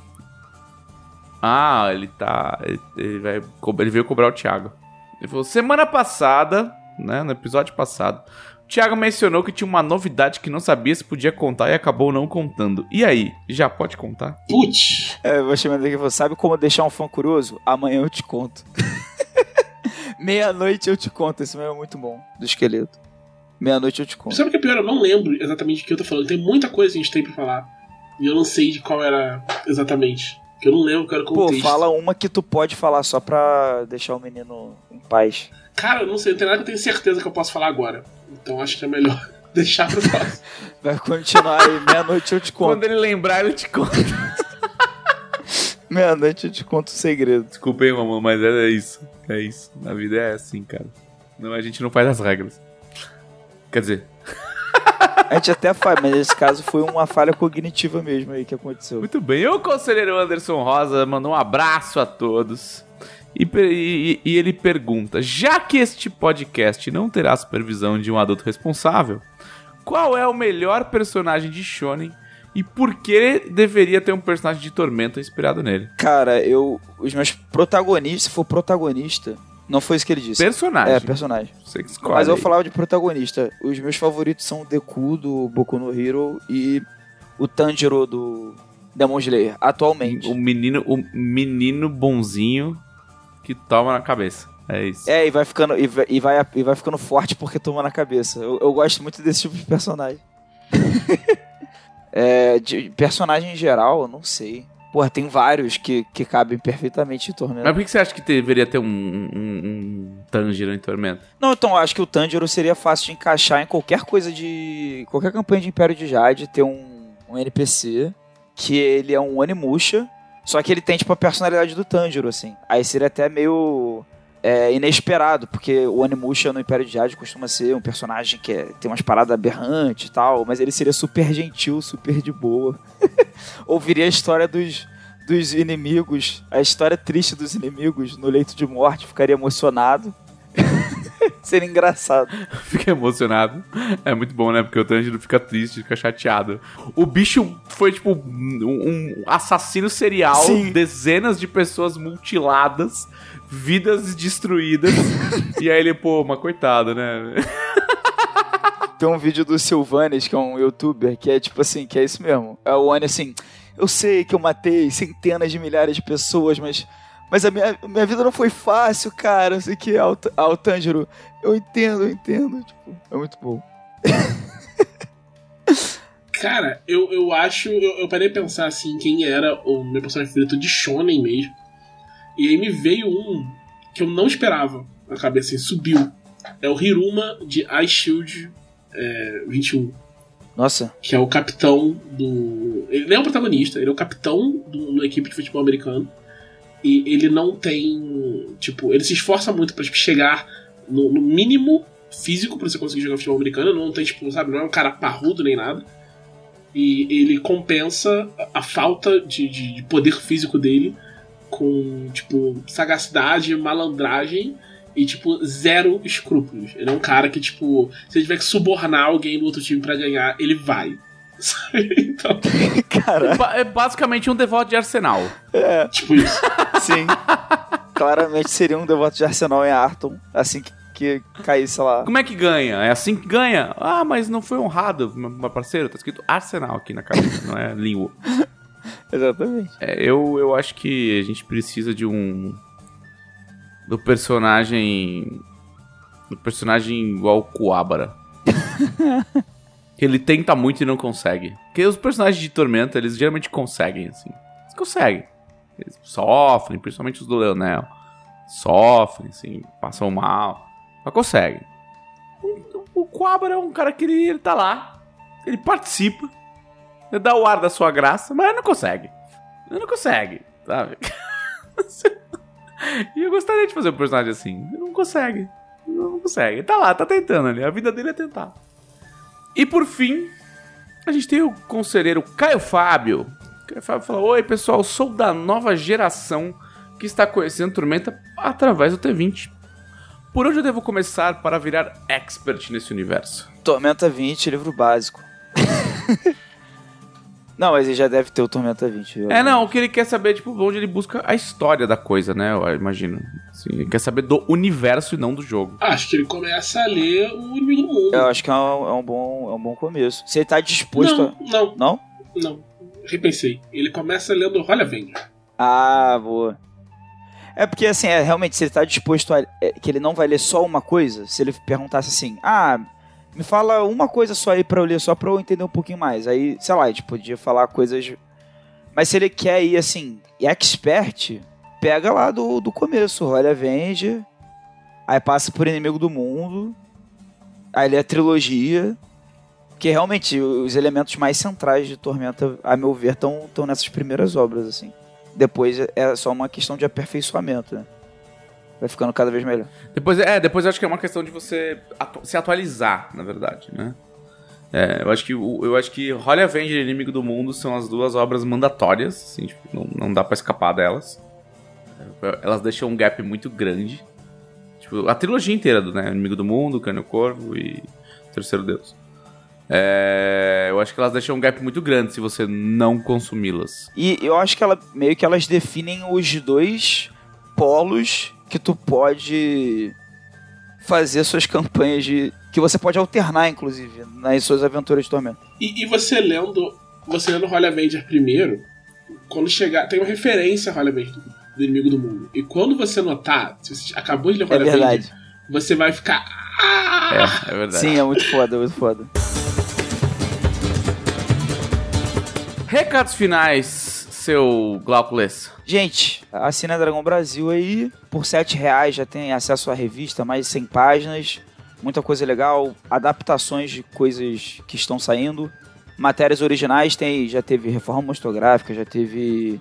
Ah, ele tá. Ele, ele vai, ele veio cobrar o Thiago. Ele falou: semana passada, né? No episódio passado, o Thiago mencionou que tinha uma novidade que não sabia se podia contar e acabou não contando. E aí, já pode contar? Putz. É, eu vou chamar daqui e falou, sabe como deixar um fã curioso? Amanhã eu te conto. [laughs] Meia-noite eu te conto, esse mesmo é muito bom, do esqueleto. Meia-noite eu te conto. Sabe o que é pior? Eu não lembro exatamente do que eu tô falando. Tem muita coisa que a gente tem pra falar. E eu não sei de qual era exatamente. Porque eu não lembro qual era o Pô, contexto. fala uma que tu pode falar só pra deixar o menino em paz. Cara, eu não sei, não tem nada que eu tenho certeza que eu posso falar agora. Então acho que é melhor [laughs] deixar pro próximo. [laughs] Vai continuar aí, meia-noite eu te Quando conto. ele lembrar, ele te conta. [laughs] Meia-noite eu te conto o segredo. Desculpa aí, mamãe, mas é isso. É isso. A vida é assim, cara. Não, a gente não faz as regras. Quer dizer, A gente até faz, mas nesse caso foi uma falha cognitiva mesmo aí que aconteceu. Muito bem, o conselheiro Anderson Rosa mandou um abraço a todos. E, e- e ele pergunta: já que este podcast não terá a supervisão de um adulto responsável, qual é o melhor personagem de Shonen e por que deveria ter um personagem de Tormenta inspirado nele? Cara, eu. Os meus protagonistas, se for protagonista, não foi isso que ele disse. Personagem. É, personagem. Você que escolhe. Mas eu falava de protagonista. Os meus favoritos são o Deku do Boku no Hero e o Tanjiro do Demon Slayer, atualmente. O menino, o menino bonzinho que toma na cabeça. É isso. É, e vai ficando e vai, e vai, e vai ficando forte porque toma na cabeça. Eu, eu gosto muito desse tipo de personagem. [laughs] é, de personagem em geral, eu não sei. Porra, tem vários que, que cabem perfeitamente em Tormenta. Mas por que você acha que deveria ter um, um, um Tanjiro em Tormenta? Não, então eu acho que o Tanjiro seria fácil de encaixar em qualquer coisa de. qualquer campanha de Império de Jade, ter um, um NPC que ele é um Onimusha, só que ele tem tipo a personalidade do Tanjiro, assim. Aí seria até meio é, inesperado, porque o Onimusha no Império de Jade costuma ser um personagem que é- tem umas paradas aberrantes e tal, mas ele seria super gentil, super de boa. [laughs] Ouviria a história dos. Dos inimigos, a história triste dos inimigos no leito de morte, ficaria emocionado. [laughs] Seria engraçado. [laughs] Fica emocionado. É muito bom, né? Porque o Tanjiro fica triste, fica chateado. O bicho foi, tipo, um, um assassino serial. Sim. Dezenas de pessoas mutiladas. Vidas destruídas. [laughs] e aí ele, pô, mas coitado, né? Tem um vídeo do Silvanes, que é um youtuber, que é tipo assim, que é isso mesmo. É o Oni assim, eu sei que eu matei centenas de milhares de pessoas, mas, mas a minha, minha vida não foi fácil, cara. Não sei o que, Tanjiro. Eu entendo, eu entendo. Tipo, é muito bom. [laughs] Cara, eu, eu acho. Eu, eu parei pra pensar assim, quem era o meu personagem favorito de Shonen mesmo. E aí me veio um que eu não esperava na cabeça, assim, subiu. É o Hiruma de Ice Shield é, 21. Nossa, Que é o capitão do. Ele não é o protagonista, ele é o capitão do, da equipe de futebol americano. E ele não tem. Tipo, ele se esforça muito pra tipo, chegar no, no mínimo físico pra você conseguir jogar futebol americano. Não tem, tipo, sabe, não é um cara parrudo nem nada. E ele compensa a- falta de, de, de poder físico dele com, tipo, sagacidade, malandragem e, tipo, zero escrúpulos. Ele é um cara que, tipo, se ele tiver que subornar alguém do outro time pra ganhar, ele vai. Então, [laughs] Ba- É basicamente um devoto de Arsenal. tipo isso. sim. Claramente seria um devoto de Arsenal em Arton, assim que, que caísse lá. Como é que ganha? É assim que ganha? Ah, mas não foi honrado, meu parceiro. Tá escrito Arsenal aqui na camisa, não é língua. [laughs] Exatamente. É, eu, eu acho que a gente precisa de um. Do personagem. Do personagem igual o Kuabara. [laughs] ele tenta muito e não consegue. Porque os personagens de Tormenta, eles geralmente conseguem, assim. Eles conseguem. Eles sofrem, principalmente os do Leonel. Sofrem, assim, passam mal. Mas conseguem. O, o Kuabara é um cara que ele, ele tá lá. Ele participa. Ele dá o ar da sua graça, mas ele não consegue. Ele não consegue, sabe? [laughs] e eu gostaria de fazer um personagem assim. Ele não consegue. Ele não consegue. Ele tá lá, tá tentando ali. A vida dele é tentar. E por fim, a gente tem o conselheiro Caio Fábio. Caio Fábio fala: Oi, pessoal, sou da nova geração que está conhecendo Tormenta através do T20. Por onde eu devo começar para virar expert nesse universo? Tormenta 20, livro básico. [laughs] Não, mas ele já deve ter o Tormenta 20. É, não, o que ele quer saber, tipo, onde ele busca a história da coisa, né? Eu imagino. Assim, ele quer saber do universo e não do jogo. Acho que ele começa a ler o inimigo do mundo. Eu acho que é um, é um bom, é um bom começo. Se ele tá disposto não, a... Não, Não? não. Repensei. Ele começa lendo Olha Vende. Ah, boa. É porque, assim, é, realmente, se ele tá disposto a... é, que ele não vai ler só uma coisa, se ele perguntasse assim, ah, me fala uma coisa só aí pra eu ler, só pra eu entender um pouquinho mais. Aí, sei lá, a gente podia falar coisas... Mas se ele quer ir, assim, expert, pega lá do, do começo, olha, vende, aí passa por Inimigo do Mundo, aí lê a trilogia, que realmente os elementos mais centrais de Tormenta, a meu ver, estão nessas primeiras obras, assim. Depois é só uma questão de aperfeiçoamento, né? Vai ficando cada vez melhor. Depois, é, depois eu acho que é uma questão de você atu- se atualizar, na verdade, né? É, eu acho que eu acho que Holy Avenger e Inimigo do Mundo são as duas obras mandatórias, assim, tipo, não, não dá pra escapar delas. É, Elas deixam um gap muito grande. Tipo, a trilogia inteira do, né? Inimigo do Mundo, Cânio Corvo e Terceiro Deus. É, eu acho que elas deixam um gap muito grande se você não consumi-las. E eu acho que ela meio que elas definem os dois polos que tu pode fazer suas campanhas de. que você pode alternar, inclusive, nas suas aventuras de tormento. E, e você lendo. Você lendo Holy Avenger primeiro, quando chegar. Tem uma referência a Holy Avenger do, inimigo do mundo. E quando você notar, se você acabou de ler É. Avenger, você vai ficar. Ah! É, é verdade. Sim, é muito foda, é muito foda. Recados finais, seu Glauco Lessa. Gente, assina Dragão Brasil aí. Por 7 reais já tem acesso à revista, mais de 100 páginas. Muita coisa legal. Adaptações de coisas que estão saindo. Matérias originais tem, já teve reforma monstrográfica, já teve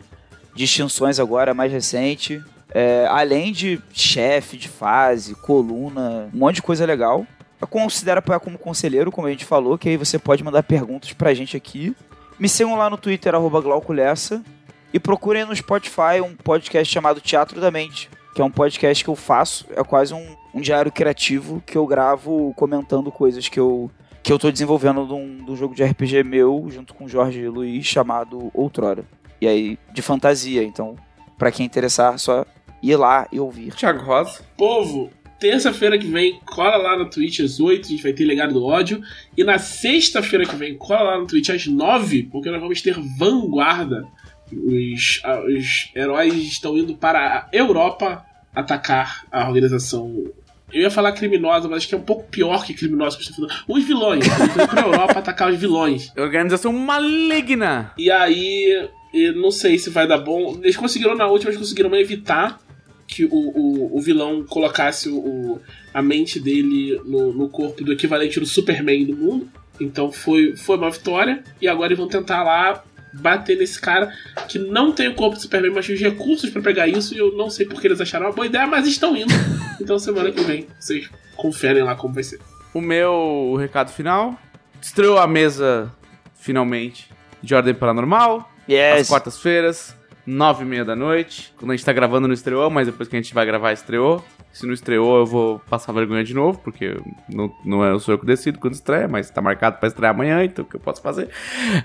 distinções agora, mais recente. É, além de chefe de fase, coluna, um monte de coisa legal. Eu considero apoiar como conselheiro, como a gente falou, que aí você pode mandar perguntas pra gente aqui. Me sigam lá no Twitter, arroba Glauco Lessa. E procurem no Spotify um podcast chamado Teatro da Mente, que é um podcast que eu faço, é quase um, um diário criativo que eu gravo comentando coisas que eu, que eu tô desenvolvendo de um, de um jogo de RPG meu, junto com Jorge Luiz, chamado Outrora. E aí, de fantasia, então, pra quem interessar, é só ir lá e ouvir. Thiago Rosa. Povo, terça-feira que vem, cola lá na Twitch às 8, a gente vai ter Legado do Ódio. E na sexta-feira que vem, cola lá no Twitch às 9, porque nós vamos ter Vanguarda. Os, os heróis estão indo para a Europa atacar a organização. Eu ia falar criminosa, mas acho que é um pouco pior que criminosa que eu estou falando. Os vilões. Eles estão indo para a Europa [laughs] atacar os vilões. Organização maligna. E aí, eu não sei se vai dar bom. Eles conseguiram na última, eles conseguiram evitar que o, o, o vilão colocasse o- a mente dele no, no corpo do equivalente do Superman do mundo. Então foi, foi uma vitória. E agora eles vão tentar lá bater nesse cara que não tem o corpo do Superman, mas tem os recursos pra pegar isso. E eu não sei porque eles acharam uma boa ideia, mas estão indo. [laughs] Então semana que vem vocês conferem lá como vai ser. O meu recado final. Estreou a mesa, finalmente, de Ordem Paranormal. Às Yes! quartas-feiras, nove e meia da noite. Quando a gente tá gravando no estreou, mas depois que a gente vai gravar, estreou. Se não estreou, eu vou passar vergonha de novo, porque não, não é o senhor que decido quando estreia, mas tá marcado pra estrear amanhã, então o que eu posso fazer?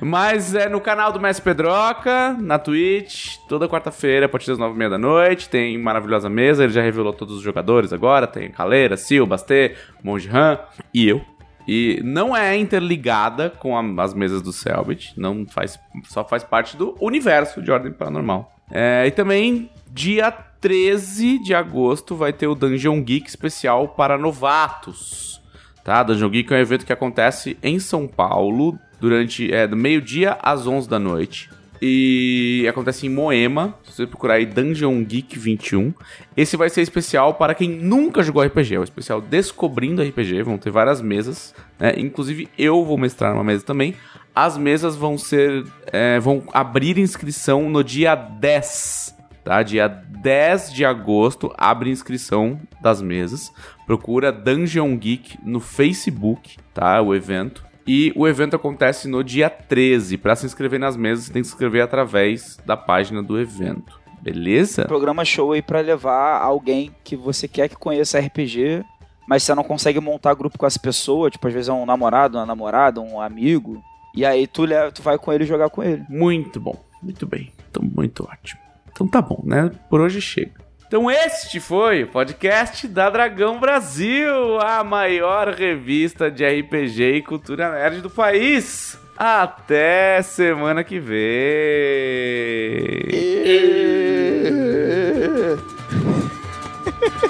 Mas é no canal do Mestre Pedroca, na Twitch, toda quarta-feira, a partir das nove e meia da noite. Tem maravilhosa mesa, ele já revelou todos os jogadores agora. Tem Caleira, Sil, Bastê, Monge Han e eu. E não é interligada com a- as mesas do Selbit, não faz, só faz parte do universo de Ordem Paranormal. É, e também, dia 13 de agosto, vai ter o Dungeon Geek especial para novatos. Tá? Dungeon Geek é um evento que acontece em São Paulo, durante é, do meio-dia às 11 da noite. E acontece em Moema, se você procurar aí Dungeon Geek 21. Esse vai ser especial para quem nunca jogou RPG, é o especial Descobrindo RPG, vão ter várias mesas, né? Inclusive eu vou mestrar uma mesa também. As mesas vão ser. é, vão abrir inscrição no dia 10. Tá? Dia 10 de agosto abre inscrição das mesas. Procura Dungeon Geek no Facebook, tá? O evento. E o evento acontece no dia 13. Para se inscrever nas mesas, você tem que se inscrever através da página do evento. Beleza? Programa show aí pra levar alguém que você quer que conheça RPG, mas você não consegue montar grupo com essa pessoa, tipo, às vezes é um namorado, uma namorada, um amigo. E aí tu, leva, tu vai com ele jogar com ele. Muito bom. Muito bem. Então, muito ótimo. Então tá bom, né? Por hoje chega. Então este foi o podcast da Dragão Brasil, a maior revista de RPG e cultura nerd do país. Até semana que vem.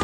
[laughs]